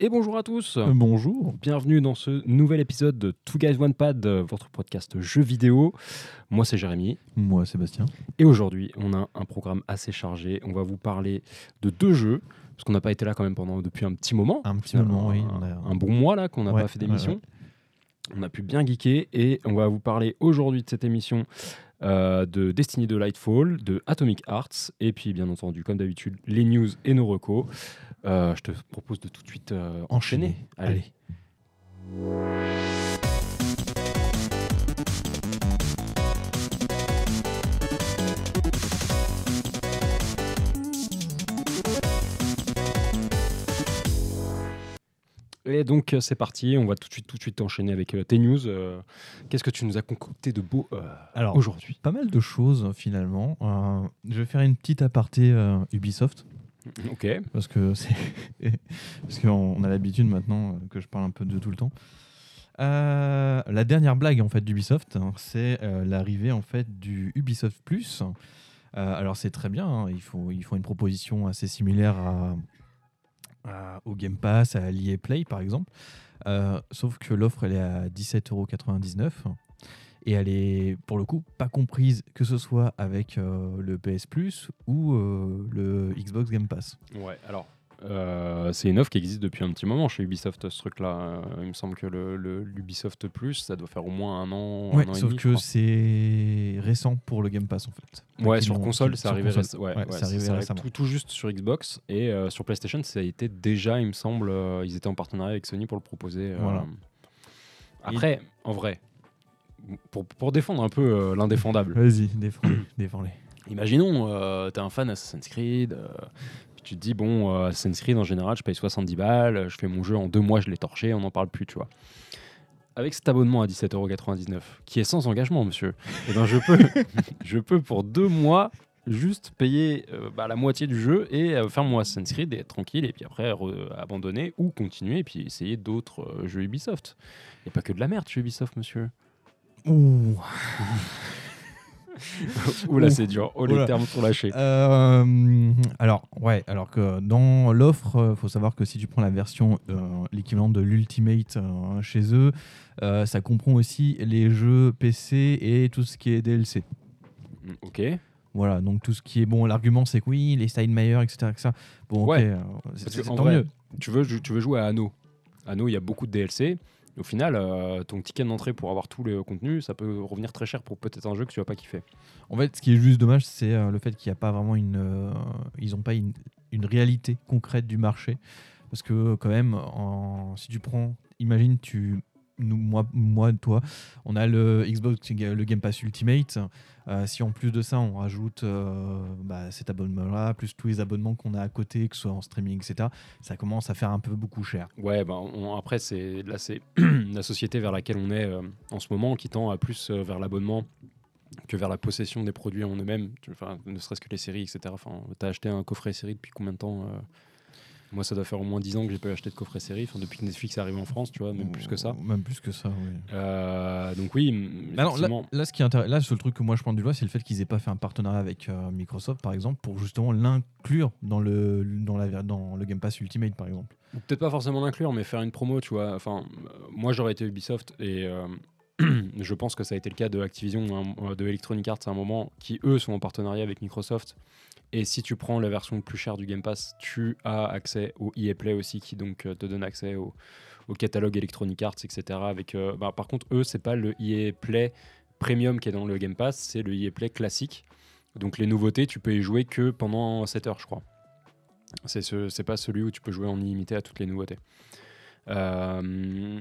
Et bonjour à tous. Euh, bonjour. Bienvenue dans ce nouvel épisode de Two Guys One Pad, euh, votre podcast jeux vidéo. Moi, c'est Jérémy. Moi, Sébastien. Et aujourd'hui, on a un programme assez chargé. On va vous parler de deux jeux, parce qu'on n'a pas été là quand même pendant depuis un petit moment. Un petit moment, oui. Un, bon mois là qu'on n'a pas fait d'émission. On a pu bien geeker et on va vous parler aujourd'hui de cette émission euh, de Destiny de Lightfall, de Atomic Arts, et puis bien entendu, comme d'habitude, les news et nos recos. Euh, je te propose de tout de suite euh, enchaîner. Allez. Et donc c'est parti, on va tout de suite tout de suite enchaîner avec tes news. Qu'est-ce que tu nous as concocté de beau aujourd'hui? Pas mal de choses finalement. je vais faire une petite aparté Ubisoft. Ok. Parce que c'est parce qu'on a l'habitude maintenant euh, que je parle un peu de tout le temps. Euh, la dernière blague en fait d'Ubisoft, hein, c'est euh, l'arrivée en fait du Ubisoft Plus. alors c'est très bien, hein, ils, font, ils font une proposition assez similaire à, au Game Pass, à l'EA Play par exemple. sauf que l'offre elle est à 17,99€ et elle est pour le coup pas comprise que ce soit avec euh, le PS Plus ou euh, le Xbox Game Pass. Ouais, alors euh, c'est une offre qui existe depuis un petit moment chez Ubisoft, ce truc-là. il me semble que le, l'Ubisoft Plus, ça doit faire au moins un an. Ouais, sauf que c'est récent pour le Game Pass en fait. Ouais, sur console, ça arrivait, ouais, récemment. Tout, tout, juste sur Xbox et sur PlayStation, ça a été déjà, il me semble, ils étaient en partenariat avec Sony pour le proposer. Voilà. Après, en vrai, pour, pour, défendre un peu euh, l'indéfendable. Vas-y, défends-les. Imaginons, euh, tu es un fan Assassin's Creed, euh, tu te dis, bon, euh, Assassin's Creed en général, je paye 70 balles, je fais mon jeu en deux mois, je l'ai torché, on n'en parle plus, tu vois. Avec cet abonnement à 17,99€, qui est sans engagement, monsieur, et eh ben je, peux, je peux pour deux mois juste payer bah, la moitié du jeu et faire mon Assassin's Creed et être tranquille, et puis après abandonner ou continuer, et puis essayer d'autres jeux Ubisoft. Il n'y a pas que de la merde chez Ubisoft, monsieur. Ouh. Ouh là, c'est dur. Oh, les termes sont lâchés. Euh, alors, ouais, alors que dans l'offre, il euh, faut savoir que si tu prends la version, euh, l'équivalent de l'Ultimate chez eux, ça comprend aussi les jeux PC et tout ce qui est DLC. Mm, ok. Voilà, donc tout ce qui est bon, l'argument c'est que oui, les Steinmeier, etc. etc. Bon, ouais. c'est tant mieux. Tu veux, tu veux jouer à Anno. Anno, il y a beaucoup de DLC. Au final, euh, ton ticket d'entrée pour avoir tous les contenus, ça peut revenir très cher pour peut-être un jeu que tu vas pas kiffer. En fait, ce qui est juste dommage, c'est euh, le fait qu'il n'y a pas vraiment une, euh, ils ont pas une, réalité concrète du marché, parce que quand même, si tu prends, imagine tu nous, moi, moi, toi, on a le Xbox, le Game Pass Ultimate. Euh, si en plus de ça, on rajoute euh, bah, cet abonnement-là, plus tous les abonnements qu'on a à côté, que ce soit en streaming, etc., ça commence à faire un peu beaucoup cher. Ouais, bah, après, c'est là, c'est la société vers laquelle on est euh, en ce moment qui tend à plus vers l'abonnement que vers la possession des produits en eux-mêmes, ne serait-ce que les séries, etc. Enfin, tu acheté un coffret série depuis combien de temps moi, ça doit faire au moins 10 ans que j'ai pas acheté de coffret série, enfin, depuis que Netflix est arrivé en France, tu vois, même plus que ça. Même plus que ça, oui. Euh, donc oui. là, là, ce qui est là, le truc que moi je prends du doigt, c'est le fait qu'ils aient pas fait un partenariat avec euh, Microsoft, par exemple, pour justement l'inclure dans le dans la dans le Game Pass Ultimate, par exemple. Peut-être pas forcément l'inclure, mais faire une promo, tu vois. Enfin, moi j'aurais été Ubisoft et euh, je pense que ça a été le cas de Activision, hein, de Electronic Arts à un moment, qui eux sont en partenariat avec Microsoft et si tu prends la version plus chère du Game Pass, tu as accès au EA Play aussi, qui donc euh, te donne accès au, catalogue Electronic Arts, etc. Avec, euh, bah, par contre, eux, c'est pas le EA Play Premium qui est dans le Game Pass, c'est le EA Play classique. Donc les nouveautés, tu peux y jouer que pendant 7 heures, je crois. C'est ce, pas celui où tu peux jouer en illimité à toutes les nouveautés. Euh,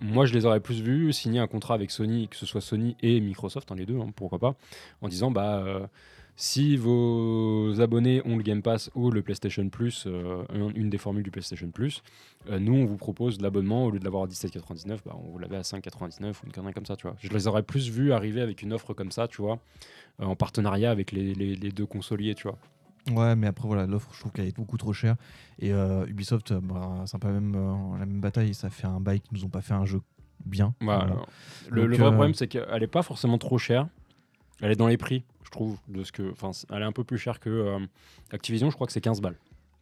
moi, je les aurais plus vus signer un contrat avec Sony, que ce soit Sony et Microsoft, hein, les deux, hein, pourquoi pas, en disant bah si vos abonnés ont le Game Pass ou le PlayStation Plus, euh, une des formules du PlayStation Plus, euh, nous on vous propose l'abonnement au lieu de l'avoir à 17,99, bah, on vous l'avait à 5,99 ou une connerie comme ça, tu vois. Je les aurais plus vus arriver avec une offre comme ça, tu vois, euh, en partenariat avec les, deux consoliers, tu vois. Ouais, mais après voilà, l'offre, je trouve qu'elle est beaucoup trop chère. Et Ubisoft, bah, c'est un peu la même, la même bataille. Ça fait un bail qu'ils nous ont pas fait un jeu bien. Le, le, vrai problème, c'est qu'elle est pas forcément trop chère. Elle est dans les prix je trouve. De ce que, enfin, elle est un peu plus chère que euh, Activision, je crois que c'est 15 balles.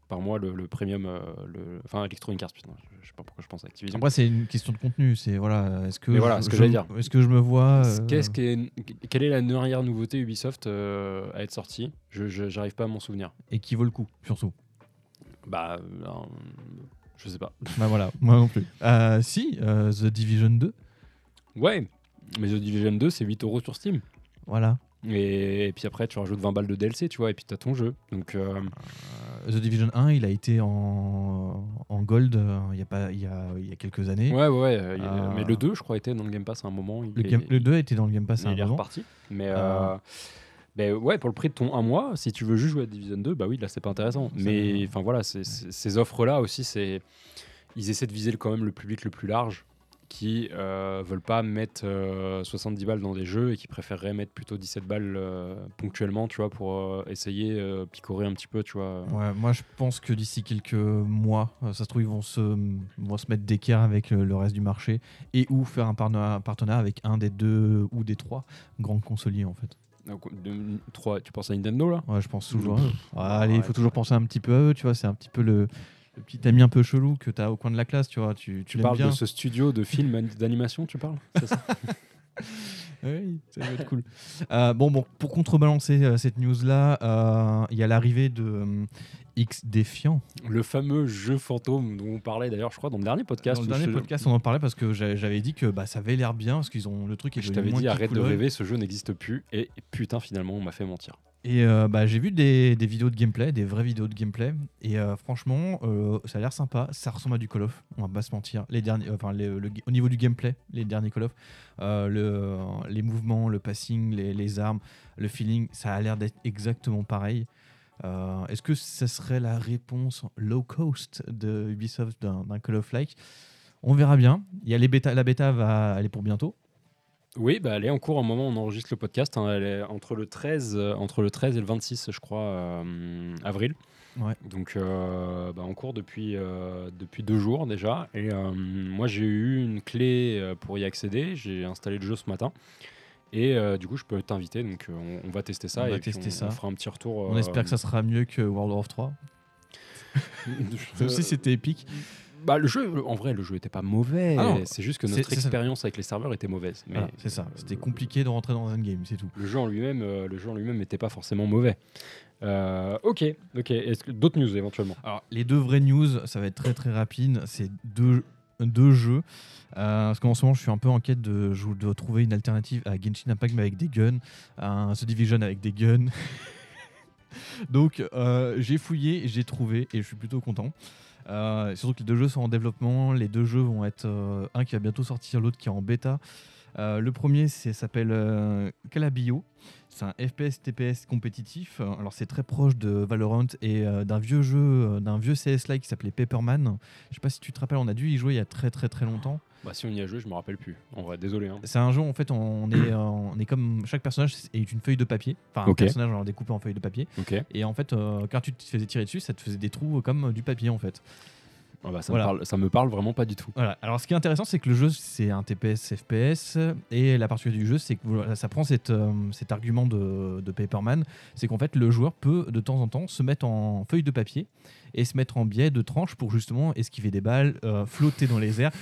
par mois le, le premium, euh, le, enfin Electronic Arts, putain, je, sais pas pourquoi je pense à Activision. Après, c'est une question de contenu. C'est voilà, est-ce que voilà, je- ce que je- dire. Est-ce que je me vois euh, Qu'est-ce est- quelle est la dernière nouveauté Ubisoft euh, à être sortie? Je j'arrive pas à m'en souvenir. et qui vaut le coup surtout? Bah, je sais pas. Bah voilà, moi non plus. Si, The Division 2, Ouais, mais The Division 2 c'est 8 euros sur Steam. voilà. Et, et puis après tu rajoutes 20 balles de DLC, tu vois, et puis t'as ton jeu. Donc euh, Euh, The Division 1, il a été en, en gold euh, il y a pas il y a, il y a quelques années. ouais, ouais, ouais. euh. Mais le 2, je crois, était dans le Game Pass à un moment. Il Le, est- game- le 2 était dans le Game Pass à un il est moment. reparti. Mais Ah. euh, ben ouais, pour le prix de ton un mois, si tu veux juste jouer à Division 2, bah oui, là c'est pas intéressant. Mais enfin voilà, ces offres-là aussi, c'est ils essaient de viser le- quand même le public le plus large qui euh, veulent pas mettre euh, 70 balles dans des jeux et qui préféreraient mettre plutôt 17 balles euh, ponctuellement, tu vois, pour euh, essayer euh, picorer un petit peu, tu vois. Ouais, moi je pense que d'ici quelques mois, ça se trouve, ils vont se, vont se mettre d'équerre avec le, reste du marché et ou faire un partenariat, avec un des deux ou des trois grands consoliers en fait. Donc, de- trois, tu penses à Nintendo là? Ouais, je pense toujours. Ouais, allez, il faut toujours penser un petit peu à eux, tu vois, c'est un petit peu le, le petit ami un peu chelou que tu as au coin de la classe, tu vois. Tu, tu parles bien. de ce studio de films an- d'animation, tu parles C'est ça Oui, ça va être cool. Euh, bon, bon, pour contrebalancer euh, cette news-là, euh, il y a l'arrivée de X Défiant. Le fameux jeu fantôme dont on parlait d'ailleurs, je crois, dans le dernier podcast. Dans le dernier podcast, on en parlait parce que j'a- j'avais dit que bah, ça avait l'air bien, parce qu'ils ont le truc est Je t'avais dit arrête de rêver, ce jeu n'existe plus. Et putain, finalement, on m'a fait mentir. Et euh, bah, j'ai vu des, des vidéos de gameplay, des vraies vidéos de gameplay, et euh, franchement, euh, ça a l'air sympa. Ça ressemble à du Call of, on va pas se mentir. Les derniers, enfin, les- le- au niveau du gameplay, les derniers Call of, le- les mouvements, le passing, les, les armes, le feeling, ça a l'air d'être exactement pareil. Euh, Est-ce que ça serait la réponse low cost de Ubisoft d'un Call of like? On verra bien. Il y a les bêta, la bêta va aller pour bientôt. Oui, bah, elle est en cours au moment où on enregistre le podcast. hein. Elle est entre le 13, euh, entre le 13 et le 26, je crois, euh, avril. Ouais. Donc, euh, bah, en cours depuis, depuis deux jours déjà. Et moi, j'ai eu une clé pour y accéder. J'ai installé le jeu ce matin. Et euh, du coup, je peux t'inviter. Donc, euh, on, on va tester ça. On et tester on, ça. on fera un petit retour. On euh, espère que ça sera mieux que World of 3. Ça aussi, c'était épique. Bah, le jeu, en vrai, le jeu était pas mauvais. Ah c'est juste que notre expérience avec les serveurs était mauvaise. Mais Voilà, c'est ça. C'était compliqué de rentrer dans un game, c'est tout. le jeu en lui-même, le jeu en lui-même n'était pas forcément mauvais. Euh, ok, ok. D'autres news éventuellement? Alors, les deux vraies news, ça va être très très rapide. C'est deux, deux jeux. Euh, parce qu'en ce moment, je suis un peu en quête de, je dois trouver une alternative à Genshin Impact, mais avec des guns, à The Division avec des guns. Donc, euh, j'ai fouillé, j'ai trouvé, et je suis plutôt content. Euh, surtout que les deux jeux sont en développement. Les deux jeux vont être euh, un qui va bientôt sortir, l'autre qui est en bêta. Euh, le premier s'appelle euh, Calabio. C'est un FPS TPS compétitif. Alors c'est très proche de Valorant et euh, d'un vieux jeu, euh, d'un vieux CS-like qui s'appelait Paperman. Je sais pas si tu te rappelles, on a dû y jouer il y a très très très longtemps. Bah, si on y a joué, je me rappelle plus. En vrai, désolé. hein. C'est un jeu en fait, on est, euh, on est comme chaque personnage est une feuille de papier. Enfin un personnage alors, découpé en feuille de papier. Et en fait, euh, quand tu te faisais tirer dessus, ça te faisait des trous comme du papier en fait. Ah bah, ça, Voilà. me parle, ça me parle vraiment pas du tout. Voilà. Alors, ce qui est intéressant, c'est que le jeu, c'est un TPS FPS. Et la particularité du jeu, c'est que voilà, ça prend cette, euh, cet argument de, de Paperman. C'est qu'en fait, le joueur peut, de temps en temps, se mettre en feuille de papier et se mettre en biais de tranche pour justement esquiver des balles, euh, flotter dans les airs.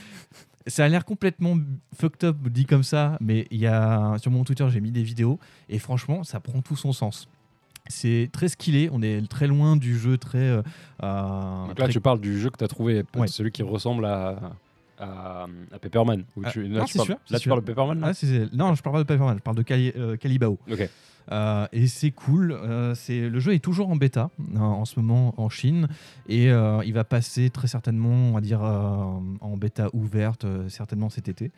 Ça a l'air complètement fucked up dit comme ça, mais il y a sur mon Twitter j'ai mis des vidéos et franchement ça prend tout son sens. C'est très skillé, on est très loin du jeu très. euh, Donc là, très tu parles du jeu que tu as trouvé, Ouais. celui qui ressemble à, à, à Pepperman. Ah, tu, là, non, tu c'est parles, sûr, là, tu parles de Pepperman là Ah, non, je parle pas de Paperman, je parle de Cali- euh, Calibao. Euh, et c'est cool. euh, c'est le jeu est toujours en bêta euh, en ce moment en Chine et euh, il va passer très certainement, on va dire, en bêta ouverte certainement cet été.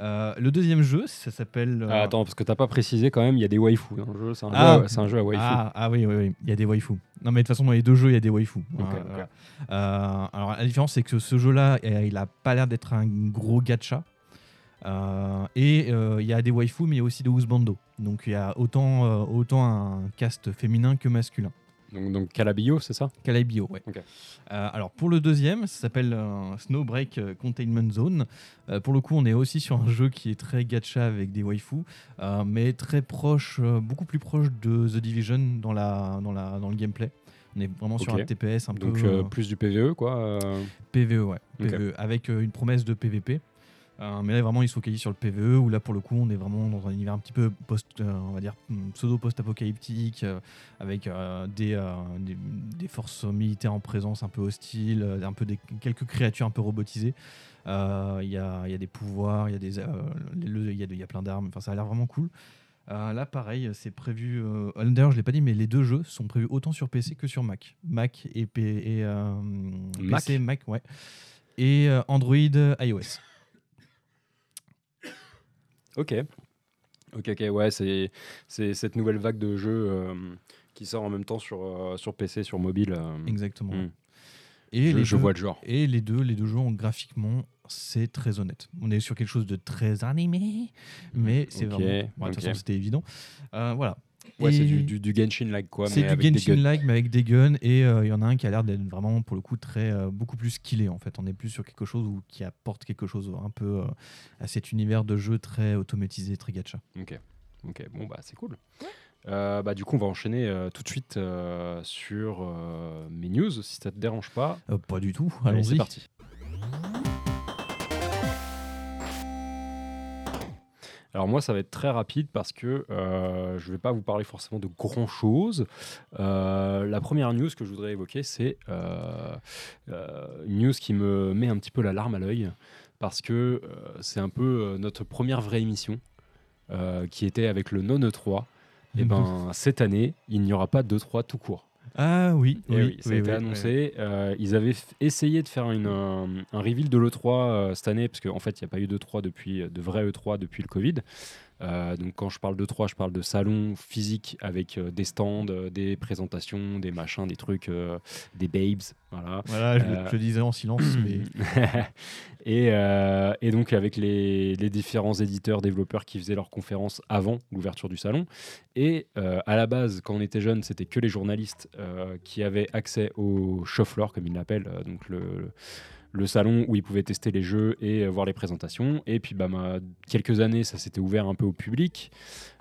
Euh, le deuxième jeu, ça s'appelle. euh, Ah, attends, parce que t'as pas précisé quand même, il y a des waifus dans le jeu. C'est un, Ah. jeu, à- c'est un jeu à waifus. Ah, ah oui, oui, oui, il y a des waifus. Non, mais de toute façon, dans les deux jeux, il y a des waifus. Euh. Euh, alors, la différence, c'est que ce jeu-là, euh, il a pas l'air d'être un gros gacha. Et il y a des waifus, mais il y a aussi des husbando. Donc, il y a autant, autant un cast féminin que masculin. Donc, donc Calabio, c'est ça? Calabio. Ok. Euh, alors pour le deuxième, ça s'appelle euh, Snowbreak euh, Containment Zone. Euh, pour le coup, on est aussi sur un jeu qui est très gacha avec des waifus, mais très proche, beaucoup plus proche de The Division dans, la, dans, la, dans le gameplay. On est vraiment sur un TPS un Donc peu euh, plus du PVE, quoi. PVE, ouais. PVE, avec une promesse de PVP. Euh, mais là, vraiment, ils se focalisent sur le PVE, où là, pour le coup, on est vraiment dans un univers un petit peu post, euh, on va dire, hum, pseudo-post-apocalyptique, euh, avec des, des, des forces militaires en présence un peu hostiles, un peu des, quelques créatures un peu robotisées. Il y, a, y a des pouvoirs, il y a des, le- y a, de- il y a plein d'armes, enfin, ça a l'air vraiment cool. Là, pareil, c'est prévu. D'ailleurs, je l'ai pas dit, mais les deux jeux sont prévus autant sur PC que sur Mac. Mac et, P- et Mac PC, Mac, ouais. Et Android, iOS. Ok. Ok, ok, ouais, c'est cette nouvelle vague de jeux euh, qui sort en même temps sur, euh, sur PC, sur mobile. euh, Exactement. hmm. Et je, les je deux, vois le genre. Et les deux, les deux jeux, en graphiquement, c'est très honnête. On est sur quelque chose de très animé, mais c'est vraiment. bon, de toute façon, c'était évident. Voilà. Ouais, c'est du, du, du Genshin-like, quoi. C'est mais du avec des guns. Genshin-like, mais avec des guns. Et euh, il y en a un qui a l'air d'être vraiment, pour le coup, très, euh, beaucoup plus skillé, en fait. On est plus sur quelque chose où, qui apporte quelque chose un peu euh, à cet univers de jeu très automatisé, très gacha. Ok, ok, bon, bah, c'est cool. Euh, bah, du coup, on va enchaîner euh, tout de suite euh, sur euh, mes news, si ça te dérange pas. Euh, pas du tout. Allez, c'est Allons-y. parti. Alors moi, ça va être très rapide parce que euh, je ne vais pas vous parler forcément de grand-chose. Euh, la première news que je voudrais évoquer, c'est euh, une news qui me met un petit peu la larme à l'œil parce que c'est un peu notre première vraie émission qui était avec le non-E3. Et ben cette année, il n'y aura pas d'E3 tout court. Ah oui, oui, oui, ça a oui, été annoncé. Euh, ils avaient essayé de faire une, un, un reveal de l'E3 euh, cette année, parce qu'en fait, il n'y a pas eu d'E3 depuis, de vrai E3 depuis le Covid. Euh, donc, quand je parle d'E3, je parle de salon physique avec euh, des stands, euh, des présentations, des machins, des trucs, des babes. Voilà. Voilà, je, le disais en silence, mais et, et donc avec les, les différents éditeurs, développeurs qui faisaient leurs conférences avant l'ouverture du salon. Et à la base, quand on était jeune, c'était que les journalistes qui avaient accès au show floor, comme ils l'appellent, donc le, le- le salon où ils pouvaient tester les jeux et euh, voir les présentations. Et puis, bah, quelques années, ça s'était ouvert un peu au public.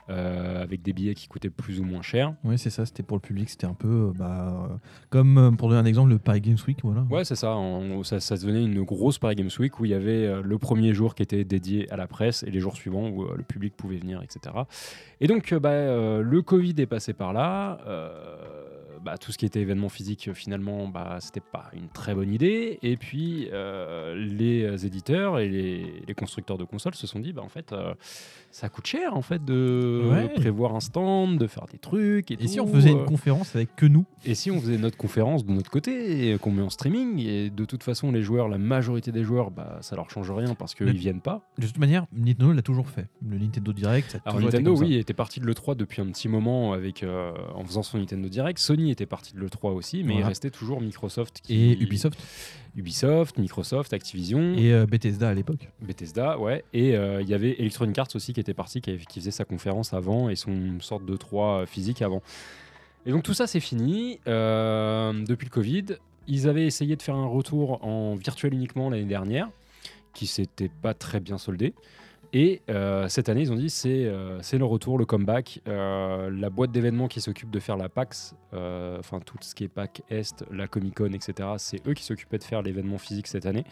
euh, avec des billets qui coûtaient plus ou moins cher. oui, c'est ça, c'était pour le public, c'était un peu euh, bah, euh, comme pour donner un exemple, le Paris Games Week, voilà. Ouais, c'est ça. Ça. Ça devenait une grosse Paris Games Week où il y avait le premier jour qui était dédié à la presse et les jours suivants où le public pouvait venir, etc. Et donc, bah, le Covid est passé par là. Euh, bah, tout ce qui était événement physique, euh, finalement, bah, c'était pas une très bonne idée. Et puis, euh, les éditeurs et les, les constructeurs de consoles se sont dit, bah, en fait, euh, ça coûte cher en fait de Ouais. prévoir un stand, de faire des trucs. Et, Et si on faisait euh, une conférence avec que nous? Et si on faisait notre conférence de notre côté, qu'on met en streaming, et de toute façon, les joueurs, la majorité des joueurs, bah, ça leur change rien parce qu'ils viennent pas. De toute manière, Nintendo l'a toujours fait. Le Nintendo Direct, ça a Alors toujours été Nintendo, comme ça. oui, était parti de l'E3 depuis un petit moment avec, euh, en faisant son Nintendo Direct. Sony était parti de l'E3 aussi, mais il restait toujours Microsoft. Qui... Et Ubisoft Ubisoft, Microsoft, Activision, et euh, Bethesda à l'époque. Bethesda, ouais. Et euh, il y avait Electronic Arts aussi qui était parti, qui, avait- qui faisait sa conférence avant et son sorte de 3 physique avant. Et donc tout ça, c'est fini. Euh, depuis le Covid, ils avaient essayé de faire un retour en virtuel uniquement l'année dernière, qui s'était pas très bien soldé. Et euh, cette année, ils ont dit c'est euh, c'est le retour, le comeback. Euh, la boîte d'événements qui s'occupe de faire la PAX, enfin tout ce qui est PAX Est, la Comic Con, etc., c'est eux qui s'occupaient de faire l'événement physique cette année.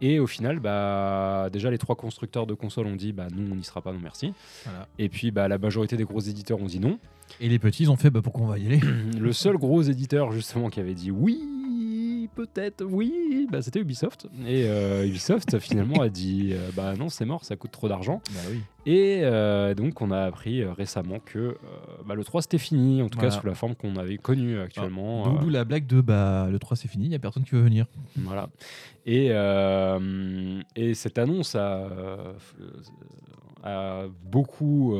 Et au final, bah, déjà les trois constructeurs de consoles ont dit bah, nous on n'y sera pas, non merci. Voilà. Et puis bah, la majorité des gros éditeurs ont dit non. Et les petits, ils ont fait bah, pourquoi on va y aller? Le seul gros éditeur justement qui avait dit oui, peut-être oui, bah, c'était Ubisoft. Et euh, Ubisoft finalement a dit euh, bah non c'est mort, ça coûte trop d'argent. Bah oui. Et euh, donc on a appris récemment que bah, le 3 c'était fini, en tout Voilà. cas sous la forme qu'on avait connue actuellement. D'où Euh, d'où la blague de bah, le 3 c'est fini, il n'y a personne qui veut venir. Voilà. Et, et cette annonce a, a beaucoup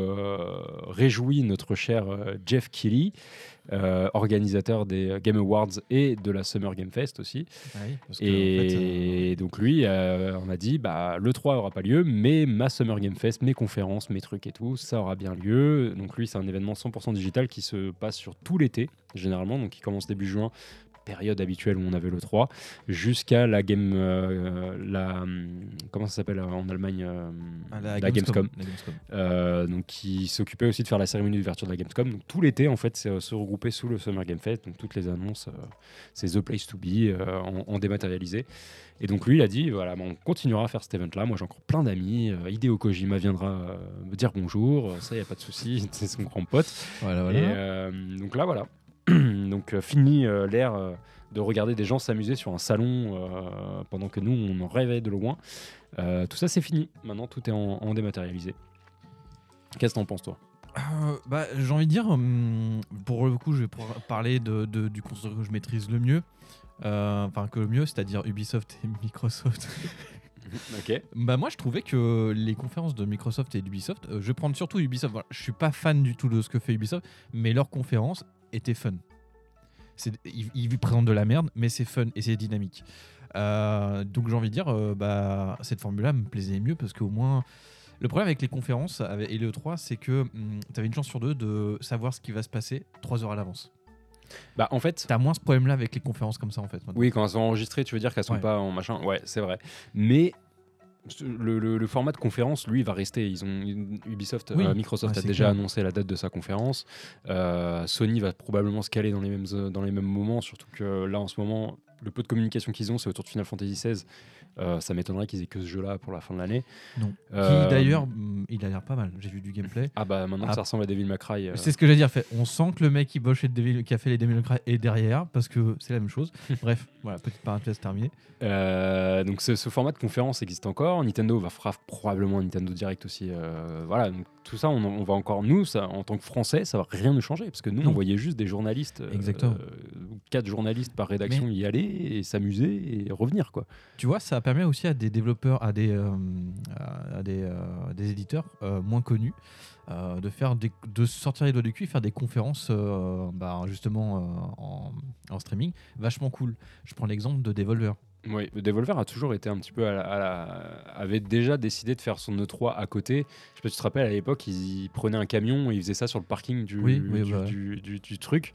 réjoui notre cher Jeff Keighley, euh, organisateur des Game Awards et de la Summer Game Fest aussi. Parce que, en fait, euh, Et donc lui, euh, on a dit, bah, le 3 aura pas lieu, mais ma Summer Game Fest, mes conférences, mes trucs et tout, ça aura bien lieu. Donc lui, c'est un événement 100% digital qui se passe sur tout l'été, généralement, donc qui commence début juin, période habituelle où on avait le 3, jusqu'à la game, euh, la comment ça s'appelle euh, en Allemagne euh, À la Gamescom. La Gamescom. Donc qui s'occupait aussi de faire la cérémonie d'ouverture de la Gamescom. Donc tout l'été en fait, c'est se regrouper sous le Summer Game Fest. Donc toutes les annonces, c'est the place to be en, en dématérialisé. Et donc lui, il a dit voilà, bah, on continuera à faire cet event-là. Moi, j'ai encore plein d'amis. Hideo Kojima viendra me dire bonjour. Ça, y a pas de souci. C'est son grand pote. Voilà, voilà. Et donc là, voilà. donc euh, fini euh, l'ère euh, de regarder des gens s'amuser sur un salon pendant que nous, on en rêvait de loin. Tout ça, c'est fini. Maintenant, tout est en, en dématérialisé. Qu'est-ce que t'en penses, toi? Euh, bah, j'ai envie de dire, hum, pour le coup, je vais parler de, de- du constructeur que je maîtrise le mieux. Euh, Enfin, que le mieux, c'est-à-dire Ubisoft et Microsoft. Ok. bah, moi, je trouvais que les conférences de Microsoft et d'Ubisoft, euh, je vais prendre surtout Ubisoft. Voilà, je suis pas fan du tout de ce que fait Ubisoft, mais leurs conférences étaient fun. Ils, ils présentent de la merde, mais c'est fun et c'est dynamique. Euh, donc, j'ai envie de dire, euh, bah, cette formule-là me plaisait mieux parce qu'au moins. Le problème avec les conférences et le 3, c'est que tu avais une chance sur deux de savoir ce qui va se passer trois heures à l'avance. Bah, en fait, Tu as moins ce problème-là avec les conférences comme ça, en fait. maintenant. oui, quand elles sont enregistrées, tu veux dire qu'elles sont Ouais. pas en machin. Ouais, c'est vrai. Mais le, le- le format de conférence, lui, va rester. Ils ont Ubisoft, Oui. euh, Microsoft a déjà clair. annoncé la date de sa conférence. Euh, Sony va probablement se caler dans les mêmes euh, dans les mêmes moments, surtout que là, en ce moment, le peu de communication qu'ils ont, c'est autour de Final Fantasy XVI. Euh, ça m'étonnerait qu'ils aient que ce jeu-là pour la fin de l'année. Non. Euh, Qui d'ailleurs, mm, il a l'air pas mal. J'ai vu du gameplay. Ah bah maintenant que Ah. ça ressemble à Devil May Cry. euh, C'est ce que j'ai dire. Fait, on sent que le mec qui, bosse chez Devil- qui a fait les Devil May Cry est derrière parce que c'est la même chose. Bref, voilà, petite parenthèse terminée. Donc ce, ce format de conférence existe encore. Nintendo va fera probablement un Nintendo Direct aussi. voilà, donc tout ça, on, on va encore nous, ça, en tant que Français, ça va rien nous changer parce que nous, Non. on voyait juste des journalistes, Exactement. quatre journalistes par rédaction y aller et s'amuser et revenir quoi. Tu vois, ça permet aussi à des développeurs, à des, euh, à des, euh, des éditeurs euh, moins connus de, faire des, de sortir les doigts du cul et faire des conférences bah, justement en, en streaming vachement cool. Je prends l'exemple de Devolver. Oui, Devolver a toujours été un petit peu à la, à la- avait déjà décidé de faire son E3 à côté. Je sais pas si tu te rappelles à l'époque, ils, ils prenaient un camion et ils faisaient ça sur le parking du, Oui, oui, du, bah du- du truc.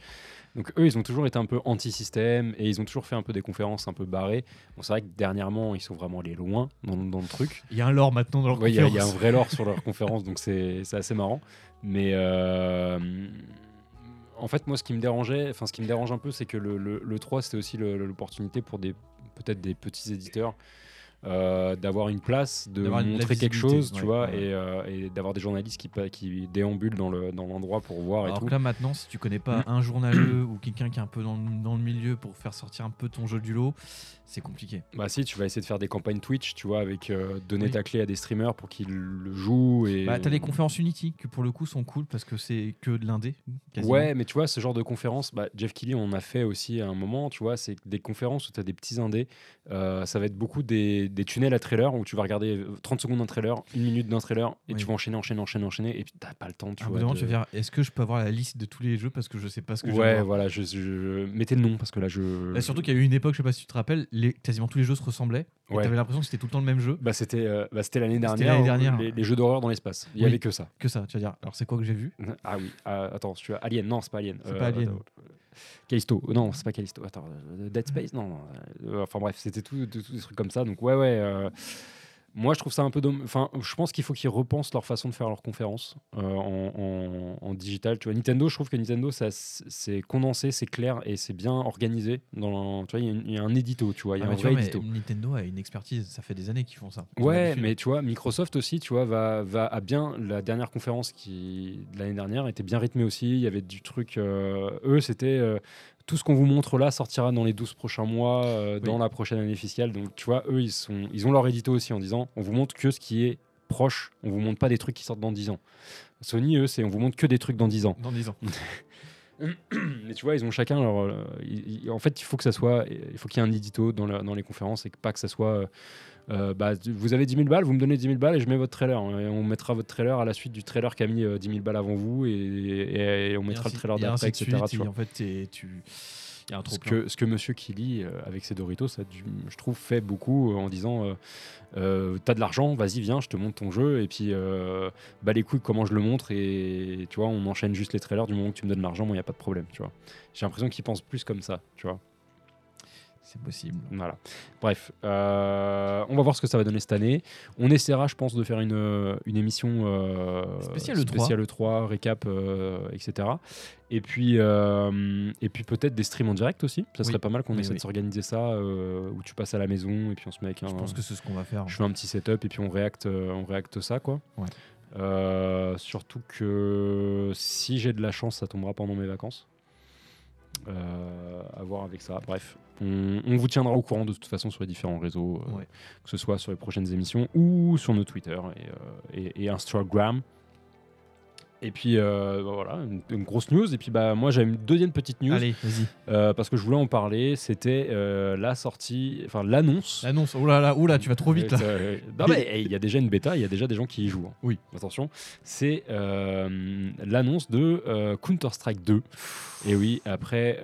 Donc eux, ils ont toujours été un peu anti-système et ils ont toujours fait un peu des conférences un peu barrées. Bon, c'est vrai que dernièrement, ils sont vraiment allés loin dans, dans le truc. Il y a un lore maintenant dans leur Ouais, Il y, a- il y a un conférence. vrai lore sur leur conférence, donc c'est assez marrant. Mais euh, en fait, moi, ce qui me dérangeait, enfin, ce qui me dérange un peu, c'est que le, le, le 3, c'était aussi l'opportunité pour des peut-être des petits éditeurs euh, d'avoir une place, de montrer quelque chose, tu ouais, vois, ouais. et, euh, et d'avoir des journalistes qui, déambulent dans le dans l'endroit pour voir et tout. là maintenant, si tu connais pas Mm. un journaleux ou quelqu'un qui est un peu dans, dans le milieu pour faire sortir un peu ton jeu du lot, c'est compliqué. Bah si, tu vas essayer de faire des campagnes Twitch, tu vois, avec euh, donner Oui. ta clé à des streamers pour qu'ils le jouent et. Bah, t'as les conférences Unity qui pour le coup sont cool parce que c'est que de l'indé. Ouais, mais tu vois, ce genre de conférence, bah, Jeff Kelly, on en a fait aussi à un moment, tu vois, c'est des conférences où tu as des petits indés. euh, ça va être beaucoup des, des tunnels à trailer où tu vas regarder euh, 30 secondes d'un trailer, une minute d'un trailer, et Oui. tu vas enchaîner, enchaîner, enchaîner, enchaîner, et puis t'as pas le temps, tu À un bout vois. moment, de- tu vas dire est-ce que je peux avoir la liste de tous les jeux parce que je sais pas ce que je Ouais, voir. voilà, je, je- mettez le nom parce que là, je. Là, surtout qu'il y a eu une époque, je sais pas si tu te rappelles, les, quasiment tous les jeux se ressemblaient. Ouais. t'avais l'impression que c'était tout le temps le même jeu. Bah, c'était euh, bah, c'était l'année dernière, l'année. Les, les jeux d'horreur dans l'espace. Il y Oui. avait que ça. Que ça, tu vas dire. Alors c'est quoi que j'ai vu? Ah oui, ah, attends, tu as Alien, non, c'est pas Alien. C'est pas Alien. euh, Callisto, non, c'est pas Callisto. Attends, euh, Dead Space, non. euh, enfin bref, c'était tout, tout- tout des trucs comme ça. Donc ouais, ouais. Moi, je trouve ça un peu domm- Enfin, je pense qu'il faut qu'ils repensent leur façon de faire leurs conférences euh, en, en- en digital. Tu vois, Nintendo, je trouve que Nintendo, ça, c'est condensé, c'est clair et c'est bien organisé. Dans, tu vois, il y, a y un édito, tu vois, il y a Ah, un vrai vois, édito. Nintendo a une expertise, ça fait des années qu'ils font ça. Ouais, mais tu vois, Microsoft aussi, tu vois, va, va à bien. La dernière conférence qui de l'année dernière était bien rythmée aussi. Il y avait du truc. euh, eux, c'était euh, tout ce qu'on vous montre là sortira dans les 12 prochains mois, euh, dans la prochaine année fiscale. Donc, tu vois, eux, ils, sont, ils ont leur édito aussi en disant on vous montre que ce qui est proche. On vous montre pas des trucs qui sortent dans 10 ans. Sony, eux, c'est on vous montre que des trucs dans 10 ans. Dans 10 ans. Mais tu vois, ils ont chacun leur. euh, en fait, il faut que ça soit. Il faut qu'il y ait un édito dans, dans les conférences et que pas que ça soit. euh, euh, bah, vous avez 10 000 balles, vous me donnez 10 000 balles et je mets votre trailer. Et on mettra votre trailer à la suite du trailer qui a mis euh, 10 000 balles avant vous et, et- et on mettra Et le trailer d'après, etc. suite, tu et vois. en fait, tu. Il y a un trop Ce que, ce que Monsieur Killy, euh, avec ses Doritos, ça, je trouve, fait beaucoup euh, en disant euh, euh, T'as de l'argent, vas-y, viens, je te montre ton jeu. Et puis, euh, bah les couilles, comment je le montre. Et tu vois, on enchaîne juste les trailers du moment que tu me donnes l'argent, moi, il n'y a pas de problème. Tu vois. J'ai l'impression qu'ils pensent plus comme ça. Tu vois. C'est possible. Voilà. Bref, euh, on va voir ce que ça va donner cette année. On essaiera, je pense, de faire une, euh, une émission euh, Spéciale E3. spéciale E3, récap, euh, etc. Et puis, et puis peut-être des streams en direct aussi. Ça serait Oui. pas mal qu'on essaie oui. de s'organiser ça, où tu passes à la maison et puis on se met avec un. Je pense que c'est ce qu'on va faire. je fais un petit setup et puis on réacte, on réacte ça, quoi. Ouais. Surtout que si j'ai de la chance, ça tombera pendant mes vacances. Euh, à voir avec ça. Bref, on, on vous tiendra au courant de toute façon sur les différents réseaux, euh, Ouais. que ce soit sur les prochaines émissions ou sur nos Twitter et, euh, et- et Instagram. Et puis euh, bah voilà, une, une grosse news. Et puis bah moi j'avais une deuxième petite news Allez, vas-y. euh, parce que je voulais en parler. C'était euh, la sortie, enfin l'annonce. L'annonce. Oh là là, oh là, tu vas trop vite là. Non, mais hey, il y a déjà une bêta, il y a déjà des gens qui y jouent. hein. Oui. Attention, c'est l'annonce de euh, Counter-Strike 2. Et oui, après,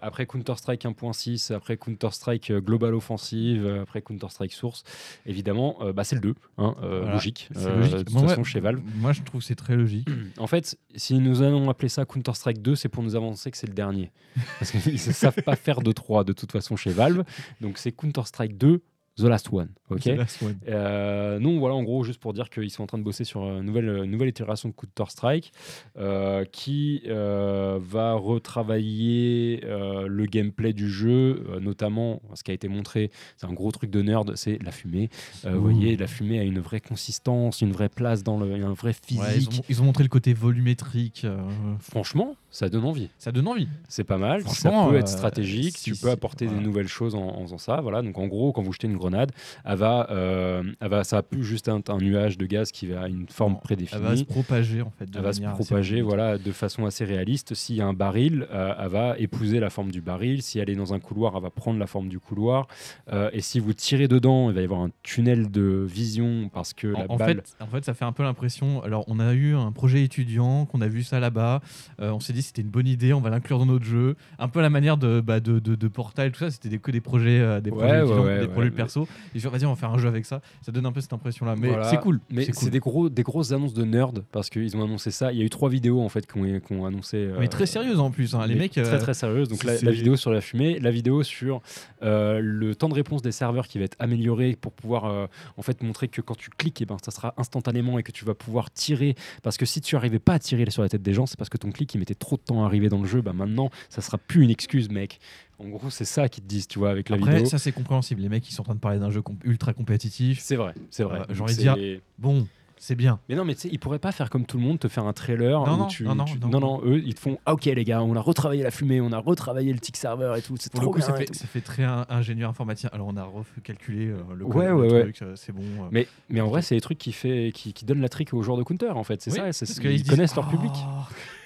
après Counter-Strike 1.6, après Counter-Strike euh, Global Offensive, après Counter-Strike Source, évidemment, bah, c'est le 2, hein, euh, Voilà. logique. C'est logique. De toute Moi, façon, ouais, chez Valve. Moi, je trouve que c'est très logique. En fait, si nous allons appeler ça Counter-Strike 2, c'est pour nous avancer que c'est le dernier. Parce qu'ils ne savent pas faire de 3 de toute façon chez Valve. Donc c'est Counter-Strike 2, The Last One. ok C'est la swan. euh, non, voilà, en gros, juste pour dire qu'ils sont en train de bosser sur une nouvelle, une nouvelle itération de Counter-Strike euh, qui euh, va retravailler euh, le gameplay du jeu, euh, notamment ce qui a été montré, c'est un gros truc de nerd, c'est la fumée. Euh, vous voyez, la fumée a une vraie consistance, une vraie place dans le, un vrai physique. Ouais, ils, ont, ils ont montré le côté volumétrique. euh, Franchement, ça donne envie. ça donne envie. C'est pas mal. Ça peut euh, être stratégique. si- tu si, peux apporter voilà. des nouvelles choses en, en faisant ça. Voilà. Donc en gros, quand vous jetez une grenade, elle va, euh, elle va, ça va plus juste un, un nuage de gaz qui va à une forme prédéfinie. Elle va se propager en fait. de Elle va se propager voilà, de façon assez réaliste. S'il y a un baril, euh, elle va épouser la forme du baril. Si elle est dans un couloir, elle va prendre la forme du couloir. Euh, et si vous tirez dedans, il va y avoir un tunnel de vision parce que la En, balle. fait, en fait, ça fait un peu l'impression. Alors, on a eu un projet étudiant, qu'on a vu ça là-bas. euh, on s'est dit c'était une bonne idée, on va l'inclure dans notre jeu. Un peu à la manière de, bah, de, de, de Portal, tout ça. C'était que des projets, euh, des Ouais, projets, ouais, ouais, des projets perso. Et je vas-y, on va faire un jeu avec ça. Ça donne un peu cette impression-là. Mais Voilà. c'est cool. Mais c'est cool. des, gros, des grosses annonces de nerd parce qu'ils ont annoncé ça. Il y a eu trois vidéos en fait qui ont, qui ont annoncé. euh, Mais très sérieuse en plus. hein. Les mecs. très euh, très sérieuse. Donc la, vidéo sur la fumée, la vidéo sur euh, le temps de réponse des serveurs qui va être amélioré pour pouvoir en fait montrer que quand tu cliques, et ben ça sera instantanément et que tu vas pouvoir tirer. Parce que si tu arrivais pas à tirer sur la tête des gens, c'est parce que ton clic il mettait trop de temps à arriver dans le jeu. Bah maintenant, ça sera plus une excuse, mec. En gros, c'est ça qu'ils te disent, tu vois, avec la Après, vidéo. ça c'est compréhensible. Les mecs, ils sont en train de parler d'un jeu comp- ultra compétitif. C'est vrai, c'est vrai. Euh, j'ai envie de dire- Bon, c'est bien. Mais non, mais tu sais, ils pourraient pas faire comme tout le monde, te faire un trailer. Non, où non, tu, non, non, tu- non. non, non, eux, ils te font Ah, ok, les gars, on a retravaillé la fumée, on a retravaillé le tick serveur et tout. C'est trop coup, bien. ça fait, tout. ça fait très un- ingénieur informaticien. Alors, on a recalculé euh, le, Ouais, ouais, ouais. truc, euh, c'est bon. euh. Mais, mais en vrai, c'est des trucs qui, fait, qui, qui donnent la trick aux joueurs de counter, en fait. C'est Oui, ça, c'est ils, qu'ils connaissent leur Oh, public.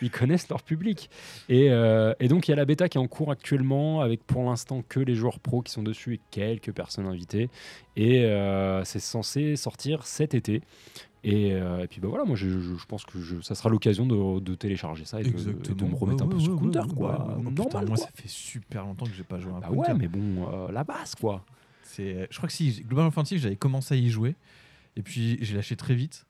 Ils connaissent leur public. Et, euh, et donc, il y a la bêta qui est en cours actuellement, avec pour l'instant que les joueurs pros qui sont dessus et quelques personnes invitées. Et euh, c'est censé sortir cet été. Et, euh, et puis bah voilà, moi je, je- je pense que je- ça sera l'occasion de, de télécharger ça et de, et de me remettre un peu sur Counter, quoi. Oh, putain, Normal, moi, quoi. ça fait super longtemps que j'ai pas joué à un Bah Counter. ouais, mais bon, euh, la base, quoi. C'est, je crois que si Global Offensive, j'avais commencé à y jouer. Et puis, j'ai lâché très vite.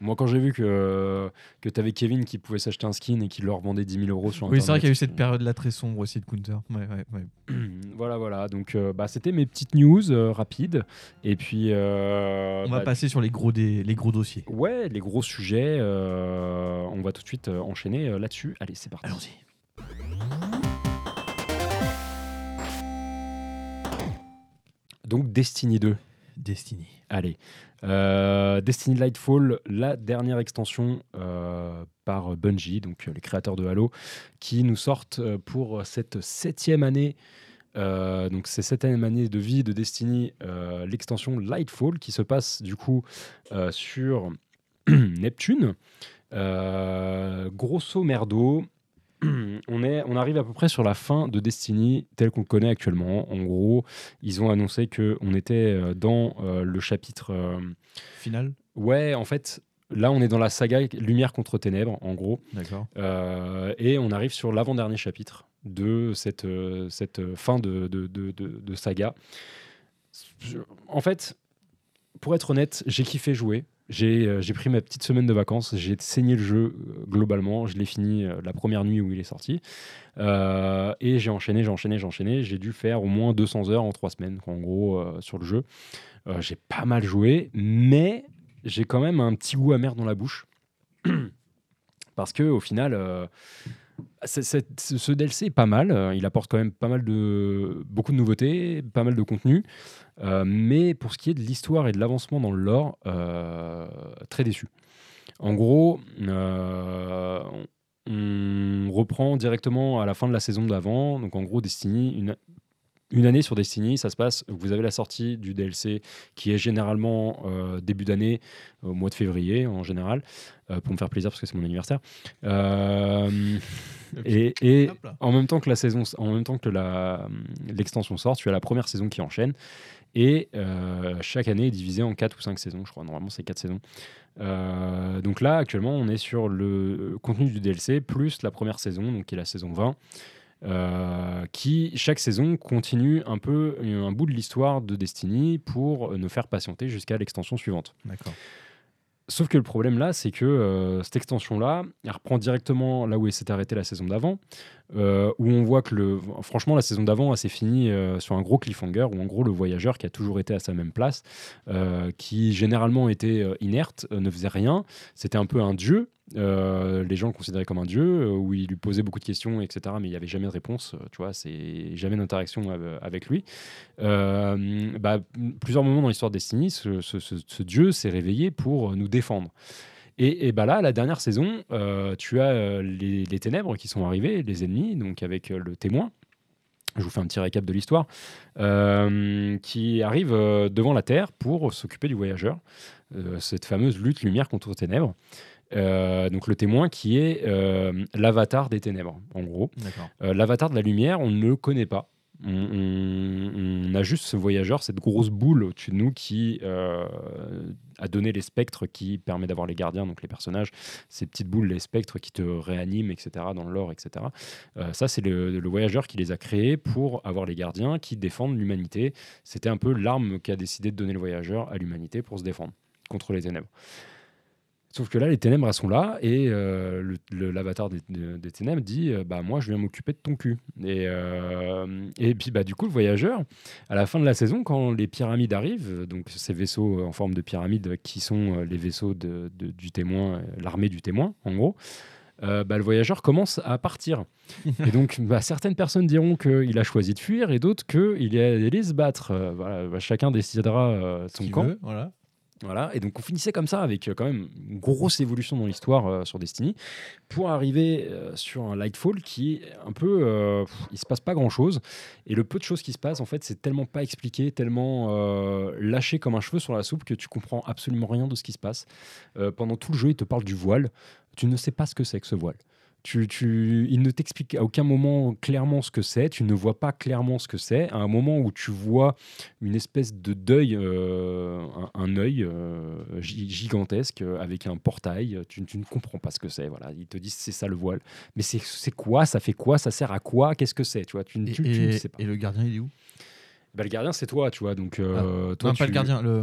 Moi, quand j'ai vu que, que tu avais Kevin qui pouvait s'acheter un skin et qui leur vendait 10 000 euros sur Oui, c'est vrai qu'il y a eu cette Internet, période-là très sombre aussi de Counter. Ouais, ouais, ouais. voilà, voilà. Donc, euh, bah, c'était mes petites news euh, rapides. Et puis. euh, On va bah, passer sur les gros, des, les gros dossiers. Ouais, les gros sujets. on va tout de suite enchaîner là-dessus. Allez, c'est parti. Allons-y. Donc, Destiny 2. Destiny. Allez. Euh, Destiny Lightfall, la dernière extension euh, par Bungie, donc euh, les créateurs de Halo, qui nous sortent pour cette septième année. donc c'est septième année de vie de Destiny, l'extension Lightfall qui se passe du coup sur Neptune. Grosso merdo, on, est, on arrive à peu près sur la fin de Destiny tel qu'on le connaît actuellement. En gros, ils ont annoncé qu'on était euh, dans euh, le chapitre. euh, Final ouais, en fait, là, on est dans la saga Lumière contre Ténèbres, en gros. D'accord. Euh, et on arrive sur l'avant-dernier chapitre de cette, cette fin de, de, de- de- de saga. En fait, pour être honnête, j'ai kiffé jouer. J'ai euh, j'ai pris ma petite semaine de vacances, j'ai saigné le jeu euh, globalement, je l'ai fini euh, la première nuit où il est sorti. Et j'ai enchaîné, j'ai enchaîné, j'ai enchaîné. J'ai dû faire au moins 200 heures en trois semaines, en gros, sur le jeu. J'ai pas mal joué, mais j'ai quand même un petit goût amer dans la bouche. Parce que au final, ce DLC est pas mal. euh, Il apporte quand même pas mal de beaucoup de nouveautés, pas mal de contenu. Euh, mais pour ce qui est de l'histoire et de l'avancement dans le lore, euh, très déçu. En gros, on reprend directement à la fin de la saison d'avant. Donc en gros, Destiny, une, une année sur Destiny, ça se passe. Vous avez la sortie du DLC qui est généralement euh, début d'année, au mois de février en général, euh, pour me faire plaisir parce que c'est mon anniversaire. Euh, et, en même temps que la saison, en même temps que la- l'extension sort, tu as la première saison qui enchaîne. Et chaque année est divisée en 4 ou 5 saisons, je crois. Normalement, c'est 4 saisons. Donc là, actuellement, on est sur le contenu du DLC plus la première saison, donc qui est la saison 20. Euh, qui chaque saison continue un peu un bout de l'histoire de Destiny pour nous faire patienter jusqu'à l'extension suivante. D'accord. Sauf que le problème là, c'est que euh, cette extension-là, elle reprend directement là où elle s'est arrêtée la saison d'avant, euh, où on voit que le, franchement la saison d'avant, elle s'est finie euh, sur un gros cliffhanger, où en gros le voyageur qui a toujours été à sa même place, euh, qui généralement était euh, inerte, euh, ne faisait rien, c'était un peu un dieu. Euh, les gens le considéraient comme un dieu, euh, où il lui posait beaucoup de questions, etc. Mais il n'y avait jamais de réponse, euh, tu vois, c'est jamais d'interaction av- avec lui. Bah, plusieurs moments dans l'histoire de Destiny, ce, dieu s'est réveillé pour nous défendre. Et, bah là, la dernière saison, tu as les, les ténèbres qui sont arrivés, les ennemis, donc avec le témoin. Je vous fais un petit récap de l'histoire, qui arrive devant la Terre pour s'occuper du voyageur. Cette fameuse lutte lumière contre ténèbres. Euh, donc le témoin qui est euh, l'avatar des ténèbres, en gros. Euh, L'avatar de la lumière, on ne le connaît pas. On, on- on a juste ce voyageur, cette grosse boule au-dessus de nous qui a donné les spectres qui permet d'avoir les gardiens, donc les personnages, ces petites boules, les spectres qui te réaniment, etc., dans le lore, etc. Ça, c'est le, le voyageur qui les a créés pour avoir les gardiens qui défendent l'humanité. C'était un peu l'arme qu'a décidé de donner le voyageur à l'humanité pour se défendre contre les ténèbres. Sauf que là, les ténèbres, elles sont là, et euh, l'avatar des, de- des ténèbres dit euh, Bah, moi, je viens m'occuper de ton cul. Et, euh, et puis, bah, du coup, le voyageur, à la fin de la saison, quand les pyramides arrivent, euh, donc ces vaisseaux en forme de pyramide qui sont les vaisseaux de- de- du témoin, l'armée du témoin, en gros, euh, bah, le voyageur commence à partir. et donc, bah, certaines personnes diront qu'il a choisi de fuir, et d'autres qu'il est allé se battre. Euh, voilà, bah, chacun décidera euh, son Qui camp. veut, voilà. Voilà, et donc on finissait comme ça avec euh, quand même une grosse évolution dans l'histoire euh, sur Destiny pour arriver euh, sur un Lightfall qui est un peu. pff, il se passe pas grand chose. Et le peu de choses qui se passent, en fait, c'est tellement pas expliqué, tellement lâché comme un cheveu sur la soupe que tu comprends absolument rien de ce qui se passe. Pendant tout le jeu, il te parle du voile. Tu ne sais pas ce que c'est que ce voile. Tu, tu- il ne t'explique à aucun moment clairement ce que c'est, tu ne vois pas clairement ce que c'est. À un moment où tu vois une espèce de deuil, euh, un, un œil euh, gi- gigantesque euh, avec un portail, tu, tu ne comprends pas ce que c'est. Voilà. Ils te disent c'est ça le voile. Mais c'est quoi? Ça fait quoi? Ça sert à quoi? Qu'est-ce que c'est? Tu, vois, tu, Et, tu- tu ne sais pas. et le gardien, il est où? Bah, le gardien, c'est toi, tu vois. Donc, euh, toi, Non, pas tu- le gardien, le,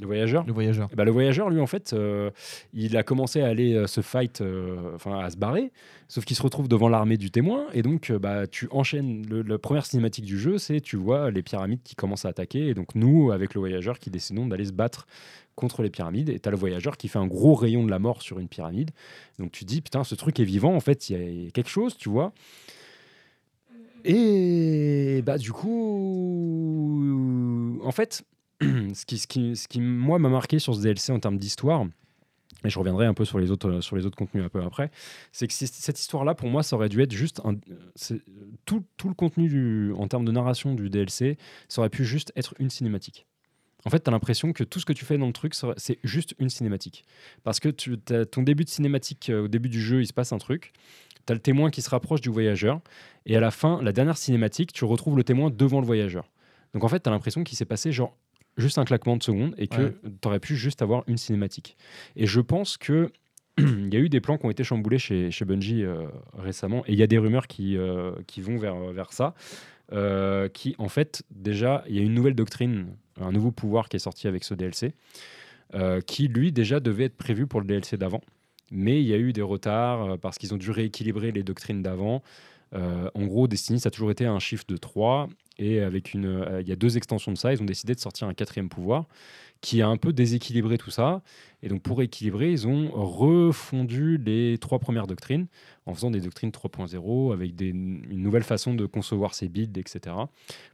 Le voyageur le voyageur. Eh ben, le voyageur, lui, en fait, euh, il a commencé à aller euh, se fight, euh, enfin à se barrer, sauf qu'il se retrouve devant l'armée du témoin, et donc bah, tu enchaînes. Le, la première cinématique du jeu, c'est tu vois les pyramides qui commencent à attaquer, et donc nous, avec le voyageur, qui décidons d'aller se battre contre les pyramides, et tu as le voyageur qui fait un gros rayon de la mort sur une pyramide. Donc tu te dis, putain, ce truc est vivant, en fait, il y a- il y, a quelque chose, tu vois. Et bah du coup, en fait, ce qui, ce qui, ce qui moi m'a marqué sur ce DLC en termes d'histoire, et je reviendrai un peu sur les autres, sur les autres contenus un peu après, c'est que cette histoire-là, pour moi, ça aurait dû être juste un, tout, tout le contenu en termes de narration du DLC, ça aurait pu juste être une cinématique. En fait, tu as l'impression que tout ce que tu fais dans le truc, c'est juste une cinématique. Parce que tu, ton début de cinématique, euh, au début du jeu, il se passe un truc. Tu as le témoin qui se rapproche du voyageur. Et à la fin, la dernière cinématique, tu retrouves le témoin devant le voyageur. Donc en fait, tu as l'impression qu'il s'est passé genre juste un claquement de secondes et que Ouais. tu aurais pu juste avoir une cinématique. Et je pense que il y a eu des plans qui ont été chamboulés chez, chez Bungie euh, récemment et il y a des rumeurs qui, euh, qui vont vers, vers ça. euh, qui en fait déjà il y a une nouvelle doctrine un nouveau pouvoir qui est sorti avec ce DLC qui lui déjà devait être prévu pour le DLC d'avant. Mais il y a eu des retards parce qu'ils ont dû rééquilibrer les doctrines d'avant. En gros, Destiny, ça a toujours été un chiffre de 3. Et avec une, euh, il y a deux extensions de ça, ils ont décidé de sortir un quatrième pouvoir qui a un peu déséquilibré tout ça. Et donc, pour équilibrer, ils ont refondu les trois premières doctrines en faisant des doctrines 3.0 avec une nouvelle façon de concevoir ses builds, etc.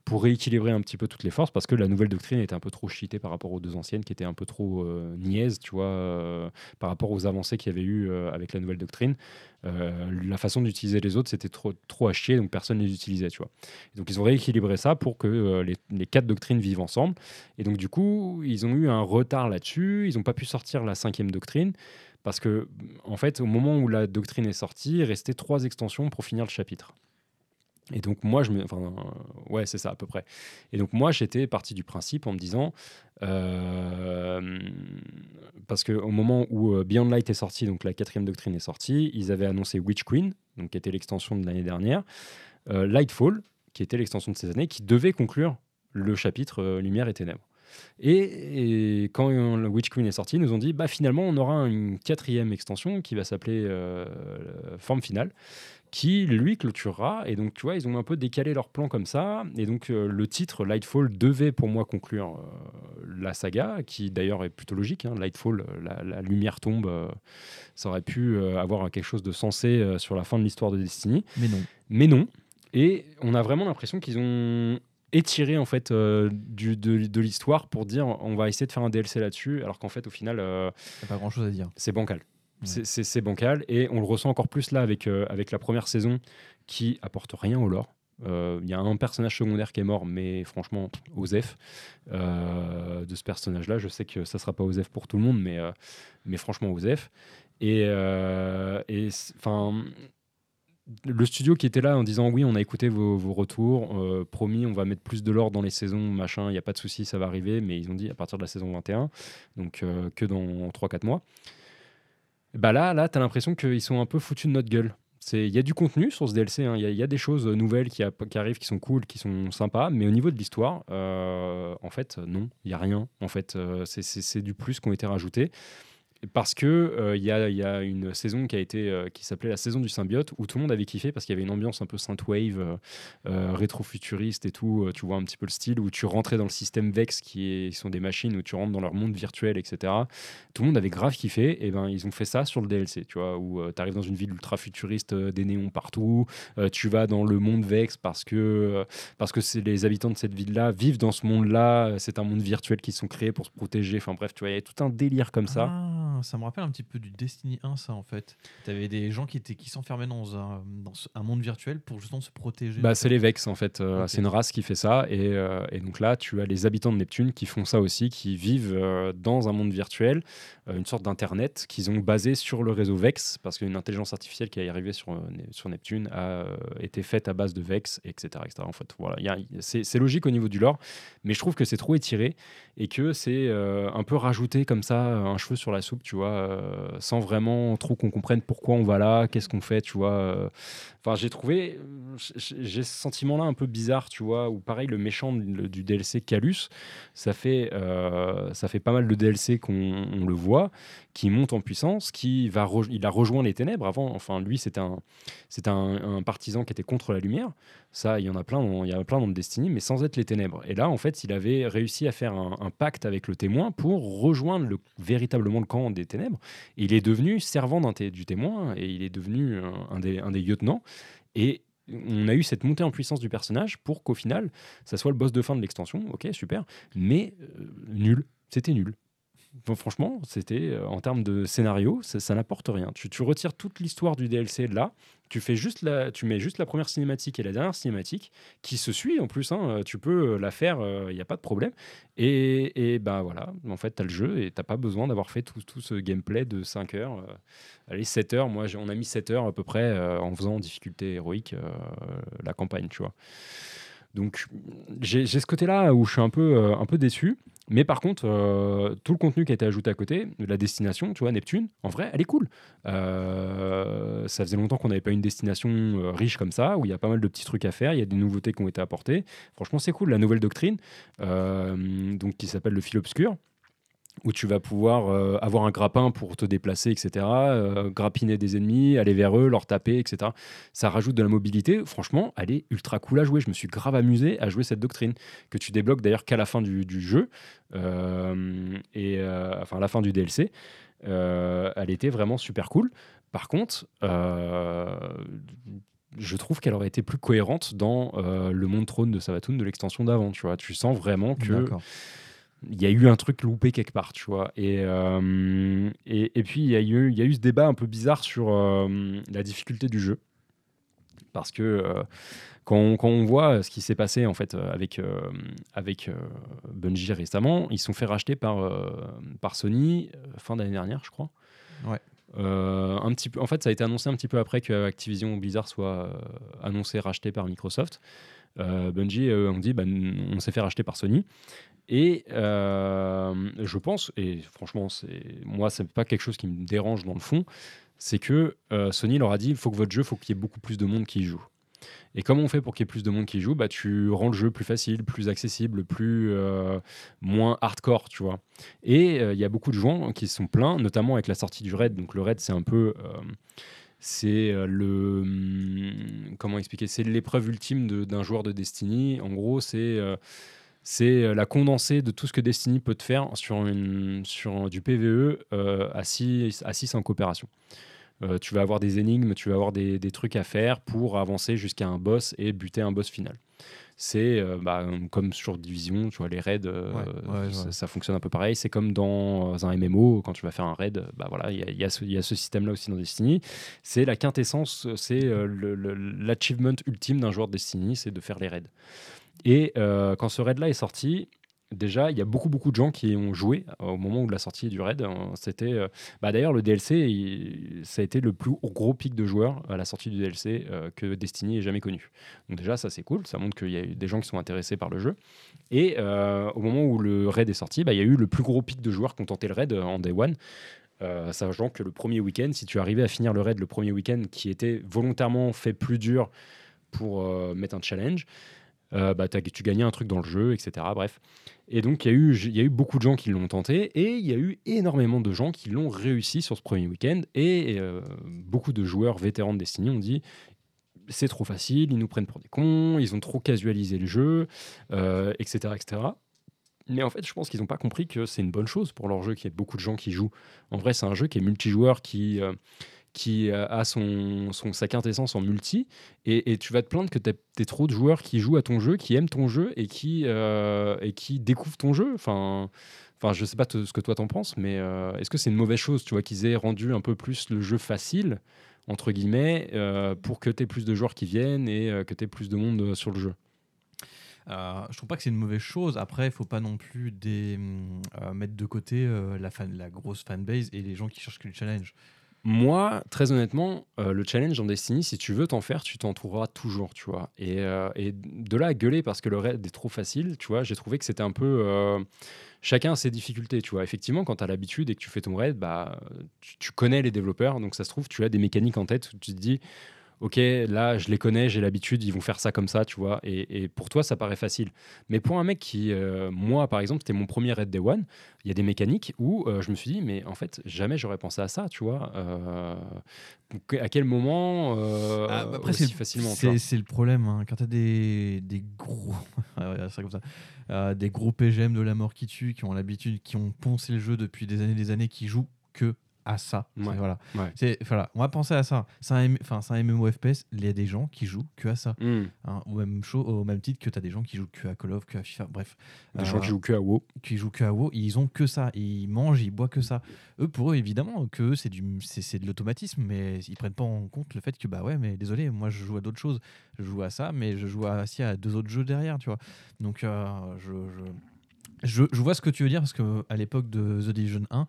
Pour rééquilibrer un petit peu toutes les forces parce que la nouvelle doctrine était un peu trop cheatée par rapport aux deux anciennes qui étaient un peu trop euh, niaises, tu vois, euh, par rapport aux avancées qu'il y avait eu euh, avec la nouvelle doctrine. La façon d'utiliser les autres, c'était trop, trop à chier, donc personne ne les utilisait, tu vois. Donc, ils ont rééquilibré ça pour que les, les quatre doctrines vivent ensemble. Et donc, du coup, ils ont eu un retard là-dessus. Ils n'ont pas pu sortir la cinquième doctrine. Parce que, en fait, au moment où la doctrine est sortie, il restait trois extensions pour finir le chapitre. Et donc, moi, je me. Enfin, ouais, c'est ça, à peu près. Et donc, moi, j'étais parti du principe en me disant. euh, parce qu'au moment où euh, Beyond Light est sorti, donc la quatrième doctrine est sortie, ils avaient annoncé Witch Queen, donc qui était l'extension de l'année dernière, euh, Lightfall, qui était l'extension de ces années, qui devait conclure le chapitre euh, Lumière et Ténèbres. Et, et quand le Witch Queen est sorti, ils nous ont dit bah finalement on aura une quatrième extension qui va s'appeler euh, Forme Finale, qui lui clôturera. Et donc tu vois, ils ont un peu décalé leur plan comme ça. Et donc euh, le titre Lightfall devait pour moi conclure euh, la saga, qui d'ailleurs est plutôt logique. hein. Lightfall, la, la lumière tombe, euh, ça aurait pu avoir quelque chose de sensé sur la fin de l'histoire de Destiny. Mais non. Mais non. Et on a vraiment l'impression qu'ils ont étiré en fait euh, du, de, de l'histoire pour dire on va essayer de faire un DLC là-dessus, alors qu'en fait au final euh, pas grand chose à dire. c'est bancal. C'est- bancal et on le ressent encore plus là avec, euh, avec la première saison qui apporte rien au lore. Il y a un personnage secondaire qui est mort, mais franchement, Osef, de ce personnage-là, je sais que ça sera pas Osef pour tout le monde, mais, mais franchement, Osef. Et, enfin, le studio qui était là en disant oui, on a écouté vos, vos retours, euh, promis, on va mettre plus de l'or dans les saisons, machin, il n'y a pas de souci, ça va arriver, mais ils ont dit à partir de la saison 21, donc euh, que dans 3-4 mois. Bah là, là tu as l'impression qu'ils sont un peu foutus de notre gueule. Il y a du contenu sur ce DLC, hein, il y, a- des choses nouvelles qui, arrivent, qui sont cool, qui sont sympas, mais au niveau de l'histoire, euh, en fait, non, il n'y a rien. En fait, c'est du plus qui ont été rajoutés. Parce que euh, il y, a, une saison qui a été euh, qui s'appelait la saison du symbiote où tout le monde avait kiffé parce qu'il y avait une ambiance un peu synthwave, euh, rétro-futuriste et tout. tu vois un petit peu le style où tu rentrais dans le système Vex qui, sont des machines où tu rentres dans leur monde virtuel, etc. Tout le monde avait grave kiffé. Et ben ils ont fait ça sur le DLC, tu vois, où tu arrives dans une ville ultra futuriste, des néons partout. tu vas dans le monde Vex parce que parce que c'est les habitants de cette ville-là vivent dans ce monde-là. C'est un monde virtuel qu'ils sont créés pour se protéger. Enfin bref, tu vois, il y a tout un délire comme ça. Ah, ça me rappelle un petit peu du Destiny 1, ça en fait. T'avais des gens qui, étaient, qui s'enfermaient dans, un, dans un monde virtuel pour justement se protéger. Bah, c'est les Vex en fait. Euh. C'est une race qui fait ça. Et, euh, et donc là, tu as les habitants de Neptune qui font ça aussi, qui vivent euh, dans un monde virtuel, euh, une sorte d'internet qu'ils ont basé sur le réseau Vex, parce qu'une intelligence artificielle qui est arrivée sur, sur Neptune a été faite à base de Vex, etc. etc. En fait, voilà, Il y a- c'est c'est logique au niveau du lore, mais je trouve que c'est trop étiré et que c'est un peu rajouté comme ça, un cheveu sur la soupe, tu vois, euh, sans vraiment trop qu'on comprenne pourquoi on va là, qu'est-ce qu'on fait, tu vois. euh. Enfin, j'ai trouvé, j'ai ce sentiment-là un peu bizarre, tu vois, où pareil, le méchant du DLC Calus, ça fait, euh, ça fait pas mal de DLC qu'on on le voit, qui monte en puissance, qui va, il a rejoint les ténèbres avant. Enfin, lui, c'était un, un, un partisan qui était contre la lumière. Ça, il y en a plein, dans, il y a plein Destiny, mais sans être les ténèbres. Et là, en fait, il avait réussi à faire un, pacte avec le témoin pour rejoindre le, véritablement le camp des ténèbres. Il est devenu servant du témoin et il est devenu un, un des, un des lieutenants. Et on a eu cette montée en puissance du personnage pour qu'au final, ça soit le boss de fin de l'extension. Ok, super. Mais euh, nul. C'était nul. Franchement, c'était euh, en termes de scénario, ça, n'apporte rien. Tu, tu retires toute l'histoire du DLC de là, tu fais juste la, tu mets juste la première cinématique et la dernière cinématique qui se suit en plus. hein, tu peux la faire, il n'y a pas de problème. Et, et ben voilà, en fait, tu as le jeu et t'as pas besoin d'avoir fait tout, ce gameplay de 5 heures. euh, allez, 7 heures. Moi, on a mis 7 heures à peu près euh, en faisant en difficulté héroïque euh, la campagne, tu vois. Donc j'ai ce côté-là où je suis un peu, euh, un peu déçu. Mais par contre, euh, tout le contenu qui a été ajouté à côté, la destination, tu vois, Neptune, en vrai, elle est cool. Euh, ça faisait longtemps qu'on n'avait pas une destination riche comme ça, où il y a pas mal de petits trucs à faire, il y a des nouveautés qui ont été apportées. Franchement, c'est cool. La nouvelle doctrine, qui s'appelle le fil obscur, où tu vas pouvoir euh, avoir un grappin pour te déplacer, etc., euh, grappiner des ennemis, aller vers eux, leur taper, etc. Ça rajoute de la mobilité. Franchement, elle est ultra cool à jouer. Je me suis grave amusé à jouer cette doctrine, que tu débloques d'ailleurs qu'à la fin du, jeu, euh, et, enfin à la fin du DLC. Elle était vraiment super cool. Par contre, je trouve qu'elle aurait été plus cohérente dans le monde trône de Savatoun de l'extension d'avant. Tu tu sens vraiment que. Il y a eu un truc loupé quelque part, tu vois. Et, euh, et, et puis, il y, a eu- il y a eu ce débat un peu bizarre sur euh, la difficulté du jeu. Parce que euh, quand, on, quand on voit ce qui s'est passé en fait avec, avec Bungie récemment, ils se sont fait racheter par, par Sony fin d'année dernière, je crois. Ouais. Euh, un petit peu, en fait, ça a été annoncé un petit peu après que Activision Blizzard soit euh, annoncé racheté par Microsoft. Euh, Bungie ont dit bah, on s'est fait racheter par Sony. Et je pense, et franchement, c'est moi, c'est pas quelque chose qui me dérange dans le fond, c'est que Sony leur a dit il faut que votre jeu, faut qu'il y ait beaucoup plus de monde qui y joue. Et comment on fait pour qu'il y ait plus de monde qui y joue bah, Tu rends le jeu plus facile, plus accessible, plus moins hardcore, tu vois. Et il y a beaucoup de gens qui se sont plaints, notamment avec la sortie du raid. Donc le raid, c'est un peu. c'est le. hum, Comment expliquer? C'est l'épreuve ultime d'un joueur de Destiny. En gros, c'est. C'est euh, la condensée de tout ce que Destiny peut te faire sur, une, sur du PVE euh, à 6 à six en coopération. Euh, tu vas avoir des énigmes, tu vas avoir des, des trucs à faire pour avancer jusqu'à un boss et buter un boss final. C'est euh, bah, comme sur Division, tu vois, les raids, euh, Ouais, ouais, ça, ouais. ça fonctionne un peu pareil. C'est comme dans un MMO, quand tu vas faire un raid, bah voilà, il y a- il y, a ce- y a ce système-là aussi dans Destiny. C'est la quintessence, c'est l'achievement ultime d'un joueur de Destiny, c'est de faire les raids. Et euh, quand ce raid-là est sorti, déjà, il y a beaucoup, beaucoup de gens qui ont joué euh, au moment où la sortie du raid. euh, C'était, euh, bah, d'ailleurs, le DLC, ça a été le plus gros pic de joueurs à la sortie du DLC que Destiny ait jamais connu. Donc déjà, ça c'est cool, ça montre qu'il y a eu des gens qui sont intéressés par le jeu. Et au moment où le raid est sorti, bah, il y a eu le plus gros pic de joueurs qui ont tenté le raid en day one. Sachant que le premier week-end, si tu arrivais à finir le raid le premier week-end, qui était volontairement fait plus dur pour mettre un challenge, euh, bah, tu gagnais un truc dans le jeu, etc. Bref. Et donc, il y, a eu- y a eu beaucoup de gens qui l'ont tenté et il y a eu énormément de gens qui l'ont réussi sur ce premier week-end. Et euh, beaucoup de joueurs vétérans de Destiny ont dit c'est trop facile, ils nous prennent pour des cons, ils ont trop casualisé le jeu, euh, etc., etc. Mais en fait, je pense qu'ils n'ont pas compris que c'est une bonne chose pour leur jeu qu'il y ait beaucoup de gens qui jouent. En vrai, c'est un jeu qui est multijoueur, qui, qui euh, a son, son, sa quintessence en multi. Et, et tu vas te plaindre que tu as trop de joueurs qui jouent à ton jeu, qui aiment ton jeu et qui, euh, et qui découvrent ton jeu. Enfin, enfin je sais pas ce que toi t'en penses, mais euh, est-ce que c'est une mauvaise chose, tu vois, qu'ils aient rendu un peu plus le jeu facile, entre guillemets, pour que tu aies plus de joueurs qui viennent et que tu aies plus de monde sur le jeu? Euh, je trouve pas que c'est une mauvaise chose. Après, il faut pas non plus des, mettre de côté la, fan, la grosse fanbase et les gens qui cherchent que le challenge. Moi, très honnêtement, euh, le challenge en Destiny, si tu veux t'en faire, tu t'en trouveras toujours, tu vois. Et, euh, et de là à gueuler parce que le raid est trop facile, tu vois, j'ai trouvé que c'était un peu... euh, chacun a ses difficultés, tu vois. Effectivement, quand tu as l'habitude et que tu fais ton raid, bah, tu, tu connais les développeurs, donc ça se trouve, tu as des mécaniques en tête où tu te dis, ok, là, je les connais, j'ai l'habitude, ils vont faire ça comme ça, tu vois. Et, et pour toi, ça paraît facile. Mais pour un mec qui, euh, moi, par exemple, c'était mon premier raid day one, il y a des mécaniques où euh, je me suis dit, mais en fait, jamais j'aurais pensé à ça, tu vois. Euh, à quel moment Ah, bah après, aussi c'est le- facilement c'est le problème. hein. Quand tu as des, des gros. Comme ça. Des gros PGM de la mort qui tuent, qui ont l'habitude, qui ont poncé le jeu depuis des années et des années, qui jouent que à ça. Ouais. Voilà. Ouais. C'est voilà. On va penser à ça. C'est un, enfin, c'est un MMO FPS. Il y a des gens qui jouent que à ça. Hmm. hein. au même show, au même titre que tu as des gens qui jouent que à Call of, que à FIFA. Bref. Des gens Euh, qui jouent que à WoW. qui jouent que à WoW, ils ont que ça, ils mangent, ils boivent que ça. Eux, pour eux, évidemment, que c'est du, c'est, de l'automatisme, mais ils prennent pas en compte le fait que bah ouais, mais désolé, moi je joue à d'autres choses, je joue à ça, mais je joue à, aussi à deux autres jeux derrière, tu vois. Donc euh, je, je, je, je vois ce que tu veux dire parce que à l'époque de The Division 1, euh,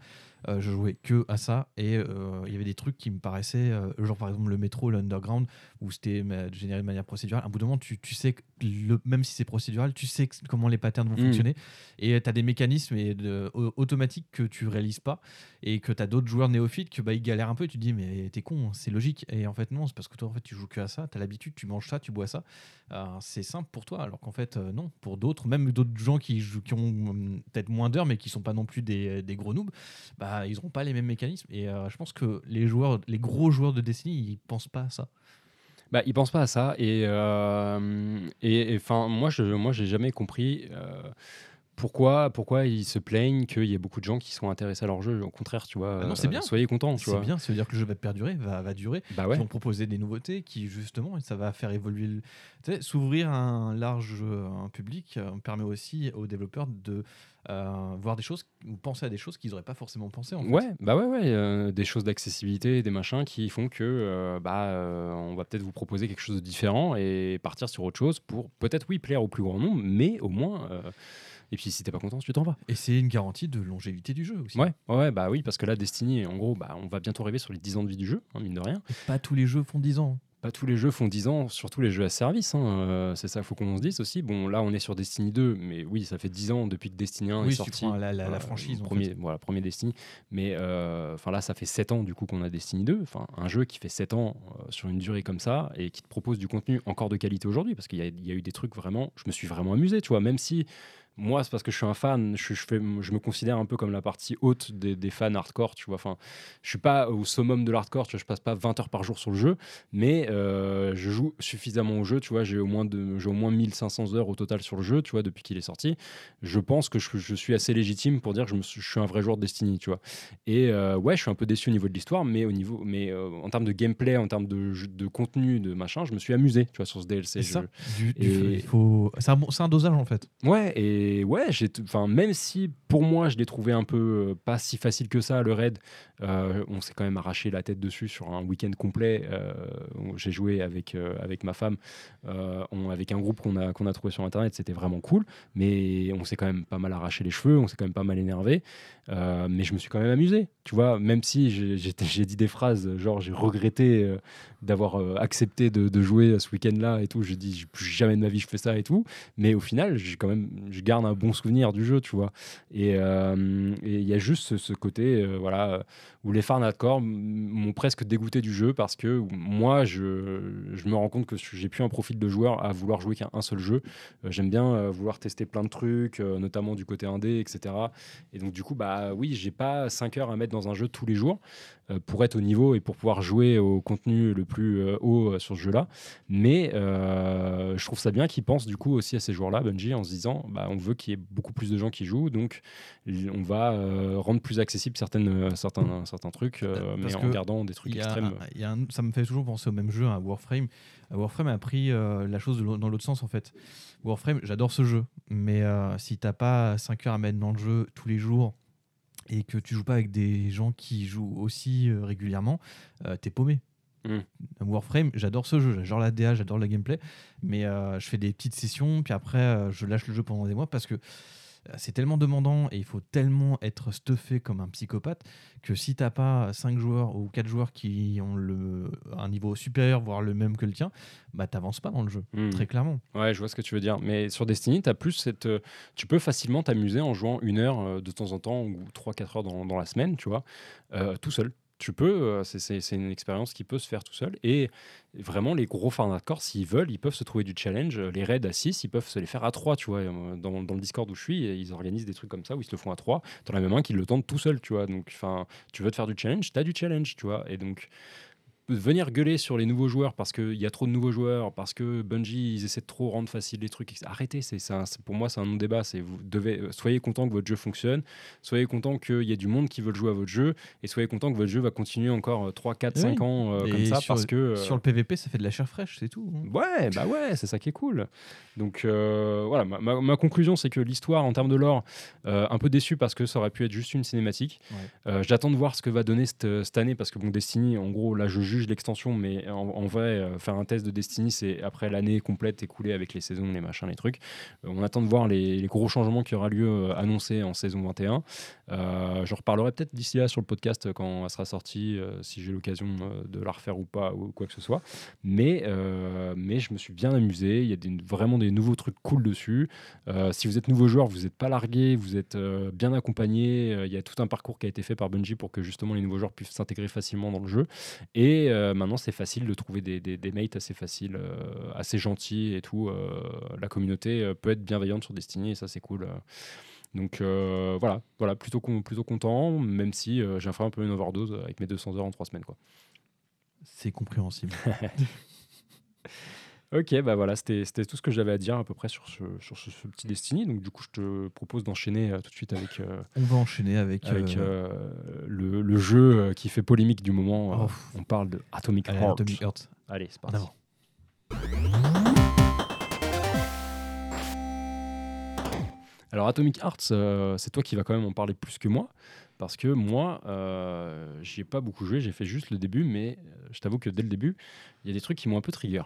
je jouais que à ça et euh, il y avait des trucs qui me paraissaient, euh, genre par exemple le métro, l'underground, où c'était euh, généré de manière procédurale. À un bout d'un moment, tu, tu sais que le, même si c'est procédural, tu sais que- comment les patterns vont Mm. fonctionner et tu as des mécanismes et de- au- automatiques que tu réalises pas et que tu as d'autres joueurs néophytes que bah, ils galèrent un peu et tu te dis mais t'es con, c'est logique. Et en fait non, c'est parce que toi en fait tu joues que à ça, tu as l'habitude, tu manges ça, tu bois ça. Euh, c'est simple pour toi alors qu'en fait euh, non, pour d'autres, même d'autres gens qui, jouent, qui ont mm, peut-être moins d'heures, mais qui sont pas non plus des, des gros noobs, bah, ils n'auront pas les mêmes mécanismes. Et euh, je pense que les joueurs, les gros joueurs de Destiny, ils pensent pas à ça. Bah, ils pensent pas à ça. Et euh, et enfin, moi, je moi, j'ai jamais compris. euh, pourquoi, pourquoi ils se plaignent qu'il y ait beaucoup de gens qui sont intéressés à leur jeu Au contraire, tu vois. Ah non, c'est bien. Soyez contents, C'est bien, ça veut dire que le jeu va perdurer, va, va durer. Bah ouais. Ils vont proposer des nouveautés qui, justement, ça va faire évoluer. le- s'ouvrir à un large un public permet aussi aux développeurs de voir des choses ou penser à des choses qu'ils n'auraient pas forcément pensé. En fait. Ouais, bah ouais, ouais, euh, des choses d'accessibilité, des machins qui font que euh, bah euh, on va peut-être vous proposer quelque chose de différent et partir sur autre chose pour peut-être oui plaire au plus grand nombre, mais au moins. euh, et puis si t'es pas content, tu t'en vas. Et c'est une garantie de longévité du jeu aussi. Ouais, ouais, bah oui, parce que là, Destiny, en gros, bah, on va bientôt arriver sur les 10 ans de vie du jeu, hein, mine de rien. Et pas tous les jeux font 10 ans. Pas tous les jeux font 10 ans, surtout les jeux à service. hein, euh, c'est ça, faut qu'on se dise aussi. Bon, là, on est sur Destiny 2, mais oui, ça fait 10 ans depuis que Destiny 1 oui, est sorti. la, la- la franchise. en premier, fait. voilà, premier Destiny. Mais euh, enfin là, ça fait 7 ans du coup qu'on a Destiny 2. Enfin, un jeu qui fait 7 ans euh, sur une durée comme ça et qui te propose du contenu encore de qualité aujourd'hui. Parce qu'il y, y a eu des trucs vraiment. Je me suis vraiment amusé, tu vois. Même si moi, c'est parce que je suis un fan, je, je fais, je me considère un peu comme la partie haute des, des fans hardcore, tu vois. Enfin, je suis pas au summum de l'hardcore, tu vois, je passe pas 20 heures par jour sur le jeu, mais euh, je joue suffisamment au jeu, tu vois. J'ai au moins de, j'ai au moins 1500 heures au total sur le jeu, tu vois, depuis qu'il est sorti. Je pense que je, je suis assez légitime pour dire que je, me suis- je suis un vrai joueur de Destiny, tu vois. Et euh, ouais, je suis un peu déçu au niveau de l'histoire, mais au niveau, mais euh, en termes de gameplay, en termes de, contenu, de machin, je me suis amusé, tu vois, sur ce DLC. C'est ça. Du- du- et- il faut... C'est un, c'est un dosage en fait. Ouais, et ouais, j'ai, t- enfin, même si pour moi je l'ai trouvé un peu euh, pas si facile que ça, le raid, euh, on s'est quand même arraché la tête dessus sur un week-end complet. euh, j'ai joué avec, euh, avec ma femme, avec un groupe qu'on a, qu'on a trouvé sur internet, c'était vraiment cool, mais on s'est quand même pas mal arraché les cheveux, on s'est quand même pas mal énervé, mais je me suis quand même amusé, tu vois, même si j'ai, dit des phrases, genre j'ai regretté euh, d'avoir euh, accepté de, de jouer ce week-end-là et tout, j'ai dit plus jamais de ma vie je fais ça et tout, mais au final, quand même, je garde un bon souvenir du jeu, tu vois. Et euh, il y a juste ce, côté, voilà, où les hardcore m'ont presque dégoûté du jeu parce que moi, je, je me rends compte que j'ai plus un profil de joueur à vouloir jouer qu'à un seul jeu. J'aime bien vouloir tester plein de trucs, notamment du côté indé, etc. Et donc, du coup, bah oui, j'ai pas 5 heures à mettre dans un jeu tous les jours euh, pour être au niveau et pour pouvoir jouer au contenu le plus euh, haut euh, sur ce jeu-là. Mais euh, je trouve ça bien qu'ils pensent du coup aussi à ces joueurs-là, Bungie, en se disant bah, on veut qu'il y ait beaucoup plus de gens qui jouent, donc on va euh, rendre plus accessible certaines, certains, certains trucs, euh, mais en gardant des trucs Il y a extrêmes. un- il y a un- ça me fait toujours penser au même jeu, à Warframe. Euh, Warframe a pris la chose dans l'autre sens en fait. Warframe, j'adore ce jeu, mais si t'as pas 5 heures à mettre dans le jeu tous les jours et que tu joues pas avec des gens qui jouent aussi euh, régulièrement, euh, t'es paumé. Mm. Warframe, j'adore ce jeu, j'adore la DA, j'adore le gameplay, mais euh, je fais des petites sessions, puis après euh, je lâche le jeu pendant des mois parce que c'est tellement demandant et il faut tellement être stuffé comme un psychopathe que si t'as pas 5 joueurs ou 4 joueurs qui ont le, un niveau supérieur, voire le même que le tien, bah t'avances pas dans le jeu, Hmm. très clairement. Ouais, je vois ce que tu veux dire. Mais sur Destiny, as plus cette, euh, tu peux facilement t'amuser en jouant une heure euh, de temps en temps ou 3-4 heures dans, dans la semaine, tu vois, euh, tout seul. Tu peux, euh, c'est- une expérience qui peut se faire tout seul. Et vraiment, les gros fans hardcore, s'ils veulent, ils peuvent se trouver du challenge. Les raids à 6, ils peuvent se les faire à 3, tu vois. Euh, Dans, dans le Discord où je suis, ils organisent des trucs comme ça où ils se le font à 3. T'en as même un qui le tente tout seul, tu vois. Donc, tu veux te faire du challenge, t'as du challenge, tu vois. Et donc, venir gueuler sur les nouveaux joueurs parce qu'il y a trop de nouveaux joueurs, parce que Bungie, ils essaient de trop rendre facile les trucs. Arrêtez, c'est c'est un- c'est- pour moi, c'est un non-débat. C'est vous devez, euh, soyez content que votre jeu fonctionne, soyez content qu'il y ait du monde qui veut jouer à votre jeu, et soyez content que votre jeu va continuer encore 3, 4, Oui. 5 ans euh, comme ça sur- parce que. euh, Sur le PVP, ça fait de la chair fraîche, c'est tout. hein. Ouais, bah ouais, c'est ça qui est cool. Donc euh, voilà, ma, ma- ma conclusion, c'est que l'histoire en termes de lore, euh, un peu déçu parce que ça aurait pu être juste une cinématique. Ouais. Euh, J'attends de voir ce que va donner cette, cette année parce que bon, Destiny, en gros, là, je juge l'extension, mais en, vrai, euh, faire un test de Destiny, c'est après l'année complète écoulée avec les saisons, les machins, les trucs. Euh, on attend de voir les, gros changements qui aura lieu euh, annoncés en saison 21. Euh, J'en reparlerai peut-être d'ici là sur le podcast quand elle sera sortie, si j'ai l'occasion de la refaire ou pas, ou quoi que ce soit. Mais, mais je me suis bien amusé. Il y a vraiment des nouveaux trucs cool dessus. Si vous êtes nouveau joueur, vous n'êtes pas largué, vous êtes bien accompagné. Il y a tout un parcours qui a été fait par Bungie pour que justement les nouveaux joueurs puissent s'intégrer facilement dans le jeu. Et euh, maintenant, c'est facile de trouver des, des, des mates assez faciles, euh, assez gentils et tout. Euh, la communauté peut être bienveillante sur Destiny et ça, c'est cool. Donc euh, voilà, voilà plutôt, con- plutôt content, même si euh, j'ai fait un peu une overdose avec mes 200 heures en 3 semaines. Quoi. C'est compréhensible. Ok, bah voilà, c'était tout ce que j'avais à dire à peu près sur ce, sur ce, ce petit Destiny. Donc du coup, je te propose d'enchaîner euh, tout de suite avec, euh, On va enchaîner avec. avec euh, le, le jeu qui fait polémique du moment. Oh. on parle de Atomic allez, Heart. Atomic Heart. Allez, c'est parti. Alors Atomic Hearts, euh, c'est toi qui vas quand même en parler plus que moi, parce que moi, euh, j'y ai pas beaucoup joué, j'ai fait juste le début, mais je t'avoue que dès le début, il y a des trucs qui m'ont un peu trigger.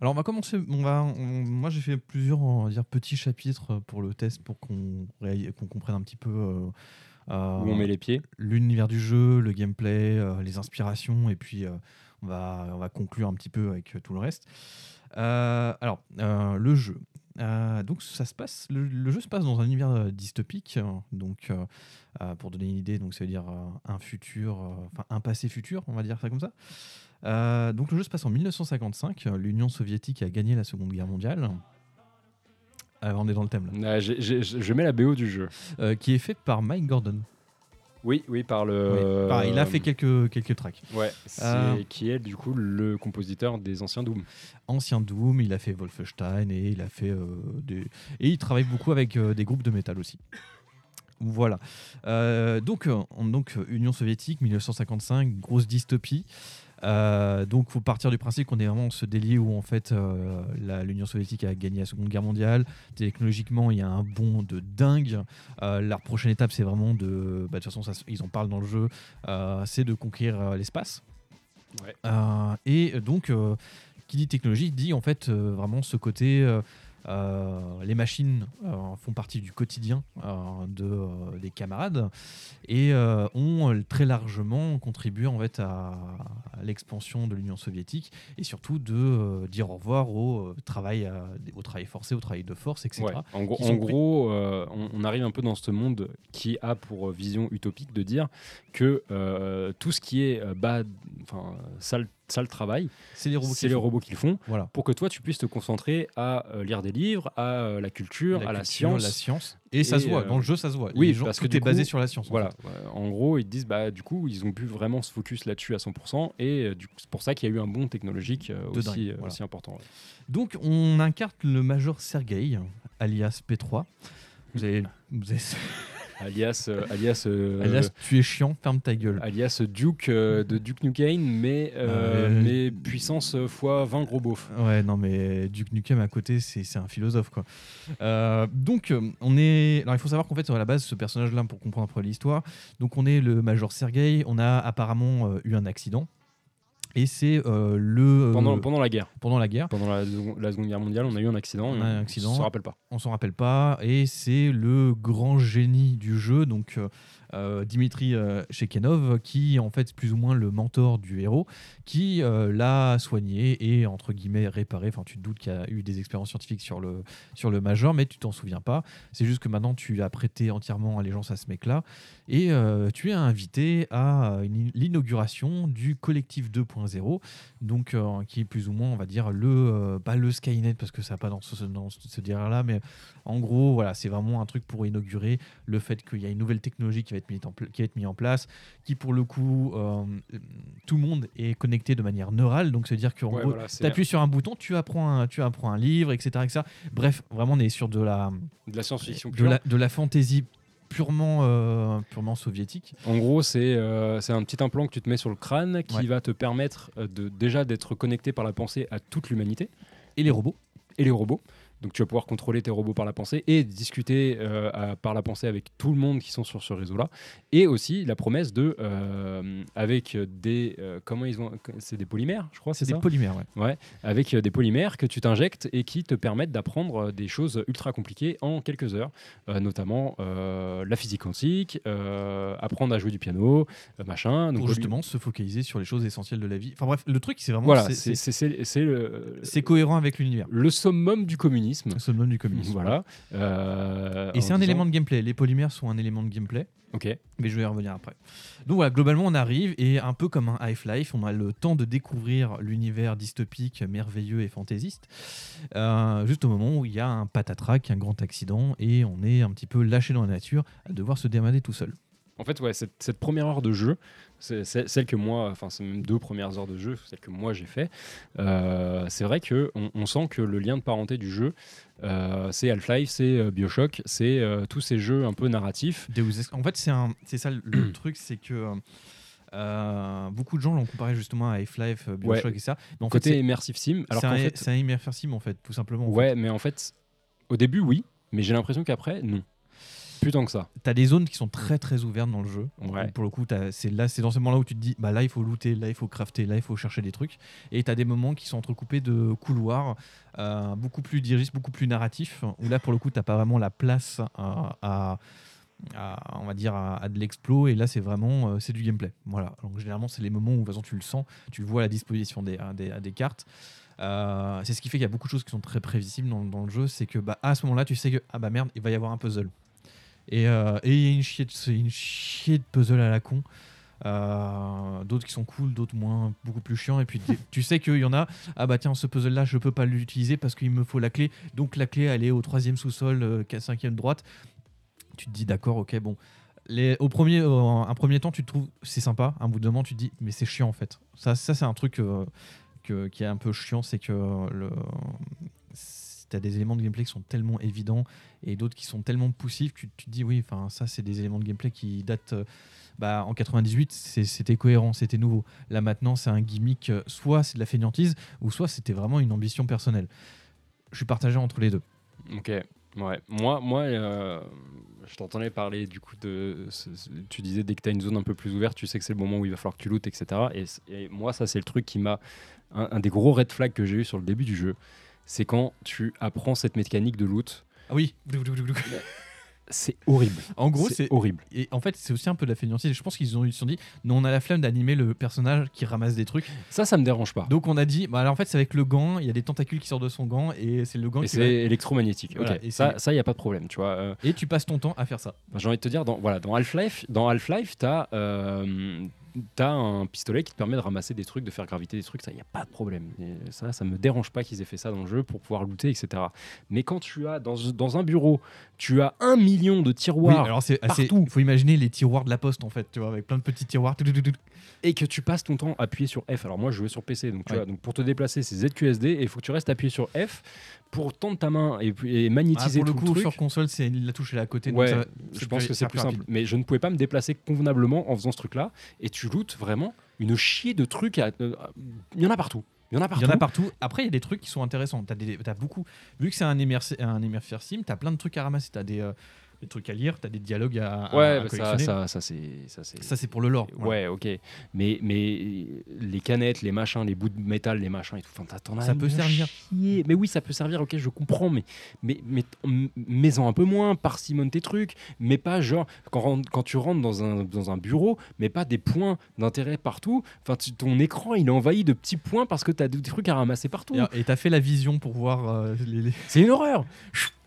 Alors on va commencer. On va. on- moi j'ai fait plusieurs on va dire petits chapitres pour le test pour qu'on comprenne un petit peu. euh, euh, Où on met les pieds. l'univers du jeu, le gameplay, euh, les inspirations, et puis euh, on, va, on va conclure un petit peu avec euh, tout le reste. Euh, alors, euh, le jeu. Euh, donc ça se passe, le, le jeu se passe dans un univers euh, dystopique. euh, Donc, euh, euh, pour donner une idée, donc ça veut dire euh, un futur, euh, enfin un passé futur, on va dire ça comme ça. Euh, donc le jeu se passe en 1955. euh, L'Union soviétique a gagné la Seconde Guerre mondiale. Euh, on est dans le thème là. Ah, je mets la BO du jeu. Euh, qui est fait par Mike Gordon. Oui, oui, par le. Oui. Il a fait quelques, quelques tracks. Ouais, qui est du coup le compositeur des anciens Doom. ancien Doom, il a fait Wolfenstein et il a fait des et il travaille beaucoup avec des groupes de métal aussi. Voilà. Donc, on- donc Union soviétique, 1955, grosse dystopie. Euh, donc, faut partir du principe qu'on est vraiment dans ce délit où en fait euh, l'Union soviétique a gagné la Seconde Guerre mondiale. Technologiquement, il y a un bond de dingue. Euh, la prochaine étape, c'est vraiment de, bah, de toute façon, ça ils en parlent dans le jeu, euh, c'est de conquérir euh, l'espace. Ouais. Et donc, qui dit technologie dit en fait vraiment ce côté. Euh, les machines euh, font partie du quotidien euh, de, des camarades et ont très largement contribué en fait à, à l'expansion de l'Union soviétique et surtout de dire au revoir au travail, au travail forcé, au travail de force, etc. Ouais. En gros, en euh, on, arrive un peu dans ce monde qui a pour vision utopique de dire que euh, tout ce qui est bas, enfin sale, sale travail, C'est les robots. qui les font. robots qui le font, Voilà. pour que toi tu puisses te concentrer à euh, lire des livres, à euh, la culture, à la science. la science. Et ça se voit euh, dans le jeu, ça se voit. oui, Les gens- parce tout que du est basé coup, sur la science. en Voilà. fait. En gros, ils disent bah du coup ils ont pu vraiment se focus là-dessus à 100% et c'est pour ça qu'il y a eu un bond technologique aussi, dingue, voilà. aussi important. ouais. Donc, on incarne le major Sergei, alias P3. Vous avez, vous avez- Alias, euh, alias, euh, alias, tu es chiant, ferme ta gueule. alias Duke euh, de Duke Nukem, mais, mais puissance fois 20 gros beaufs. Ouais, non, mais Duke Nukem à côté, c'est c'est un philosophe, quoi. Donc, on est. Alors, il faut savoir qu'en fait, à la base, ce personnage-là, pour comprendre un peu l'histoire, donc on est le Major Sergei. On a apparemment eu un accident. Et c'est euh, le. Pendant, pendant la guerre, pendant la guerre. pendant la, la Seconde Guerre mondiale, on a eu un accident. On un accident. On se rappelle pas. on s'en rappelle pas, et c'est le grand génie du jeu, donc euh, euh, Dimitri euh, Shekenov, qui en fait plus ou moins le mentor du héros, qui euh, l'a soigné et entre guillemets réparé. Enfin, tu te doutes qu'il y a eu des expériences scientifiques sur le sur le major, mais tu t'en souviens pas. C'est juste que maintenant tu as prêté entièrement allégeance à ce mec-là, et euh, tu es invité à euh, l'inauguration du collectif 2.0, donc euh, qui est plus ou moins, on va dire le euh, pas le Skynet parce que ça n'a pas dans ce, dans ce là mais en gros, voilà, c'est vraiment un truc pour inaugurer le fait qu'il y a une nouvelle technologie qui va être mise en, qui va être mise en place, qui pour le coup, euh, tout le monde est connecté de manière neurale, donc à dire qu'en Ouais, voilà, tu appuies sur un bouton, tu apprends un, tu apprends un livre, etc., etc. Bref, vraiment, on est sur de la, de la science-fiction de la, de la fantaisie purement, euh, purement soviétique. En gros, c'est euh, c'est un petit implant que tu te mets sur le crâne qui Ouais. va te permettre de, déjà d'être connecté par la pensée à toute l'humanité Et les robots. et les robots. Donc tu vas pouvoir contrôler tes robots par la pensée et discuter euh, à- par la pensée avec tout le monde qui sont sur ce réseau-là. Et aussi la promesse de, euh, avec des, euh, comment ils ont, c'est des polymères, je crois, c'est ça des polymères, ouais. Ouais, avec des polymères que tu t'injectes et qui te permettent d'apprendre des choses ultra compliquées en quelques heures, notamment la physique quantique, apprendre à jouer du piano, machin. Donc, Pour justement se focaliser sur les choses essentielles de la vie. Enfin bref, le truc, c'est vraiment. voilà, c'est cohérent avec l'univers. le summum du communisme. Communisme. Du communisme. Voilà. Euh, Et c'est un disant- élément de gameplay. Les polymères sont un élément de gameplay. Ok. Mais je vais y revenir après. Donc voilà, globalement, on arrive et un peu comme un Half-Life, on a le temps de découvrir l'univers dystopique, merveilleux et fantaisiste, euh, juste au moment où il y a un patatrac, un grand accident, et on est un petit peu lâché dans la nature à devoir se démerder tout seul. En fait, ouais, cette, cette première heure de jeu, celle que moi, enfin, c'est même deux premières heures de jeu, celle que moi j'ai fait. euh, c'est vrai que on, on sent que le lien de parenté du jeu, euh, c'est Half-Life, c'est euh, Bioshock, c'est tous ces jeux un peu narratifs. En fait, c'est un- c'est ça le- truc, c'est que euh, beaucoup de gens l'ont comparé justement à Half-Life, Bioshock Ouais. et ça. Mais en Côté fait, immersive sim, c'est alors c'est qu'en un, fait, un immersive sim, en fait, tout simplement. en ouais, mais en fait, au début, oui, mais j'ai l'impression qu'après, non. Plus tant que ça. T'as des zones qui sont très très ouvertes dans le jeu. Ouais. Pour le coup, c'est là, c'est dans ce moment-là où tu te dis, bah là il faut looter, là il faut crafter, là il faut chercher des trucs. Et t'as des moments qui sont entrecoupés de couloirs, euh, beaucoup plus dirigés, beaucoup plus narratifs. Où là pour le coup, t'as pas vraiment la place à, à- à, on va dire à, à de l'explo. Et là c'est vraiment, euh, c'est du gameplay. Voilà. Donc généralement c'est les moments où de toute façon, tu le sens, tu le vois à la disposition des, à des, à des cartes. Euh, c'est ce qui fait qu'il y a beaucoup de choses qui sont très prévisibles dans, dans le jeu. C'est que bah, à ce moment-là, tu sais que ah bah merde, il va y avoir un puzzle. Et euh, et il y a une chier, de, puzzle à la con. Euh, d'autres qui sont cool, d'autres moins, beaucoup plus chiants. Et puis tu- sais qu'il y en a, ah bah tiens, ce puzzle-là, je peux pas l'utiliser parce qu'il me faut la clé. Donc la clé, elle est au troisième sous-sol, euh, cinquième droite. Tu te dis, d'accord, ok, bon. Au premier, euh, un premier temps, tu te trouves, c'est sympa. Un bout de moment, tu te dis, mais c'est chiant en fait. Ça, ça c'est un truc que- qui est un peu chiant, c'est que le, tu as des éléments de gameplay qui sont tellement évidents et d'autres qui sont tellement poussifs que tu, te dis oui, ça c'est des éléments de gameplay qui datent euh, bah, en 98, c'est- c'était cohérent, c'était nouveau. Là maintenant, c'est un gimmick, euh, soit c'est de la fainéantise ou soit c'était vraiment une ambition personnelle. Je suis partagé entre les deux. Ok. Ouais. Moi, moi euh, je t'entendais parler du coup de. tu disais dès que tu as une zone un peu plus ouverte, tu sais que c'est le moment où il va falloir que tu lootes, etc. Et, moi, ça, c'est le truc qui m'a. Un des gros red flags que j'ai eu sur le début du jeu, c'est quand tu apprends cette mécanique de loot. Ah oui. C'est horrible. En gros, c'est horrible. et en fait c'est aussi un peu de la fainéantise. Je pense qu'ils ont ils se sont dit, non, on a la flemme d'animer le personnage qui ramasse des trucs. Ça, ça me dérange pas. Donc on a dit, bah alors en fait c'est avec le gant, il y a des tentacules qui sortent de son gant et c'est le gant Et c'est va- électromagnétique. Voilà, ok. et ça, ça, y a pas de problème. Tu vois. Euh, et tu passes ton temps à faire ça. J'ai envie de te dire, dans, voilà, dans Half-Life, dans Half-Life, t'as euh, t'as un pistolet qui te permet de ramasser des trucs, de faire graviter des trucs, ça, il n'y a pas de problème. Et ça, ça me dérange pas qu'ils aient fait ça dans le jeu pour pouvoir looter, etc. Mais quand tu as, dans, dans un bureau, tu as un million de Oui, tiroirs alors c'est partout. Il faut imaginer les tiroirs de la poste en fait, tu vois, avec plein de petits tiroirs. et que tu passes ton temps appuyé sur F. Alors moi, je jouais sur PC, donc, tu Ouais. vois, donc pour te déplacer, c'est ZQSD, et il faut que tu restes appuyé sur F pour tendre ta main et, et Ah, magnétiser pour le tout coup, le truc. sur console, c'est la touche est à côté. donc Ouais, ça- je pense que c'est plus simple. rapide. Mais je ne pouvais pas me déplacer convenablement en faisant ce truc-là. Et tu lootes vraiment une chier de trucs. à- euh, Il y en a partout. Il y en a Il partout. y en a partout. Après, il y a des trucs qui sont intéressants. T'as des, t'as beaucoup. Vu que c'est un immersive un immersive sim, t'as plein de trucs à ramasser. T'as des, euh, des trucs à lire, t'as des dialogues à, Ouais, à bah ça, collectionner. ça, ça, c'est. Ça, c'est... Ça, c'est pour le lore. Ouais, voilà. ok. Mais, mais les canettes, les machins, les bouts de métal, les machins et tout, enfin, t'en as Ça peut servir. chier. Mais oui, ça peut servir, ok, je comprends, mais, mais, mais mets-en un peu moins, parcimoine tes trucs, mais pas genre, quand, quand tu rentres dans un, dans un bureau, mais pas des points d'intérêt partout. Enfin, tu- ton écran, il est envahi de petits points parce que t'as des trucs à ramasser partout. Et- t'as fait la vision pour voir euh, les- C'est une horreur.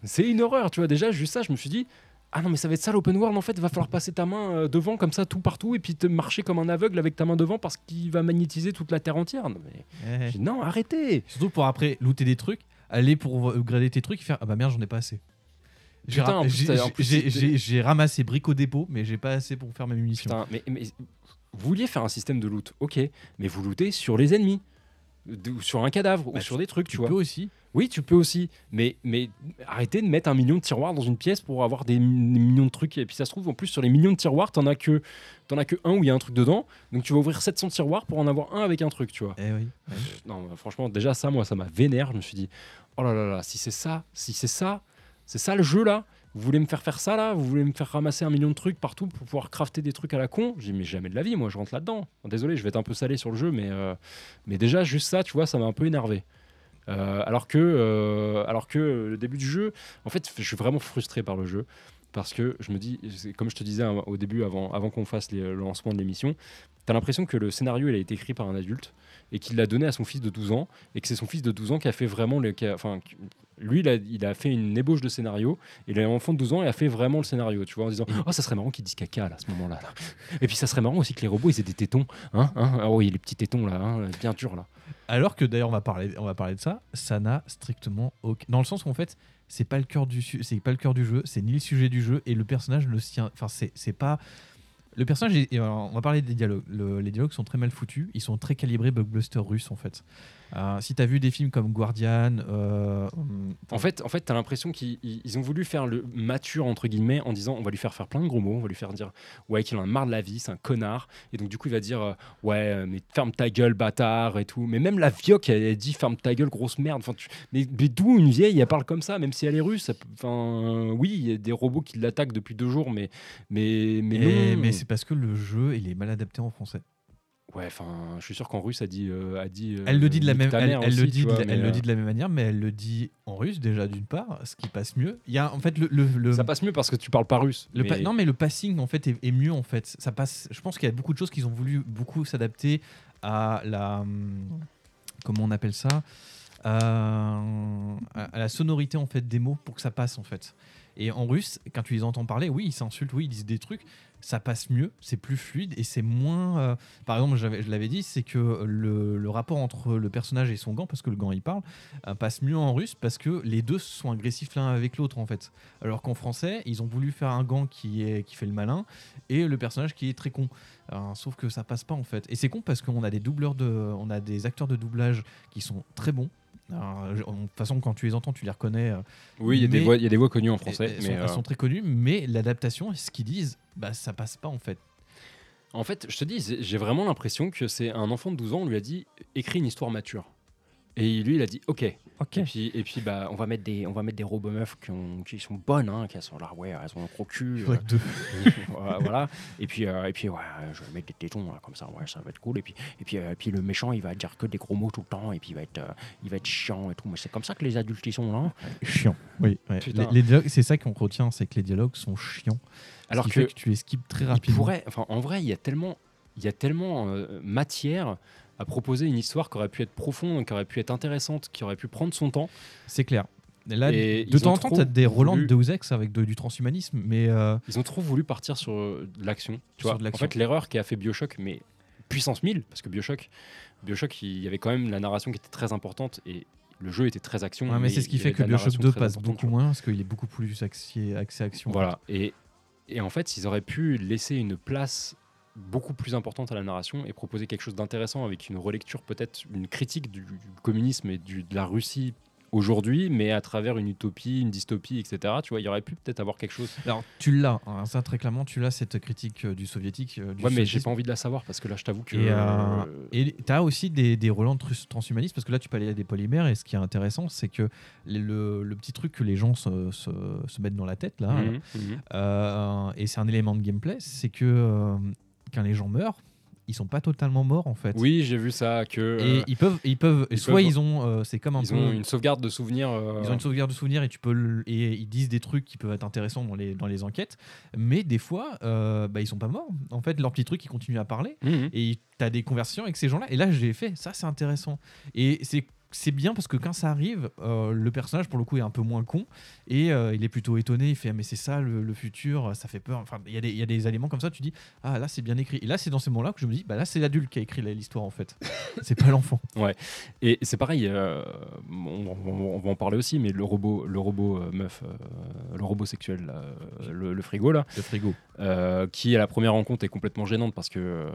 C'est une horreur, tu vois. Déjà, juste ça, je me suis dit, ah non, mais ça va être ça l'open world en fait. Va falloir passer ta main euh, devant comme ça, tout partout, et puis te marcher comme un aveugle avec ta main devant parce qu'il va magnétiser toute la terre entière. Non, mais... Eh. non arrêtez. Surtout pour après looter des trucs, aller pour upgrader tes trucs et faire Ah bah merde, j'en ai pas assez. J'ai ra- ramassé briques au dépôt, mais j'ai pas assez pour faire mes munitions. Putain, mais, mais vous vouliez faire un système de loot, ok, mais vous lootez sur les ennemis. Sur un cadavre Bah, ou sur des trucs, tu, tu vois. peux aussi. Oui, tu peux aussi, mais, mais arrêtez de mettre un million de tiroirs dans une pièce pour avoir des, mi- des millions de trucs. Et puis ça se trouve, en plus, sur les millions de tiroirs, t'en as que, t'en as que un où il y a un truc dedans. Donc tu vas ouvrir 700 tiroirs pour en avoir un avec un truc, tu vois. Eh oui. ouais. Non, bah, franchement, déjà ça, moi, ça m'a vénère. Je me suis dit, oh là là là, si c'est ça, si c'est ça, c'est ça le jeu là. Vous voulez me faire faire ça là? Vous voulez me faire ramasser un million de trucs partout pour pouvoir crafter des trucs à la con? J'ai mais jamais de la vie, moi, je rentre là-dedans. Désolé, je vais être un peu salé sur le jeu, mais, euh, déjà, juste ça, tu vois, ça m'a un peu énervé. Euh, alors, que, euh, alors que le début du jeu, en fait, je suis vraiment frustré par le jeu. Parce que je me dis, comme je te disais au début, avant, qu'on fasse les- le lancement de l'émission, t'as l'impression que le scénario il a été écrit par un adulte et qu'il l'a donné à son fils de 12 ans et que c'est son fils de 12 ans qui a fait vraiment le, enfin lui il a, fait une ébauche de scénario et l'enfant de 12 ans il a fait vraiment le scénario tu vois en disant oh ça serait marrant qu'ils disent caca à ce moment là, et puis ça serait marrant aussi que les robots ils aient des tétons hein, hein. Ah oui les petits tétons là hein, bien durs là. Alors que d'ailleurs on va parler, on va parler de ça, ça n'a strictement aucun. Dans le sens qu'en fait, c'est pas le cœur du, c'est pas le cœur du jeu, c'est ni le sujet du jeu et le personnage ne tient. Enfin, c'est, pas. Le personnage, alors, on va parler des dialogues. Le- les dialogues sont très mal foutus, ils sont très calibrés blockbuster russe en fait. Euh, si t'as vu des films comme Guardian, euh, En fait, en fait, t'as l'impression qu'ils ils- ils ont voulu faire le mature entre guillemets en disant on va lui faire faire plein de gros mots, on va lui faire dire ouais qu'il en a marre de la vie, c'est un connard, et donc du coup il va dire euh, ouais mais ferme ta gueule bâtard et tout. Mais même la vioque elle, elle dit ferme ta gueule grosse merde. Enfin, tu- mais, mais d'où une vieille elle parle comme ça, même si elle est russe. ça peut- Enfin oui, il y a des robots qui l'attaquent depuis deux jours, mais mais mais et- non. mais c'est parce que le jeu il est mal adapté en français. Ouais, enfin je suis sûr qu'en russe a dit euh, a dit. euh, Elle le dit de la nique même, elle, elle le dit, vois, mais, elle le euh, dit de la même manière, mais elle le dit en russe déjà d'une part, ce qui passe mieux. Il y a en fait le, le, le- Ça passe mieux parce que tu parles pas russe. Le pa- mais- non, mais le passing en fait est, est mieux en fait. Ça passe. Je pense qu'il y a beaucoup de choses qu'ils ont voulu beaucoup s'adapter à la hum, comment on appelle ça Euh, à la sonorité en fait des mots pour que ça passe en fait. Et en russe, quand tu les entends parler, oui, ils s'insultent, oui, ils disent des trucs, ça passe mieux, c'est plus fluide et c'est moins. euh, Par exemple, je l'avais dit, c'est que le, rapport entre le personnage et son gant, parce que le gant il parle, euh, passe mieux en russe parce que les deux sont agressifs l'un avec l'autre en fait. Alors qu'en français, ils ont voulu faire un gant qui, est, qui fait le malin et le personnage qui est très con. Euh, sauf que ça passe pas en fait. Et c'est con parce qu'on a des de, on a des acteurs de doublage qui sont très bons. Alors, je- de toute façon, quand tu les entends, tu les reconnais. euh, Oui, il y a des mais- voix, il y a des voix connues en français, elles, mais sont, elles euh, sont très connues, mais l'adaptation, ce qu'ils disent, bah ça passe pas en fait. En fait, je te dis, j'ai- j'ai vraiment l'impression que c'est un enfant de 12 ans, on lui a dit écris une histoire mature. Et lui, il a dit ok. Ok. Et puis, et puis bah, on va mettre des, on va mettre des robots meufs qui, ont- qui sont bonnes, hein, qui sont là, ouais, elles ont un gros cul. euh, voilà, voilà. Et puis, euh, et puis ouais, je vais mettre des tétons là, comme ça, ouais, ça va être cool. Et puis, et puis, euh, et puis le méchant, il va dire que des gros mots tout le temps, et puis il va être, euh, il va être chiant et tout. Mais c'est comme ça que les adultes ils sont là. Chiant. Oui. ouais. Putain. Les, les dialogues, c'est ça qu'on retient, c'est que les dialogues sont chiants. Alors que tu les skips très rapidement. pourrait, enfin, en vrai, il y a tellement, il y a tellement euh, matière à proposer une histoire qui aurait pu être profonde, qui aurait pu être intéressante, qui aurait pu prendre son temps. C'est clair. Et là, Et de temps en temps, tu as des Roland voulu- Deus Ex avec de- du transhumanisme, mais euh, Ils ont trop voulu partir sur euh, de l'action. Tu vois, de en fait, l'erreur qui a fait Bioshock, mais puissance 1000, parce que Bioshock, Bioshock, il y avait quand même la narration qui était très importante et le jeu était très action. ouais, mais c'est ce qui fait que de Bioshock narration 2 très passe beaucoup moins, parce qu'il est beaucoup plus axé, axé action. Voilà. Et, et en fait, ils auraient pu laisser une place beaucoup plus importante à la narration et proposer quelque chose d'intéressant avec une relecture, peut-être une critique du, communisme et du- de la Russie aujourd'hui, mais à travers une utopie, une dystopie, etc. Tu vois, il y aurait pu peut-être avoir quelque chose. Alors, tu l'as, hein, ça très clairement, tu l'as cette critique euh, du soviétique. euh, du Ouais, mais j'ai pas envie de la savoir parce que là, je t'avoue que. Et, euh, euh, tu as aussi des, des relents trans- transhumanistes, parce que là, tu parlais des polymères, et ce qui est intéressant, c'est que le, le petit truc que les gens se, se- se mettent dans la tête, là, mhm, mhm. euh, et c'est un élément de gameplay, c'est que quand les gens meurent, ils sont pas totalement morts, en fait. Oui, j'ai vu ça. Que, Et euh, ils peuvent, ils peuvent, ils soit peuvent- ils ont, euh, c'est comme un ils peu, ont une sauvegarde de souvenirs. euh, ils ont une sauvegarde de souvenirs et tu peux, le- et ils disent des trucs qui peuvent être intéressants dans les, dans les enquêtes, mais des fois, bah, ils sont pas morts. En fait, leur petit truc, ils continuent à parler. mhm. et tu as des conversations avec ces gens-là. Et là, j'ai fait, ça c'est intéressant. Et c'est c'est bien parce que quand ça arrive, euh, le personnage pour le coup est un peu moins con et euh, il est plutôt étonné. Il fait ah, mais c'est ça le, le futur, ça fait peur. Enfin, il y, a des- il y a des éléments comme ça. Tu dis ah là c'est bien écrit. Et là c'est dans ces moments-là que je me dis bah là c'est l'adulte qui a écrit l'histoire en fait. c'est pas l'enfant. Et c'est pareil, euh, on, on- on va en parler aussi, mais le robot, le robot meuf, le robot sexuel, là, le, le frigo là, Le frigo. qui à la première rencontre est complètement gênante parce que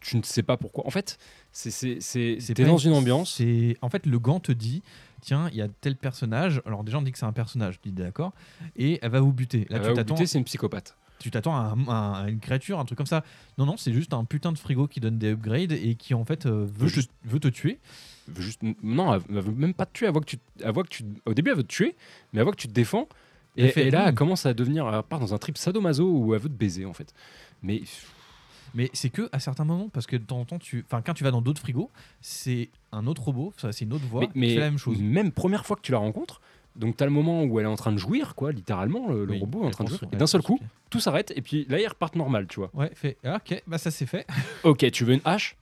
tu ne sais pas pourquoi. En fait, c'est c'est dans une ambiance. C'est en fait le gant te dit tiens il y a tel personnage. Alors déjà on dit que c'est un personnage. Tu dis d'accord. Et elle va vous buter. Là Elle tu va vous t'attends. buter, c'est une psychopathe. tu t'attends à, un- à une créature, un truc comme ça. Non, non, c'est juste un putain de frigo qui donne des upgrades et qui en fait euh, veut, Juste- te, veut te tuer. Elle veut Juste, non, elle, elle veut même pas te tuer. Elle voit que tu, elle voit que tu, au début, elle veut te tuer, mais elle voit que tu te défends. Et, fait, et là, Hmm. elle commence à devenir, elle part dans un trip sadomaso où elle veut te baiser en fait. Mais Mais c'est que à certains moments, parce que de temps en temps, tu... enfin, quand tu vas dans d'autres frigos, c'est un autre robot, c'est une autre voix mais, mais fait la même chose. Même première fois que tu la rencontres, Donc t'as le moment où elle est en train de jouir, quoi, littéralement, le, robot est en elle train de jouir. Et elle d'un seul coup, tout s'arrête et puis là ils repartent normal, tu vois. Ouais, fait. Ah, ok, bah ça c'est fait. Ok, tu veux une hache?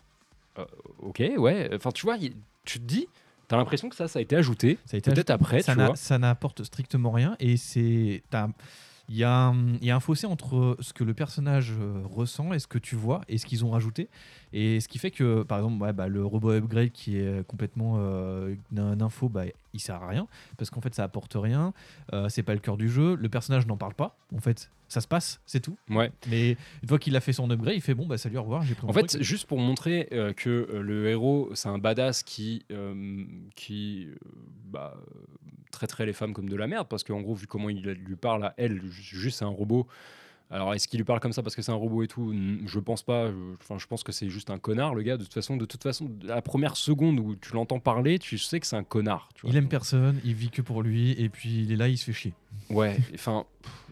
Euh, Ok, ouais. Enfin, tu vois, y- tu te dis, t'as l'impression que ça, ça a été ajouté. Ça a été Peut-être après, ça tu n'a- vois. ça n'apporte strictement rien et c'est il y, a un- il y a un fossé entre ce que le personnage euh, ressent et ce que tu vois et ce qu'ils ont rajouté et ce qui fait que par exemple ouais, bah, le robot upgrade qui est complètement euh, info bah, il sert à rien parce qu'en fait ça apporte rien euh, c'est pas le cœur du jeu le personnage n'en parle pas en fait ça se passe c'est tout Ouais. mais une fois qu'il a fait son upgrade il fait bon bah salut au revoir j'ai pris En fait, truc. juste pour montrer euh, que euh, le héros, c'est un badass qui, euh, qui bah, traiterait les femmes comme de la merde, parce qu'en gros, vu comment il lui parle à elle, ju- juste c'est un robot. Alors, est-ce qu'il lui parle comme ça parce que c'est un robot et tout? Je pense pas. Je- Enfin, je pense que c'est juste un connard, le gars. De toute façon, de toute façon, la première seconde où tu l'entends parler, tu sais que c'est un connard. Tu vois. il aime personne il vit que pour lui et puis il est là il se fait chier Ouais, enfin,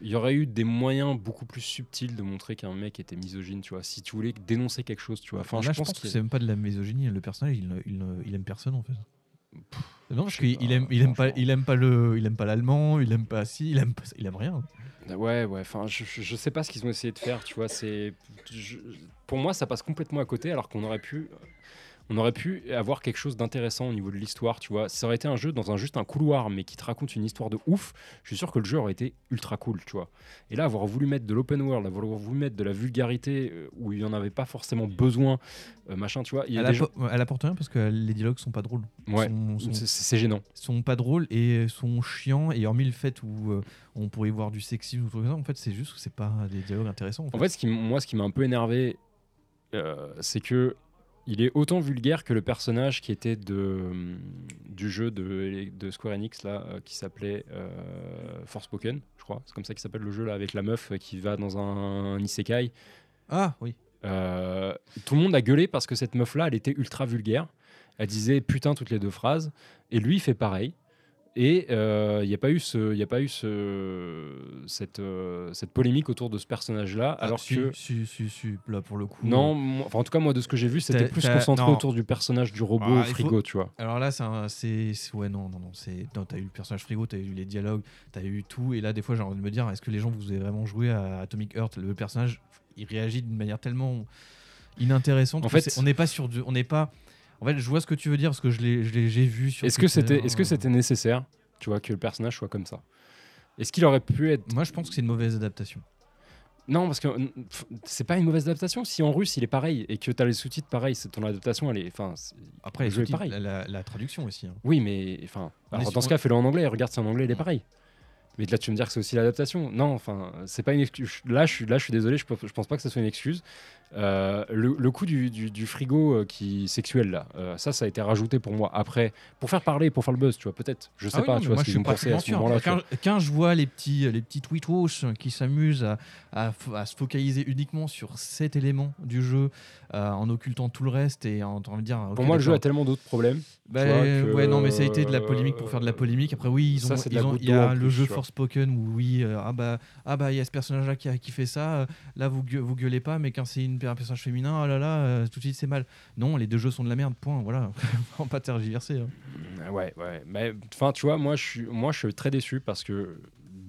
il y aurait eu des moyens beaucoup plus subtils de montrer qu'un mec était misogyne, tu vois. Si tu voulais dénoncer quelque chose, tu vois. Enfin, Là, je je pense que c'est même pas de la misogynie. Le personnage, il, il, il aime personne en fait. Non, parce qu'il pas, aime, il aime pas, il aime pas le, il aime pas l'allemand, il aime pas si, il aime, pas- il aime rien. Ouais, ouais, enfin, je, je sais pas ce qu'ils ont essayé de faire, tu vois, c'est... Pour moi, ça passe complètement à côté, alors qu'on aurait pu... On aurait pu avoir quelque chose d'intéressant au niveau de l'histoire, tu vois. Ça aurait été un jeu dans un juste un couloir, mais qui te raconte une histoire de ouf. Je suis sûr que le jeu aurait été ultra cool, tu vois. Et là, avoir voulu mettre de l'open world, avoir voulu mettre de la vulgarité euh, où il y en avait pas forcément besoin, euh, machin, tu vois. Il y a Elle, des gens... appo- elle apporte rien parce que les dialogues sont pas drôles. Ouais, c'est gênant. sont pas drôles et sont chiants. Et hormis le fait où euh, on pourrait y voir du sexisme ou tout ça, en fait, c'est juste que c'est pas des dialogues intéressants. En fait. En fait, ce qui, m- moi, ce qui m'a un peu énervé, c'est que il est autant vulgaire que le personnage qui était de, hum, du jeu de, de Square Enix là, euh, qui s'appelait euh, Forspoken, je crois. C'est comme ça qu'il s'appelle le jeu là, avec la meuf euh, qui va dans un, un isekai. ah oui. Euh, tout le monde a gueulé parce que cette meuf là, elle était ultra vulgaire. Elle disait putain toutes les deux phrases. Et lui, il fait pareil. Et euh, il n'y a pas eu, ce, il y a pas eu ce, cette, euh, cette polémique autour de ce personnage-là, Ah, alors si, que si, si, si, là pour le coup. non, moi- enfin, en tout cas, moi, de ce que j'ai vu, c'était plus concentré non. autour du personnage du robot Ah, au faut- frigo, tu vois. Alors là, c'est ouais non non non non, t'as eu le personnage frigo, t'as eu les dialogues, t'as eu tout et là des fois j'ai envie de me dire est-ce que les gens vous avez vraiment joué à Atomic Heart? Le personnage il réagit d'une manière tellement inintéressante. En fait- on n'est pas sur du, on n'est pas. En fait, je vois ce que tu veux dire parce que je l'ai j'ai vu sur. Est-ce que c'était est -ce que euh, c'était nécessaire, tu vois, que le personnage soit comme ça? Est-ce qu'il aurait pu être. Moi, je pense que c'est une mauvaise adaptation. Non, parce que c'est pas une mauvaise adaptation. Si en russe il est pareil et que tu as les sous-titres pareil, c'est ton adaptation, elle est. Enfin, Après, Le jeu est pareil. la, la- la traduction aussi. hein. Oui, mais. Enfin, alors, dans ce cas, fais-le en anglais regarde si en anglais il est pareil. Mais là, tu veux me dire que c'est aussi l'adaptation. Non, enfin, c'est pas une excuse. Là, je suis, là, je suis désolé, je, je pense pas que ce soit une excuse. Euh, le, le coup du, du- du frigo euh, qui sexuel là, euh, ça, ça a été rajouté pour moi après, pour faire parler, pour faire le buzz, tu vois, peut-être. Je sais Ah oui, pas, non, tu vois, moi, ce qu'ils ont pensé à ce moment-là. Quand, quand je vois les petits, les petits qui s'amusent à, à f- à se focaliser uniquement sur cet élément du jeu, en occultant tout le reste et en train de dire. Pour moi, le jeu a tellement d'autres problèmes. Bah, que- ouais, non, mais ça a été de la polémique pour faire de la polémique. Après, oui, ils ont, Ça, ils ont- il y a le plus, jeu. Forspoken où oui, ah bah, ah bah, il y a ce personnage-là qui, fait ça. là, vous, vous gueulez pas, mais quand c'est une, un personnage féminin, oh là là, euh, tout de suite c'est mal. Non, les deux jeux sont de la merde. Point. Voilà, on pas tergiverser. hein. Ouais, ouais. Mais enfin, tu vois, moi, je suis, moi, je suis très déçu parce que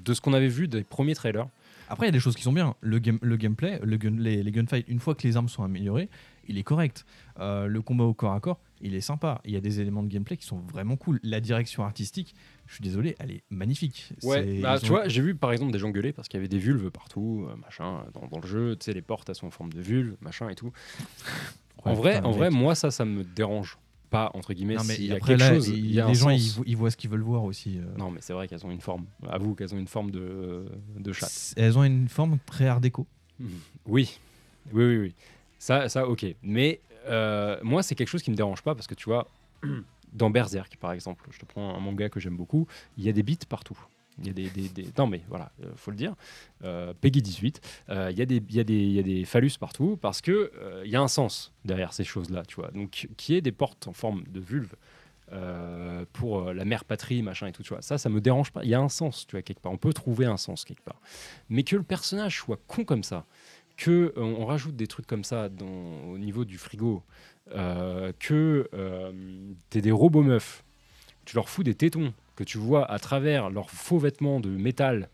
de ce qu'on avait vu des premiers trailers, Après, il y a des choses qui sont bien. Le, game, le gameplay, le gun- les, les gunfights, une fois que les armes sont améliorées, il est correct. Euh, le combat au corps à corps, il est sympa. Il y a des éléments de gameplay qui sont vraiment cool. La direction artistique, je suis désolé, elle est magnifique. Ouais, bah, tu vois, j'ai vu par exemple des gens gueuler parce qu'il y avait des vulves partout, euh, machin, dans, dans le jeu. Tu sais, les portes, elles sont en forme de vulve, machin et tout. en vrai, putain, en vrai, moi, ça, ça me dérange pas, entre guillemets. Non, mais s'il y a après, quelque là, chose, il- il y a les gens, ils, voient ce qu'ils veulent voir aussi. euh. Non, mais c'est vrai qu'elles ont une forme. Avoue qu'elles ont une forme de, de chat. C- Elles ont une forme très art déco. Oui, oui, oui, oui. Ça, ça ok. Mais euh, moi, c'est quelque chose qui me dérange pas parce que tu vois, dans Berserk, par exemple, je te prends un manga que j'aime beaucoup, il y a des bits partout. Il y a des, Non, mais voilà, euh, faut le dire. Euh, Peggy 18, euh, il y, a des- y, y a des phallus partout parce que euh, il y a un sens derrière ces choses-là, tu vois. Donc, qui est des portes en forme de vulve pour la mère patrie, machin et tout, tu vois. Ça, ça me dérange pas. Il y a un sens, tu vois, quelque part. On peut trouver un sens quelque part. Mais que le personnage soit con comme ça, que euh, on rajoute des trucs comme ça au niveau du frigo, euh, que euh, t'es des robots meufs, tu leur fous des tétons que tu vois à travers leurs faux vêtements de métal,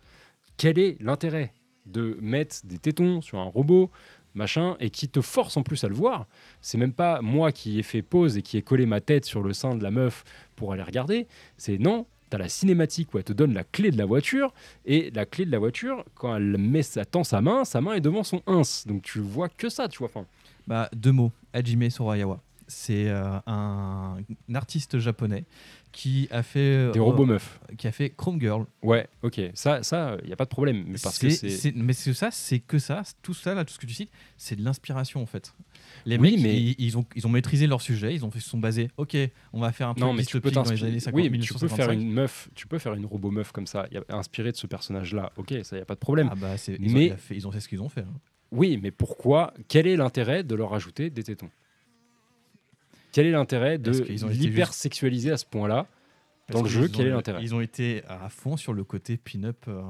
quel est l'intérêt de mettre des tétons sur un robot machin, et qui te force en plus à le voir? C'est même pas moi qui ai fait pause et qui ai collé ma tête sur le sein de la meuf pour aller regarder. C'est non, tu la cinématique où elle te donne la clé de la voiture, et la clé de la voiture, quand elle met, ça tend sa main, sa main est devant son ins. Donc tu vois que ça, tu vois. Enfin, Bah, deux mots. Hajime Sorayawa. C'est euh, un artiste japonais qui a fait des euh, robots meufs. qui a fait Chrome Girl. Ouais, ok. Ça, ça, il y a pas de problème. Mais parce que C'est- mais c'est ça, c'est que ça, tout ça là, tout ce que tu cites, c'est de l'inspiration en fait. Les Oui, mecs, mais- ils, ils ont, ils ont maîtrisé leur sujet, ils ont fait, se sont basés. Ok, on va faire un truc Non, mais tu peux dans les années 50, Oui, mais tu peux faire 1955. une meuf, tu peux faire une robot meuf comme ça, inspirée de ce personnage-là. Ok, ça y a pas de problème. Ah bah, ils, Mais- ont, fait, ils ont fait ce qu'ils ont fait. hein. Oui, mais pourquoi Quel est l'intérêt de leur ajouter des tétons? Quel est l'intérêt de l'hyper-sexualiser à ce point-là dans le jeu Quel est l'intérêt? Ils ont été à fond sur le côté pin-up euh,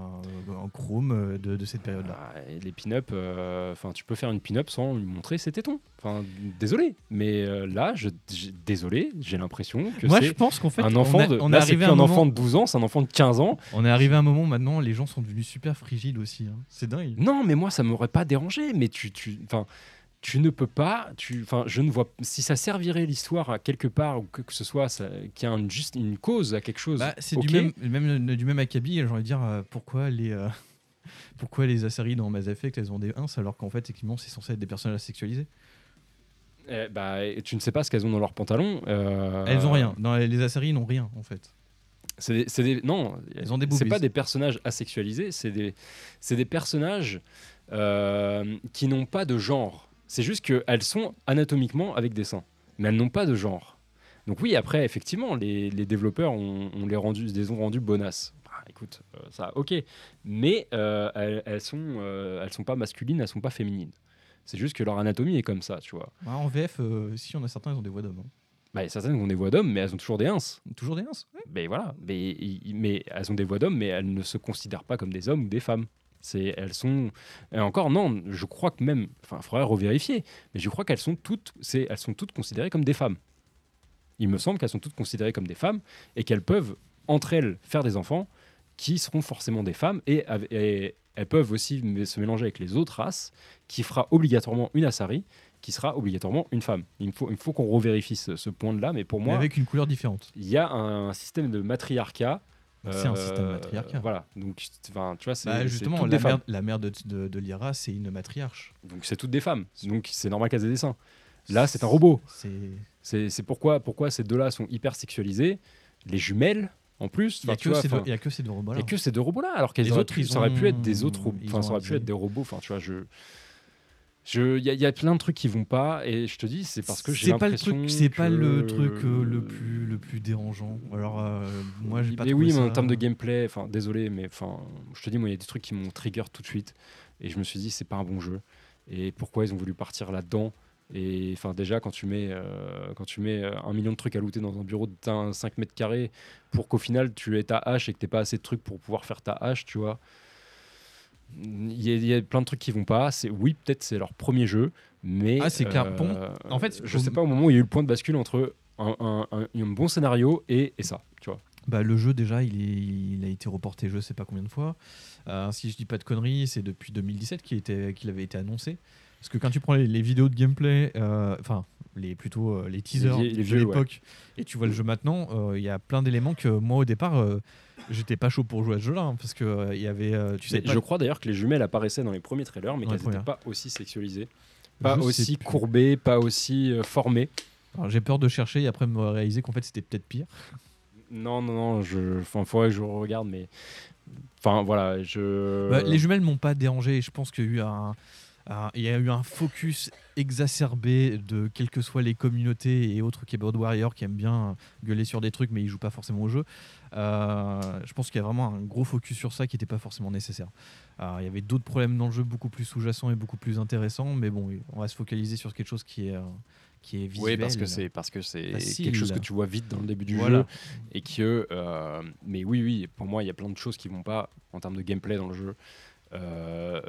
en chrome euh, de, de cette période-là. Ah, Les pin-up, euh, tu peux faire une pin-up sans lui montrer ses tétons. Enfin, désolé, mais euh, là, je, désolé, j'ai l'impression que Moi, je c'est pense qu'en fait, un on enfant a- de. on là, arrivé un enfant de 12 ans, c'est un enfant de 15 ans. On est arrivé à un moment maintenant, les gens sont devenus super frigides aussi. hein. C'est dingue. Non, mais moi, ça m'aurait pas dérangé. Mais tu, tu, enfin, tu ne peux pas. Tu, enfin, je ne vois. Si ça servirait l'histoire à quelque part ou que, que ce soit, y a une, juste une cause à quelque chose. Bah, c'est du même, même, du même acabit. J'ai envie de dire euh, pourquoi les. euh, Pourquoi les Asari dans Mass Effect elles ont des 1 alors qu'en fait effectivement c'est censé être des personnages sexualisés Eh, bah, tu ne sais pas ce qu'elles ont dans leurs pantalons. euh, Elles ont rien. Dans les, Asari n'ont rien en fait. C'est des, c'est des- non, Elles ont des c'est pas des personnages asexualisés, c'est des, c'est des personnages euh, qui n'ont pas de genre. C'est juste qu'elles sont anatomiquement avec des seins, mais elles n'ont pas de genre. Donc oui, après, effectivement, les, les développeurs ont, ont les, rendus, les ont rendus bonasses. Bah, écoute, euh, ça, ok. Mais euh, elles, elles sont, euh, elles sont pas masculines, elles sont pas féminines. C'est juste que leur anatomie est comme ça, tu vois. Ah, en VF, si on a certains ils ont des voix d'hommes. hein. Bah, certaines ont des voix d'hommes, mais elles ont toujours des ins. Toujours des 1 Mais voilà, mais, mais elles ont des voix d'hommes, mais elles ne se considèrent pas comme des hommes ou des femmes. Elles sont, et encore non, je crois que même, enfin, faudrait revérifier, mais je crois qu'elles sont toutes, c'est, elles sont toutes considérées comme des femmes. Il me semble qu'elles sont toutes considérées comme des femmes et qu'elles peuvent entre elles faire des enfants qui seront forcément des femmes et, elles peuvent aussi se mélanger avec les autres races, qui fera obligatoirement une Asari, qui sera obligatoirement une femme. Il me faut, il faut qu'on revérifie ce, ce point-là, mais pour Mais moi, avec une couleur différente. il y a un système de matriarcat. C'est un euh, système matriarcat. Voilà, donc enfin, tu vois, c'est Bah, justement, la mère, la mère de, de, de Lyra, c'est une matriarche. Donc c'est toutes des femmes. Donc c'est normal qu'elles aient des seins. Là, c'est un robot. C'est. Pourquoi, pourquoi ces deux-là sont hyper sexualisés. Les jumelles, en plus. Il n'y a, que ces deux- enfin, il y a que ces deux robots il y a que ces deux robots-là, alors qu'elles Les auraient autres, pu- ils ça aurait pu être des autres, enfin, ça aurait pu être des robots. Enfin, tu vois, je, je, il y, a- il y a plein de trucs qui vont pas, et je te dis, c'est parce que j'ai C'est pas le l'impression. truc, c'est pas le truc euh, le plus le plus dérangeant. Alors euh, moi j'ai pas mais oui, mais en termes de gameplay, enfin désolé, mais enfin, je te dis, moi, il y a des trucs qui m'ont trigger tout de suite, et je me suis dit, c'est pas un bon jeu. Et pourquoi ils ont voulu partir là-dedans? Et enfin, déjà, quand tu mets, euh, quand tu mets un million de trucs à looter dans un bureau de teint 5 mètres carrés, pour qu'au final tu aies ta hache et que t'aies pas assez de trucs pour pouvoir faire ta hache, tu vois. Il y, a- il y a plein de trucs qui vont pas. C'est oui, peut-être c'est leur premier jeu, mais Ah, c'est clair. Bon, en fait, je sais pas au moment où il y a eu le point de bascule entre un, un- un- un bon scénario et, et ça, tu vois. Bah, le jeu déjà il, est- il a été reporté je sais pas combien de fois. Euh, si je dis pas de conneries, c'est depuis 2017 qu'il était qu'il avait été annoncé. Parce que quand tu prends les, les vidéos de gameplay, euh, enfin les plutôt euh, les teasers les de l'époque, et tu vois le jeu maintenant, euh, il y a plein d'éléments que moi au départ euh, j'étais pas chaud pour jouer à ce jeu-là hein, parce que il y avait tu sais Mais je crois d'ailleurs que les jumelles apparaissaient dans les premiers trailers, mais qu'elles n'étaient pas aussi sexualisées, pas Je aussi courbées, pas aussi formées. J'ai peur de chercher et après me réaliser qu'en fait c'était peut-être pire. Non, non, non, je... enfin, faudrait que je regarde, mais. Enfin, voilà, je. Bah, les jumelles m'ont pas dérangé. Je pense qu'il y a eu un, un- il y a eu un focus exacerbé de quelles que soient les communautés et autres keyboard warriors qui aiment bien gueuler sur des trucs, mais ils jouent pas forcément au jeu. Euh, je pense qu'il y a vraiment un gros focus sur ça qui n'était pas forcément nécessaire. Alors, il y avait d'autres problèmes dans le jeu beaucoup plus sous-jacents et beaucoup plus intéressants, mais bon, on va se focaliser sur quelque chose qui est, euh, qui est visuel. Oui, parce que c'est parce que c'est quelque chose que tu vois vite dans le début du Voilà. jeu et que. euh, mais oui, oui, pour moi, il y a plein de choses qui vont pas en termes de gameplay dans le jeu. Euh,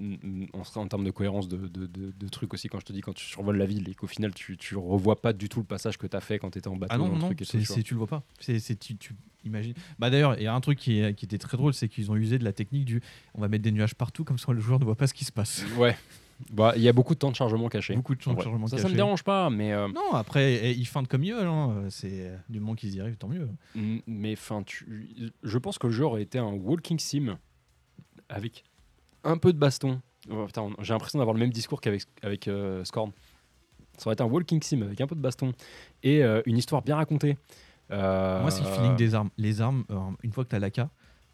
euh, en, en termes de cohérence de, de- de- de trucs aussi, quand je te dis quand tu survoles la ville et qu'au final tu, tu revois pas du tout le passage que tu as fait quand tu étais en bateau Ah non, non, truc et tout, c'est, tu le vois pas. C'est, tu, tu imagines. Bah d'ailleurs, il y a un truc qui, est- qui était très drôle, c'est qu'ils ont usé de la technique du on va mettre des nuages partout, comme ça le joueur ne voit pas ce qui se passe. Ouais. Bah, il y a beaucoup de temps de chargement caché. Beaucoup de En de chargement ça, ça me dérange pas, mais euh, Non, après, ils feintent comme ils veulent. hein. C'est du moment qu'ils y arrivent, tant mieux. Mais enfin, tu... je pense que le jeu aurait été un walking sim avec un peu de baston. Oh, J'ai l'impression d'avoir le même discours qu'avec avec, euh, Scorn. Ça aurait été un walking sim avec un peu de baston et euh, une histoire bien racontée. Euh, Moi, c'est le feeling des armes. Les armes, euh, une fois que tu as l'AK,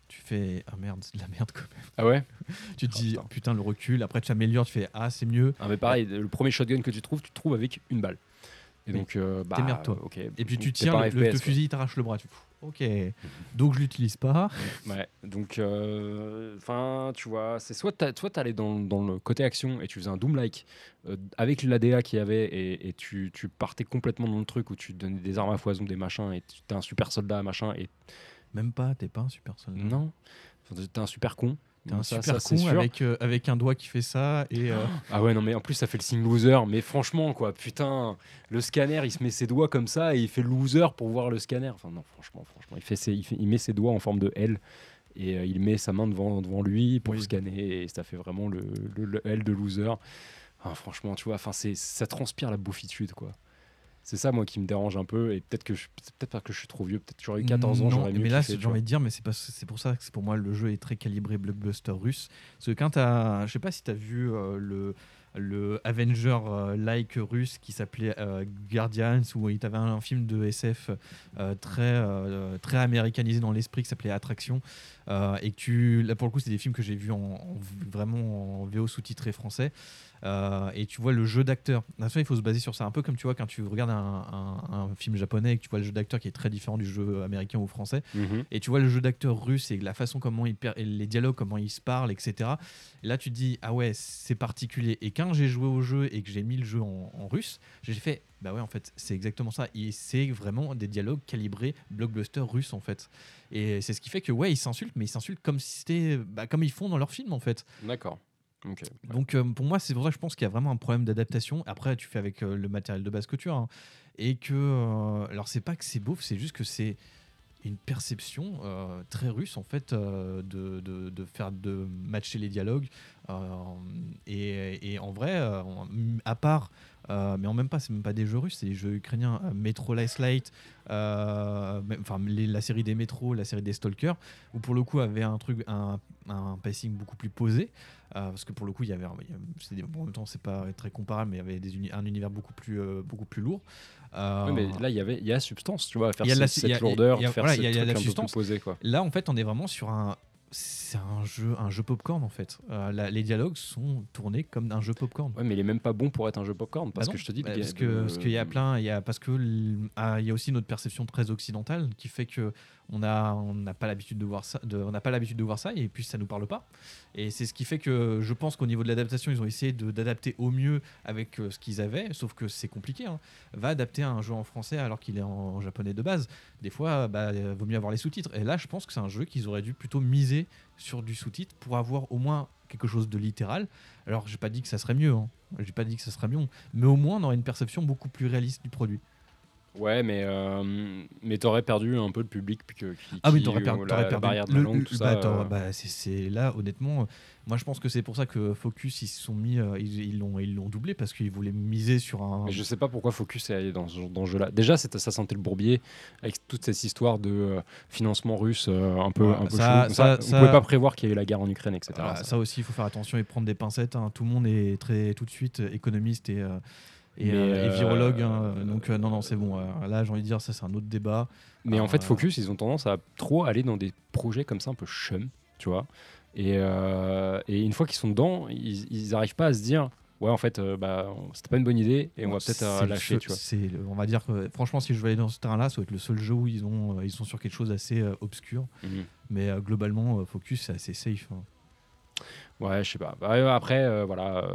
tu fais ah merde, c'est de la merde quand même. Ah ouais? Tu te Oh, dis putain. putain. le recul, après tu améliores, tu fais ah c'est mieux. ah, mais pareil, le premier shotgun que tu trouves, tu te trouves avec une balle. Et Oui. donc, euh, bah, Démerde-toi. ok. Et puis tu tiens le, fusil, il t'arrache le bras. Tu fais, ok, donc je l'utilise pas. Ouais, donc, enfin, tu vois, c'est soit soit t'allais dans, dans le côté action et tu faisais un Doom-like euh, avec l'ADA qu'il y avait et, et tu, tu partais complètement dans le truc où tu donnais des armes à foison, des machins et tu- t'es un super soldat, machin, et Même pas, t'es pas un super soldat. non, t'es un super con. T'es un Ça- super ça, con avec, euh, avec un doigt qui fait ça et euh, Ah ouais, non, mais en plus, ça fait le signe loser, mais franchement, quoi, putain, le scanner, il se met ses doigts comme ça et il fait loser pour voir le scanner. Enfin, non, franchement, franchement, il, fait ses- il, fait- il met ses doigts en forme de L et euh, il met sa main devant, devant lui pour Oui. scanner et ça fait vraiment le, le- le L de loser. Enfin, franchement, tu vois, enfin, c'est, ça transpire la bouffitude, quoi. C'est ça, moi, qui me dérange un peu. Et peut-être que je, peut-être parce que je suis trop vieux. Peut-être que j'aurais eu 14 ans, Non, j'aurais mieux mais là, j'ai envie de dire, mais c'est pas, c'est pour ça que c'est pour moi le jeu est très calibré blockbuster russe. Parce que quand t'as, je sais pas si t'as vu euh, le le Avenger euh, like russe qui s'appelait euh, Guardians où il avait un, un film de SF euh, très très américanisé dans l'esprit qui s'appelait Attraction et que tu là pour le coup c'est des films que j'ai vus en, en- vraiment en VO sous-titré français euh, et tu vois le jeu d'acteur. Il faut se baser sur ça. Un peu comme tu vois quand tu regardes un, un- un film japonais et que tu vois le jeu d'acteur qui est très différent du jeu américain ou français. Mhm. Et tu vois le jeu d'acteur russe et la façon comment il et les dialogues, comment ils se parlent, etc. Et là, tu te dis, ah ouais, c'est particulier. Et quand j'ai joué au jeu et que j'ai mis le jeu en, en russe, j'ai fait, bah ouais, en fait, c'est exactement ça. Et c'est vraiment des dialogues calibrés blockbuster russe, en fait. Et c'est ce qui fait que, ouais, ils s'insultent, mais ils s'insultent comme si c'était, bah, comme ils font dans leurs films, en fait. D'accord. Donc euh, pour moi, c'est pour ça que je pense qu'il y a vraiment un problème d'adaptation. Après, tu fais avec euh, le matériel de base que tu as. hein. Et que, euh, alors c'est pas que c'est beauf, c'est juste que c'est une perception très russe en fait de, de, de faire de matcher les dialogues. Et, et en vrai, à part, euh, mais en même pas, c'est même pas des jeux russes, c'est des jeux ukrainiens. Euh, Metro Last Light, euh, enfin la série des métros, la série des Stalkers, où pour le coup avait un truc, un, un pacing beaucoup plus posé. Euh, parce que pour le coup, il y avait, il y en même temps, c'est pas très comparable, mais il y avait des uni- un univers beaucoup plus, euh, beaucoup plus lourd. Euh, Ouais, mais là, il y avait, il y a substance, tu vois, à faire Il y a de la- cette, il y a- cette lourdeur, il y a- faire voilà, ce il y a- il y a truc la un peu plus substance. posé, quoi. Là, en fait, on est vraiment sur un. C'est un jeu, un jeu popcorn en fait. Euh, la- les dialogues sont tournés comme un jeu popcorn. Ouais, mais il est même pas bon pour être un jeu popcorn, parce Bah que je te dis, bah, parce que le- parce qu'il y a plein, il y a parce que ah, il y a aussi notre perception très occidentale qui fait que on a on n'a pas l'habitude de voir ça, on n'a pas l'habitude de voir ça et puis ça nous parle pas. Et c'est ce qui fait que je pense qu'au niveau de l'adaptation, ils ont essayé d'adapter au mieux avec euh, ce qu'ils avaient, sauf que c'est compliqué. hein. Va adapter un jeu en français alors qu'il est en, en japonais de base. Des fois, bah, euh, vaut mieux avoir les sous-titres. Et là, je pense que c'est un jeu qu'ils auraient dû plutôt miser sur du sous-titre pour avoir au moins quelque chose de littéral. Alors, j'ai pas dit que ça serait mieux. Hein. J'ai pas dit que ça serait mieux, mais au moins on aurait une perception beaucoup plus réaliste du produit. Ouais, mais, euh, mais t'aurais perdu un peu le public. Qui, Ah oui, t'aurais per- la- perdu barrière de la langue, le- tout bah, ça. euh, bah, c'est- là, honnêtement. Moi, je pense que c'est pour ça que Focus ils se sont mis, euh, ils l'ont, ils l'ont doublé parce qu'ils voulaient miser sur un. Mais je sais pas pourquoi Focus est allé dans ce, dans ce jeu-là. Déjà, c'est- ça sentait le bourbier avec toute cette histoire de euh, financement russe euh, un peu, Ouais, un peu ça- chaud. ça- on ça- pouvait pas prévoir qu'il y ait eu la guerre en Ukraine, etc. Voilà, Ça- aussi, il faut faire attention et prendre des pincettes. hein. Tout le monde est très tout de suite économiste et, et, euh, et virologue. hein. euh, Donc euh, non, non, c'est bon. euh, là, j'ai envie de dire, ça, c'est un autre débat. Mais en fait, Focus, ils ont tendance à trop aller dans des projets comme ça, un peu chum, tu vois. Et, et une fois qu'ils sont dedans, ils, ils arrivent pas à se dire, ouais, en fait, euh, bah, c'était pas une bonne idée et on va peut-être euh, lâcher, tu vois. le- on va dire que franchement, si je vais aller dans ce terrain-là, ça va être le seul jeu où ils ont, euh, ils sont sur quelque chose d'assez obscur. Mhm. Mais globalement, Focus, c'est assez safe. hein. Ouais, je sais pas. Bah, après, voilà.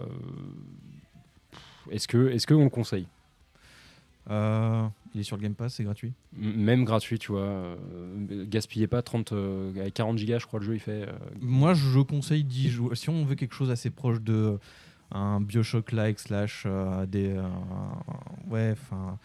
Est-ce que, est-ce qu'on le conseille Euh, il est sur le Game Pass, c'est gratuit. Même gratuit, tu vois. euh, gaspillez pas 30, euh, 40 gigas, je crois, le jeu il fait. Moi, je conseille d'y jouer. Si on veut quelque chose assez proche de un Bioshock-like slash des ouais, enfin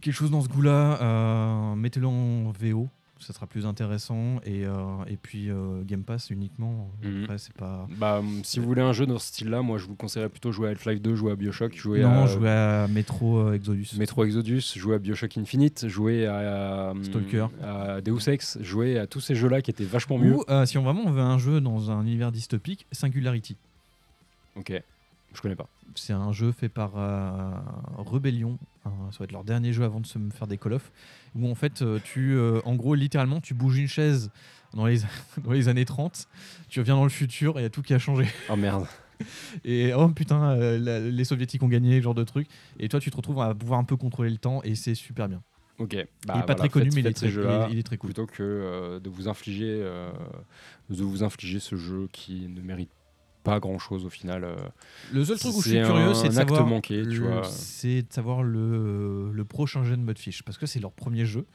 quelque chose dans ce goût-là, mettez-le en VO, ça sera plus intéressant et, euh, et puis euh, Game Pass uniquement. Mhm. Après, c'est pas. Bah, si vous voulez un jeu dans ce style-là, moi je vous conseillerais plutôt jouer à Half-Life 2, jouer à Bioshock, jouer non, à jouer à Metro euh, Exodus. Metro Exodus, jouer à Bioshock Infinite, jouer à, Stalker. à Deus Ex, jouer à tous ces jeux-là qui étaient vachement mieux. Ou euh, si on vraiment on veut un jeu dans un univers dystopique, Singularity. Ok, je connais pas. C'est un jeu fait par euh, Rebellion. Ça va être leur dernier jeu avant de se faire des Call of. Où en fait, euh, tu, euh, en gros, littéralement, tu bouges une chaise dans les, dans les années 30. Tu reviens dans le futur et il y a tout qui a changé. Oh merde. Et oh putain, euh, la- les soviétiques ont gagné, genre de truc. Et toi, tu te retrouves à pouvoir un peu contrôler le temps et c'est super bien. Ok. Bah, il est pas voilà, très connu, mais il est très, il est- il est très cool. plutôt que euh, de vous infliger, euh, de vous infliger ce jeu qui ne mérite pas grand-chose au final. euh. Le seul truc où je suis curieux, c'est de savoir, manqué, tu le- vois. c'est de savoir le, le prochain jeu de Mudfish parce que c'est leur premier jeu.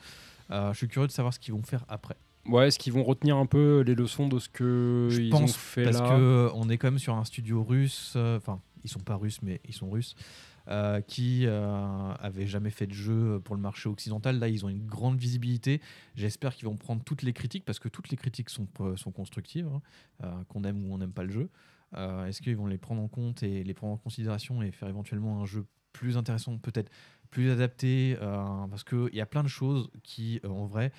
Euh, je suis curieux de savoir ce qu'ils vont faire après. Ouais, est-ce qu'ils vont retenir un peu les leçons de ce que Je ils pense ont fait parce là que euh, on est quand même sur un studio russe. euh, Enfin, ils sont pas russes, mais ils sont russes. euh, qui euh, avait jamais fait de jeu pour le marché occidental. Là, ils ont une grande visibilité. J'espère qu'ils vont prendre toutes les critiques parce que toutes les critiques sont, euh, sont constructives, hein, euh, qu'on aime ou on n'aime pas le jeu. Euh, Est-ce qu'ils vont les prendre en compte et les prendre en considération et faire éventuellement un jeu plus intéressant, peut-être plus adapté euh, Parce qu'il y a plein de choses qui, euh, en vrai,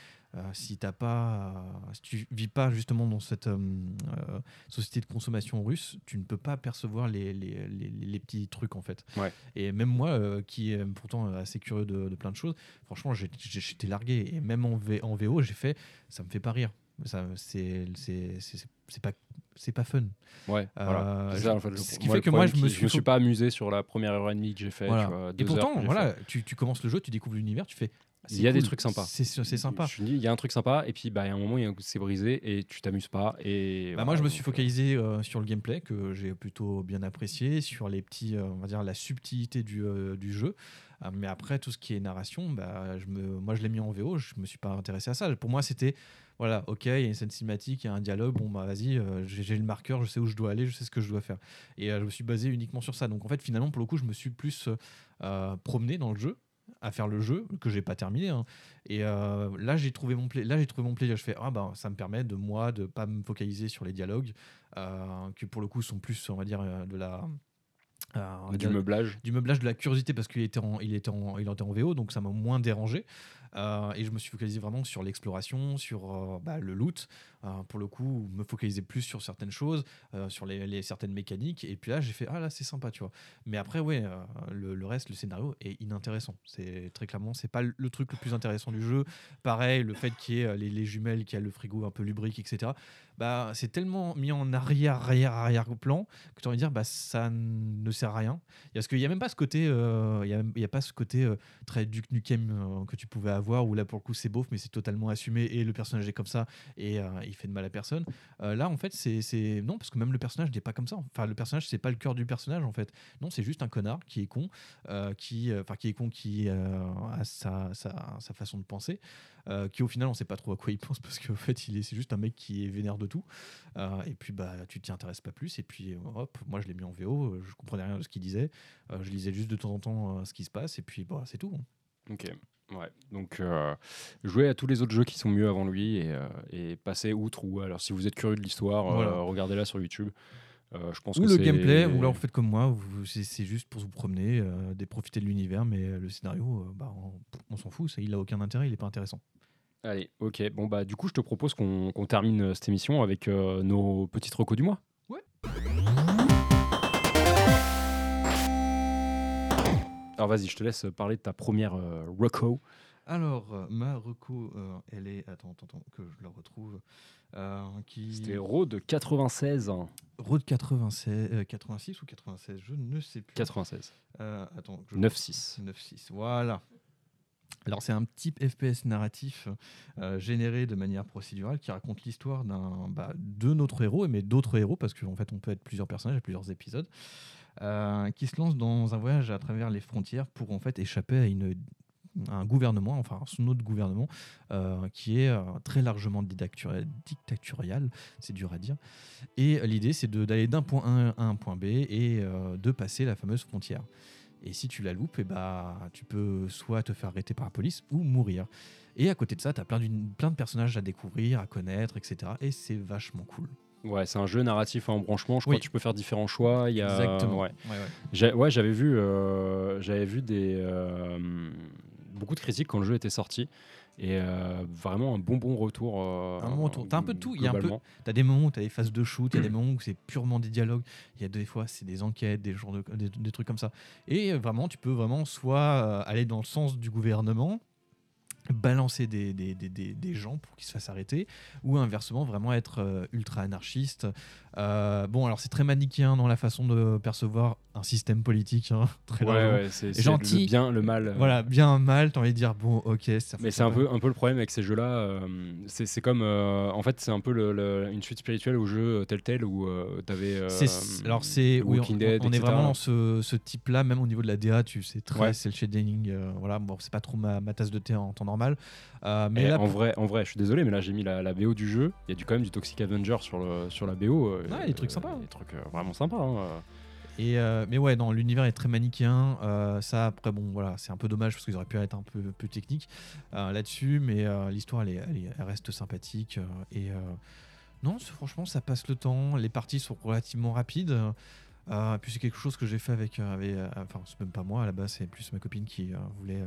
si t'as pas, si tu vis pas justement dans cette société de consommation russe, tu ne peux pas percevoir les, les, les- les petits trucs en fait. Ouais. Et même moi, qui est pourtant assez curieux de, de plein de choses, franchement, j'étais largué. Et même en, V- en VO, j'ai fait, ça me fait pas rire. Ça, c'est, pas, c'est pas fun. Ouais, voilà. Euh, je- ça, en fait, ce qui moi, fait que moi, je me suis je me suis pas amusé sur la première heure et demie que j'ai fait. Voilà. tu vois, Et pourtant, voilà, tu, tu commences le jeu, tu découvres l'univers, tu fais. ah, Il y a des trucs sympas. C'est, sympa. Je dis, il y a un truc sympa, et puis bah, a un moment, c'est brisé, et tu t'amuses pas. Et Bah, voilà, moi, je me suis euh, focalisé euh, sur le gameplay que j'ai plutôt bien apprécié, sur les petits, euh, on va dire la subtilité du, du jeu. Mais après, tout ce qui est narration, bah, je me, moi, je l'ai mis en VO. Je me suis pas intéressé à ça. Pour moi, c'était voilà, ok, il y a une scène cinématique, il y a un dialogue. Bon, bah vas-y, euh, j'ai le marqueur, je sais où je dois aller, je sais ce que je dois faire. Et euh, je me suis basé uniquement sur ça. Donc en fait, finalement, pour le coup, je me suis plus euh, promené dans le jeu à faire le jeu que j'ai pas terminé hein. et euh, là j'ai trouvé mon pla- là j'ai trouvé mon plaisir je fais ah bah ça me permet de moi de pas me focaliser sur les dialogues euh, qui pour le coup sont plus on va dire euh, de la du meublage. du meublage de la curiosité parce qu'il était en, il était en, il était en VO donc ça m'a moins dérangé Euh, et je me suis focalisé vraiment sur l'exploration sur euh, bah, le loot Euh, pour le coup me focaliser plus sur certaines choses sur les, certaines mécaniques. Et puis là j'ai fait ah là c'est sympa tu vois. Mais après ouais le, reste le scénario est inintéressant. C'est très clairement c'est pas le, truc le plus intéressant du jeu. Pareil le fait qu'il y ait les, les jumelles qu'il y a le frigo un peu lubrique etc bah c'est tellement mis en arrière arrière arrière plan que tu as envie de dire bah ça ne sert à rien. Parce qu'il y a même pas ce côté il y, a, pas ce côté très Duke Nukem que tu pouvais avoir où là pour le coup c'est beauf mais c'est totalement assumé et le personnage est comme ça et euh, il fait de mal à personne. Euh, là en fait c'est non parce que même le personnage n'est pas comme ça. Enfin le personnage c'est pas le cœur du personnage en fait. Non c'est juste un connard qui est con euh, qui enfin qui est con qui a sa, sa, sa façon de penser qui au final on sait pas trop à quoi il pense parce qu'en fait il est c'est juste un mec qui est vénère de tout. Et puis bah tu t'y intéresses pas plus et puis hop moi je l'ai mis en VO je comprenais rien de ce qu'il disait. Je lisais juste de temps en temps ce qui se passe et puis bah c'est tout Ok. Ouais. Donc, euh, jouez à tous les autres jeux qui sont mieux avant lui et, euh, et passez outre. Ou alors, si vous êtes curieux de l'histoire, euh, Voilà. regardez-la sur YouTube. Euh, je pense ou que le c'est- gameplay ou alors vous faites comme moi vous- c'est c'est juste pour vous promener euh, des profiter de l'univers mais euh, le scénario euh, bah, on, on s'en fout ça, il a aucun intérêt il est pas intéressant Allez, ok. Bon, bah, du coup, je te propose qu'on qu'on termine euh, cette émission avec euh, nos petites recos du mois. Ouais. Alors, vas-y, je te laisse parler de ta première euh, reco. alors euh, ma reco euh, elle est attends attends attends, que je la retrouve qui C'était Road 96. Road 96 euh, 86 ou 96 je ne sais plus 96. Euh, attends je- 9-6. 9-6, voilà. Alors c'est un type FPS narratif euh, généré de manière procédurale qui raconte l'histoire d'un bah, de notre héros, mais d'autres héros, parce qu'en fait on peut être plusieurs personnages et plusieurs épisodes, euh, qui se lancent dans un voyage à travers les frontières pour en fait échapper à une un gouvernement, enfin son autre gouvernement, euh, qui est euh, très largement dictatorial, c'est dur à dire. Et l'idée, c'est d'aller d'un point A à un point B et de passer la fameuse frontière. Et si tu la loupes, et bah, tu peux soit te faire arrêter par la police ou mourir. Et à côté de ça, tu as plein, plein de personnages à découvrir, à connaître, etc. Et c'est vachement cool. Ouais, c'est un jeu narratif en branchement. Je crois que tu peux faire différents choix. Il y a, Exactement. ouais. Ouais, j'avais vu, euh, j'avais vu des, euh, beaucoup de critiques quand le jeu était sorti. Et euh, vraiment un bon bon retour. Un bon retour. T'as un peu de tout, il y a un peu- globalement. T'as des moments où t'as des phases de shoot, il y a des moments où c'est purement des dialogues, il y a des fois c'est des enquêtes, des, genres de, des, des trucs comme ça. Et vraiment, tu peux vraiment soit aller dans le sens du gouvernement, balancer des, gens pour qu'ils se fassent arrêter, ou inversement, vraiment être euh, ultra anarchiste. Euh, bon, alors c'est très manichéen dans la façon de percevoir un système politique, hein, très Ouais, largement. ouais, c'est gentil. le bien, le mal. euh, Voilà, bien mal, t'as envie de dire, bon, ok, ça Mais c'est un peu, un peu le problème avec ces jeux-là. euh, c'est comme. en fait, c'est un peu le- le- une suite spirituelle au jeu Telltale où tu avais. C'est- alors c'est oui, on, Walking Dead, on est vraiment dans ce, ce type-là, même au niveau de la DA, tu sais très Ouais. c'est le shading. voilà, bon, c'est pas trop ma, ma tasse de thé en temps normal, euh, mais là, en vrai, en vrai, je suis désolé, mais là j'ai mis la, la BO du jeu. Il y a du, quand même du Toxic Avenger sur, le, sur la BO. euh, Ouais, des trucs sympas, hein. Des trucs euh, vraiment sympas. hein. et euh, mais ouais, non, l'univers est très manichéen. euh, ça, après, bon, voilà, c'est un peu dommage parce qu'ils auraient pu être un peu plus techniques euh, là-dessus, mais l'histoire, elle, est- elle, est- elle reste sympathique et non, franchement, ça passe le temps. Les parties sont relativement rapides. Euh, puis c'est quelque chose que j'ai fait avec, euh, avec, euh, enfin c'est même pas moi à la base, c'est plus ma copine qui euh, voulait euh,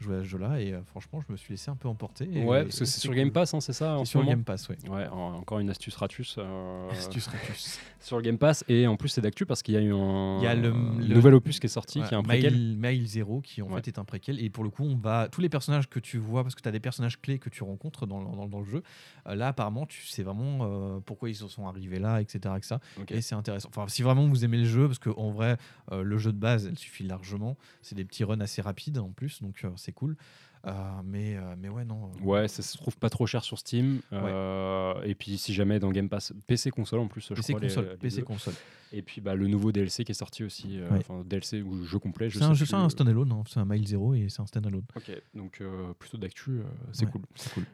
jouer à ce jeu-là et franchement je me suis laissé un peu emporter. et- ouais, parce que c'est sur. Game Pass, hein, c'est ça C'est sur Game Pass, ouais. Ouais, en- encore une astuce ratus. Astuce Ratus. sur le Game Pass. Et en plus, c'est d'actu parce qu'il y a eu un, Il y a le- nouvel opus qui est sorti, Ouais, qui est un préquel. Mail, Mail Zero qui en Ouais. fait est un préquel et pour le coup on va tous les personnages que tu vois parce que tu as des personnages clés que tu rencontres dans, le- dans, dans le jeu là apparemment tu sais vraiment pourquoi ils en sont arrivés là etc, etc. Et c'est intéressant enfin si vraiment vous aimez le jeu parce qu'en vrai euh, le jeu de base elle suffit largement c'est des petits runs assez rapides en plus donc euh, c'est cool Euh, mais, mais ouais non Ouais, ça se trouve pas trop cher sur Steam. et puis, si jamais dans Game Pass, PC console en plus, je PC crois. les- console les PC deux. console Et puis, bah, le nouveau DLC qui est sorti aussi. Ouais. Enfin, DLC ou jeu complet. Je c'est un, plus, un standalone hein, c'est un Mail Zero et c'est un standalone Ok, donc plutôt d'actu, c'est Ouais, cool. c'est cool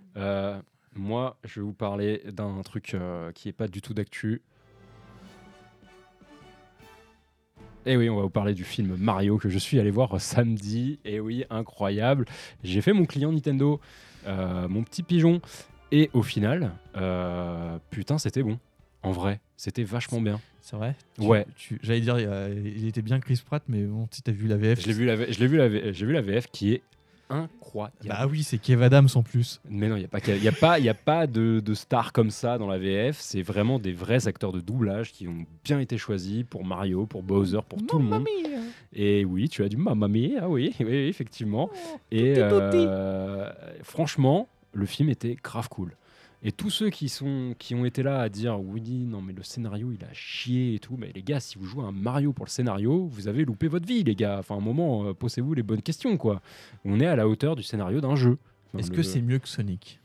moi, je vais vous parler d'un truc euh, qui est pas du tout d'actu. Et oui, on va vous parler du film Mario que je suis allé voir samedi. Et oui, incroyable. J'ai fait mon client Nintendo, euh, mon petit pigeon. Et au final, euh, putain, c'était bon. En vrai, c'était vachement bien. c'est vrai? Tu- Ouais. j'allais dire il était bien Chris Pratt mais bon si t'as vu la VF Je l'ai vu, la, je vu, la, vu la VF qui est incroyable. Bah oui, c'est Kev Adams en plus. Mais non, il n'y a pas, qu'il y a pas, il y a pas de, de stars comme ça dans la VF. C'est vraiment des vrais acteurs de doublage qui ont bien été choisis pour Mario, pour Bowser, pour tout le monde. Et oui, tu as du Mamma Mia, oui, oui, oui, effectivement. Et tutti, tutti. euh, franchement, le film était grave cool. Et tous ceux qui, sont, qui ont été là à dire oui, non, mais le scénario il a chié et tout, mais les gars, si vous jouez à un Mario pour le scénario, vous avez loupé votre vie, les gars. Enfin, à un moment, euh, posez-vous les bonnes questions, quoi. On est à la hauteur du scénario d'un jeu. Enfin, Est-ce le- que c'est mieux que Sonic?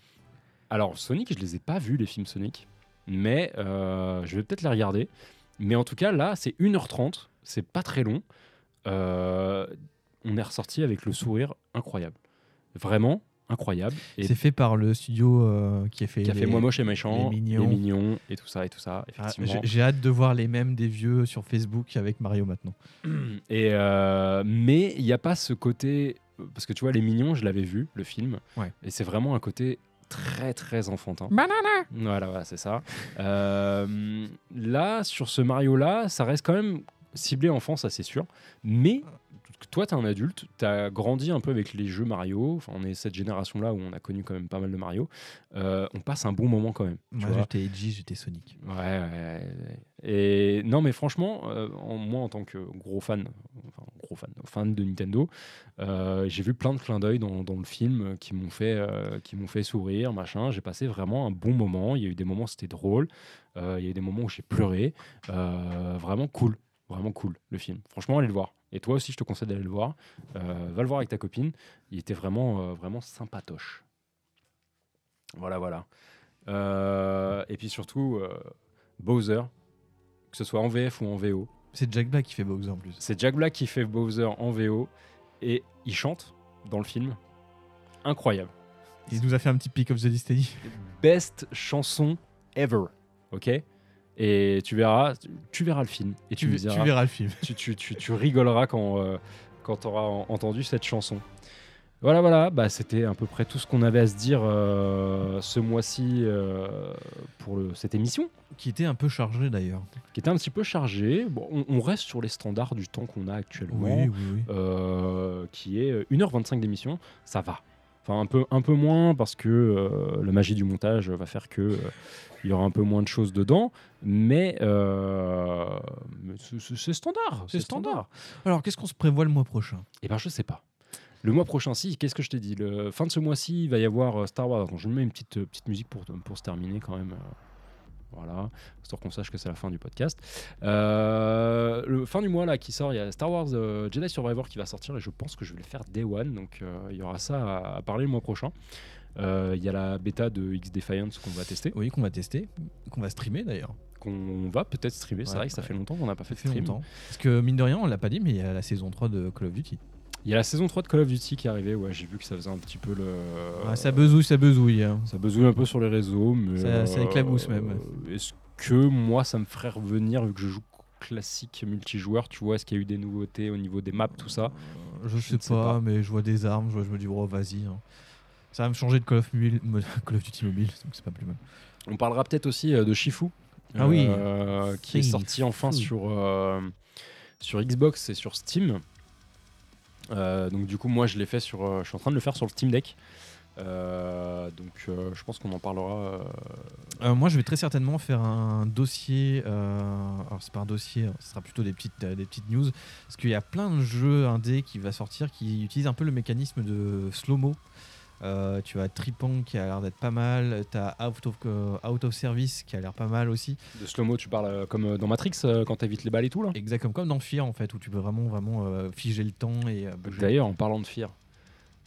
Alors, Sonic, je les ai pas vus, les films Sonic. Mais euh, je vais peut-être les regarder. Mais en tout cas, là, c'est 1h30. C'est pas très long. Euh, on est ressorti avec le sourire incroyable. Vraiment incroyable. C'est fait par le studio euh, qui a fait. qui a fait Moi Moche et Méchant, les les Mignons. mignons. et tout ça, et tout ça, Ah, effectivement. J'ai hâte de voir les mêmes des vieux sur Facebook avec Mario maintenant. Et euh, mais il n'y a pas ce côté parce que tu vois les mignons, je l'avais vu le film, Ouais. et c'est vraiment un côté très très enfantin. Banana Voilà, voilà, c'est ça. Euh, là, sur ce Mario-là, ça reste quand même ciblé enfant, ça c'est sûr. Mais toi, tu es un adulte, tu as grandi un peu avec les jeux Mario. Enfin, on est cette génération-là où on a connu quand même pas mal de Mario. Euh, on passe un bon moment quand même. Moi j'étais Edgy, j'étais Sonic. Ouais, ouais, ouais. Et non, mais franchement, euh, en- moi en tant que gros fan, enfin gros fan, fan de Nintendo, euh, j'ai vu plein de clins d'œil dans, dans le film qui m'ont fait, qui m'ont fait sourire, machin. J'ai passé vraiment un bon moment. Il y a eu des moments où c'était drôle, il y a eu des moments où j'ai pleuré. Vraiment cool, vraiment cool le film. Franchement, allez le voir. Et toi aussi, je te conseille d'aller le voir. Euh, va le voir avec ta copine. Il était vraiment, euh, vraiment sympatoche. Voilà, voilà. Euh, et puis surtout, Bowser, que ce soit en VF ou en VO. C'est Jack Black qui fait Bowser en plus. C'est Jack Black qui fait Bowser en VO et il chante dans le film. Incroyable. Il nous a fait un petit pick of the Destiny. Best chanson ever. Ok? Et tu verras, tu verras le film et tu, Tu, me tu diras, verras le film. tu, tu- tu- tu rigoleras quand, euh, quand tu auras entendu cette chanson. Voilà, voilà, bah, c'était à peu près tout ce qu'on avait à se dire euh, ce mois-ci euh, pour le- cette émission, Qui était un peu chargé d'ailleurs. qui était un petit peu chargée. Bon, on, on reste sur les standards du temps qu'on a actuellement, Oui, oui, oui. euh, qui est 1h25 d'émission, ça va. Enfin, un peu, un peu moins parce que euh, la magie du montage va faire que euh, il y aura un peu moins de choses dedans, mais, euh, c'est- standard. C'est standard. Alors, qu'est-ce qu'on se prévoit le mois prochain? Eh ben, je sais pas. Le mois prochain, si, qu'est-ce que je t'ai dit? Le fin de ce mois-ci, il va y avoir Star Wars. Attends, je mets une petite, petite musique pour, pour se terminer quand même. Voilà, histoire qu'on sache que c'est la fin du podcast. Euh, le fin du mois là qui sort, il y a Star Wars euh, Jedi Survivor qui va sortir et je pense que je vais le faire Day One. Donc euh, il y aura ça à, à parler le mois prochain. Euh, Il y a la bêta de X Defiance qu'on va tester, Oui, qu'on va tester, qu'on va streamer d'ailleurs. qu'on va peut-être streamer. C'est vrai que ça ouais. fait longtemps qu'on n'a pas fait de stream. longtemps. Parce que mine de rien, on l'a pas dit, mais il y a la saison 3 de Call of Duty. Il y a la saison 3 de Call of Duty qui est arrivée. Ouais, j'ai vu que ça faisait un petit peu le. Ça bezouille, ça bezouille. hein. Ça besoin un peu sur les réseaux, mais Ça- ça éclabousse même. Est-ce que moi, ça me ferait revenir vu que je joue classique multijoueur Tu vois, est-ce qu'il y a eu des nouveautés au niveau des maps, tout ça? Euh, Je, Je sais, pas, pas. mais je vois des armes, je, vois- je me dis, oh, vas-y. hein. Ça va me changer de Call of, Mobile- mo- Call of Duty mobile, donc c'est pas plus mal. On parlera peut-être aussi euh, de Shifu, Ah oui. euh, qui est sorti enfin sur euh, sur Xbox et sur Steam. Euh, donc du coup, moi, je l'ai fait sur. euh, je suis en train de le faire sur le Steam Deck. Euh, donc, je pense qu'on en parlera. moi, je vais très certainement faire un dossier. alors, c'est pas un dossier, ce sera plutôt des petites, des news. Parce qu'il y a plein de jeux indés qui va sortir qui utilisent un peu le mécanisme de slow-mo. Euh, tu as Tripang qui a l'air d'être pas mal. Tu as Out of, euh, Out of Service qui a l'air pas mal aussi. de slow-mo, tu parles euh, comme dans Matrix euh, quand t'évites les balles et tout là? Exactement comme dans Fear en fait, où tu peux vraiment, vraiment figer le temps et. D'ailleurs, en parlant de Fear,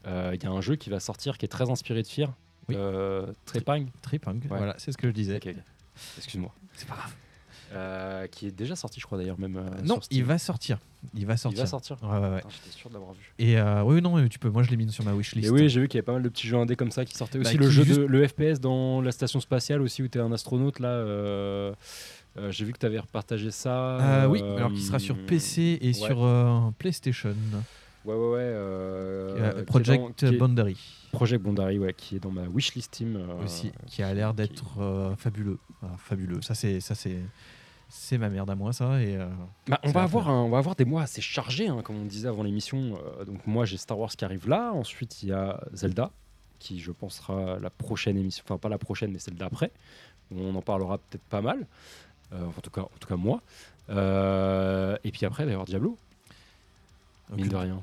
il y a un jeu qui va sortir qui est très inspiré de Fear. Oui. Euh. Tripang, Ouais. voilà, c'est ce que je disais. Excuse-moi. C'est pas grave. Euh, qui est déjà sorti, je crois d'ailleurs, même. euh, non, il va sortir. Il va Il sortir. va sortir. Ouais, ouais, ouais. Attends, J'étais sûr de l'avoir vu. Et euh, oui, non, tu peux. Moi, je l'ai mis sur ma wishlist. Et oui, j'ai vu qu'il y avait pas mal de petits jeux indés comme ça qui sortaient aussi. Bah, le jeu juste- de le FPS dans la station spatiale aussi où tu es un astronaute là. euh, euh, j'ai vu que tu avais repartagé ça. Euh, oui, alors qui sera sur PC et sur euh, PlayStation. Ouais, ouais, ouais. euh, Project dans- qui est- Boundary Project Boundary, ouais, qui est dans ma wishlist Steam. euh, aussi, qui a l'air qui- d'être euh, fabuleux. Fabuleux. Ça, c'est ça, c'est c'est ma merde à moi, ça. Et euh, Bah, on, va avoir faire. un- on va avoir des mois assez chargés, hein, comme on disait avant l'émission. Euh, donc moi, j'ai Star Wars qui arrive là. Ensuite, il y a Zelda, qui je pense sera la prochaine émission. Enfin, pas la prochaine, mais celle d'après. où On en parlera peut-être pas mal. Euh, en, tout cas, en tout cas, moi. Et puis après, il va y avoir Diablo, mine de rien.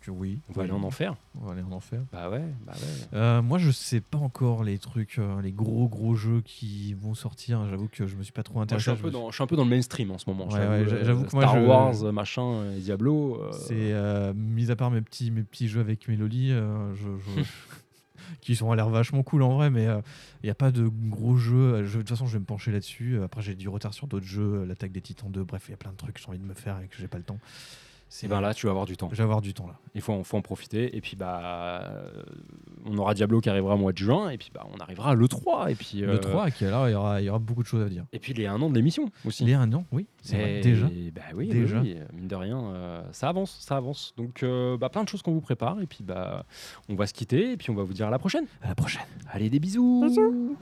Que oui. On va aller en enfer. On va aller en enfer. Bah ouais, bah ouais. Euh, moi, je sais pas encore les trucs, euh, les gros gros jeux qui vont sortir. J'avoue que je me suis pas trop Moi, je, intéressé. suis je suis- dans, je suis un peu dans le mainstream en ce moment. Ouais, ouais, euh, j'avoue que moi, Star je- Wars, machin, et Diablo. euh, C'est euh, mis à part mes petits mes petits jeux avec euh, je, je- qui sont à l'air vachement cool en vrai, mais il n'y a pas de gros jeux. Je- de toute façon, je vais me pencher là-dessus. Après, j'ai du retard sur d'autres jeux, l'attaque des Titans 2. Bref, il y a plein de trucs que j'ai envie de me faire et que j'ai pas le temps. Et ben là, tu vas avoir du temps. je vais avoir du temps là. Il faut, en- faut en profiter. Et puis, bah, euh, on aura Diablo qui arrivera au mois de juin. Et puis, bah, on arrivera à l'E3. Et puis, euh, Le 3, qui là, il y aura, il y aura beaucoup de choses à dire. Et puis, les un an de l'émission aussi. Il y a un an, oui, c'est déjà. Bah oui, Déjà. oui, oui, mine de rien, euh, ça avance, ça avance. Donc, euh, bah, plein de choses qu'on vous prépare. Et puis, bah, on va se quitter. Et puis, on va vous dire à la prochaine. À la prochaine. Allez, des bisous.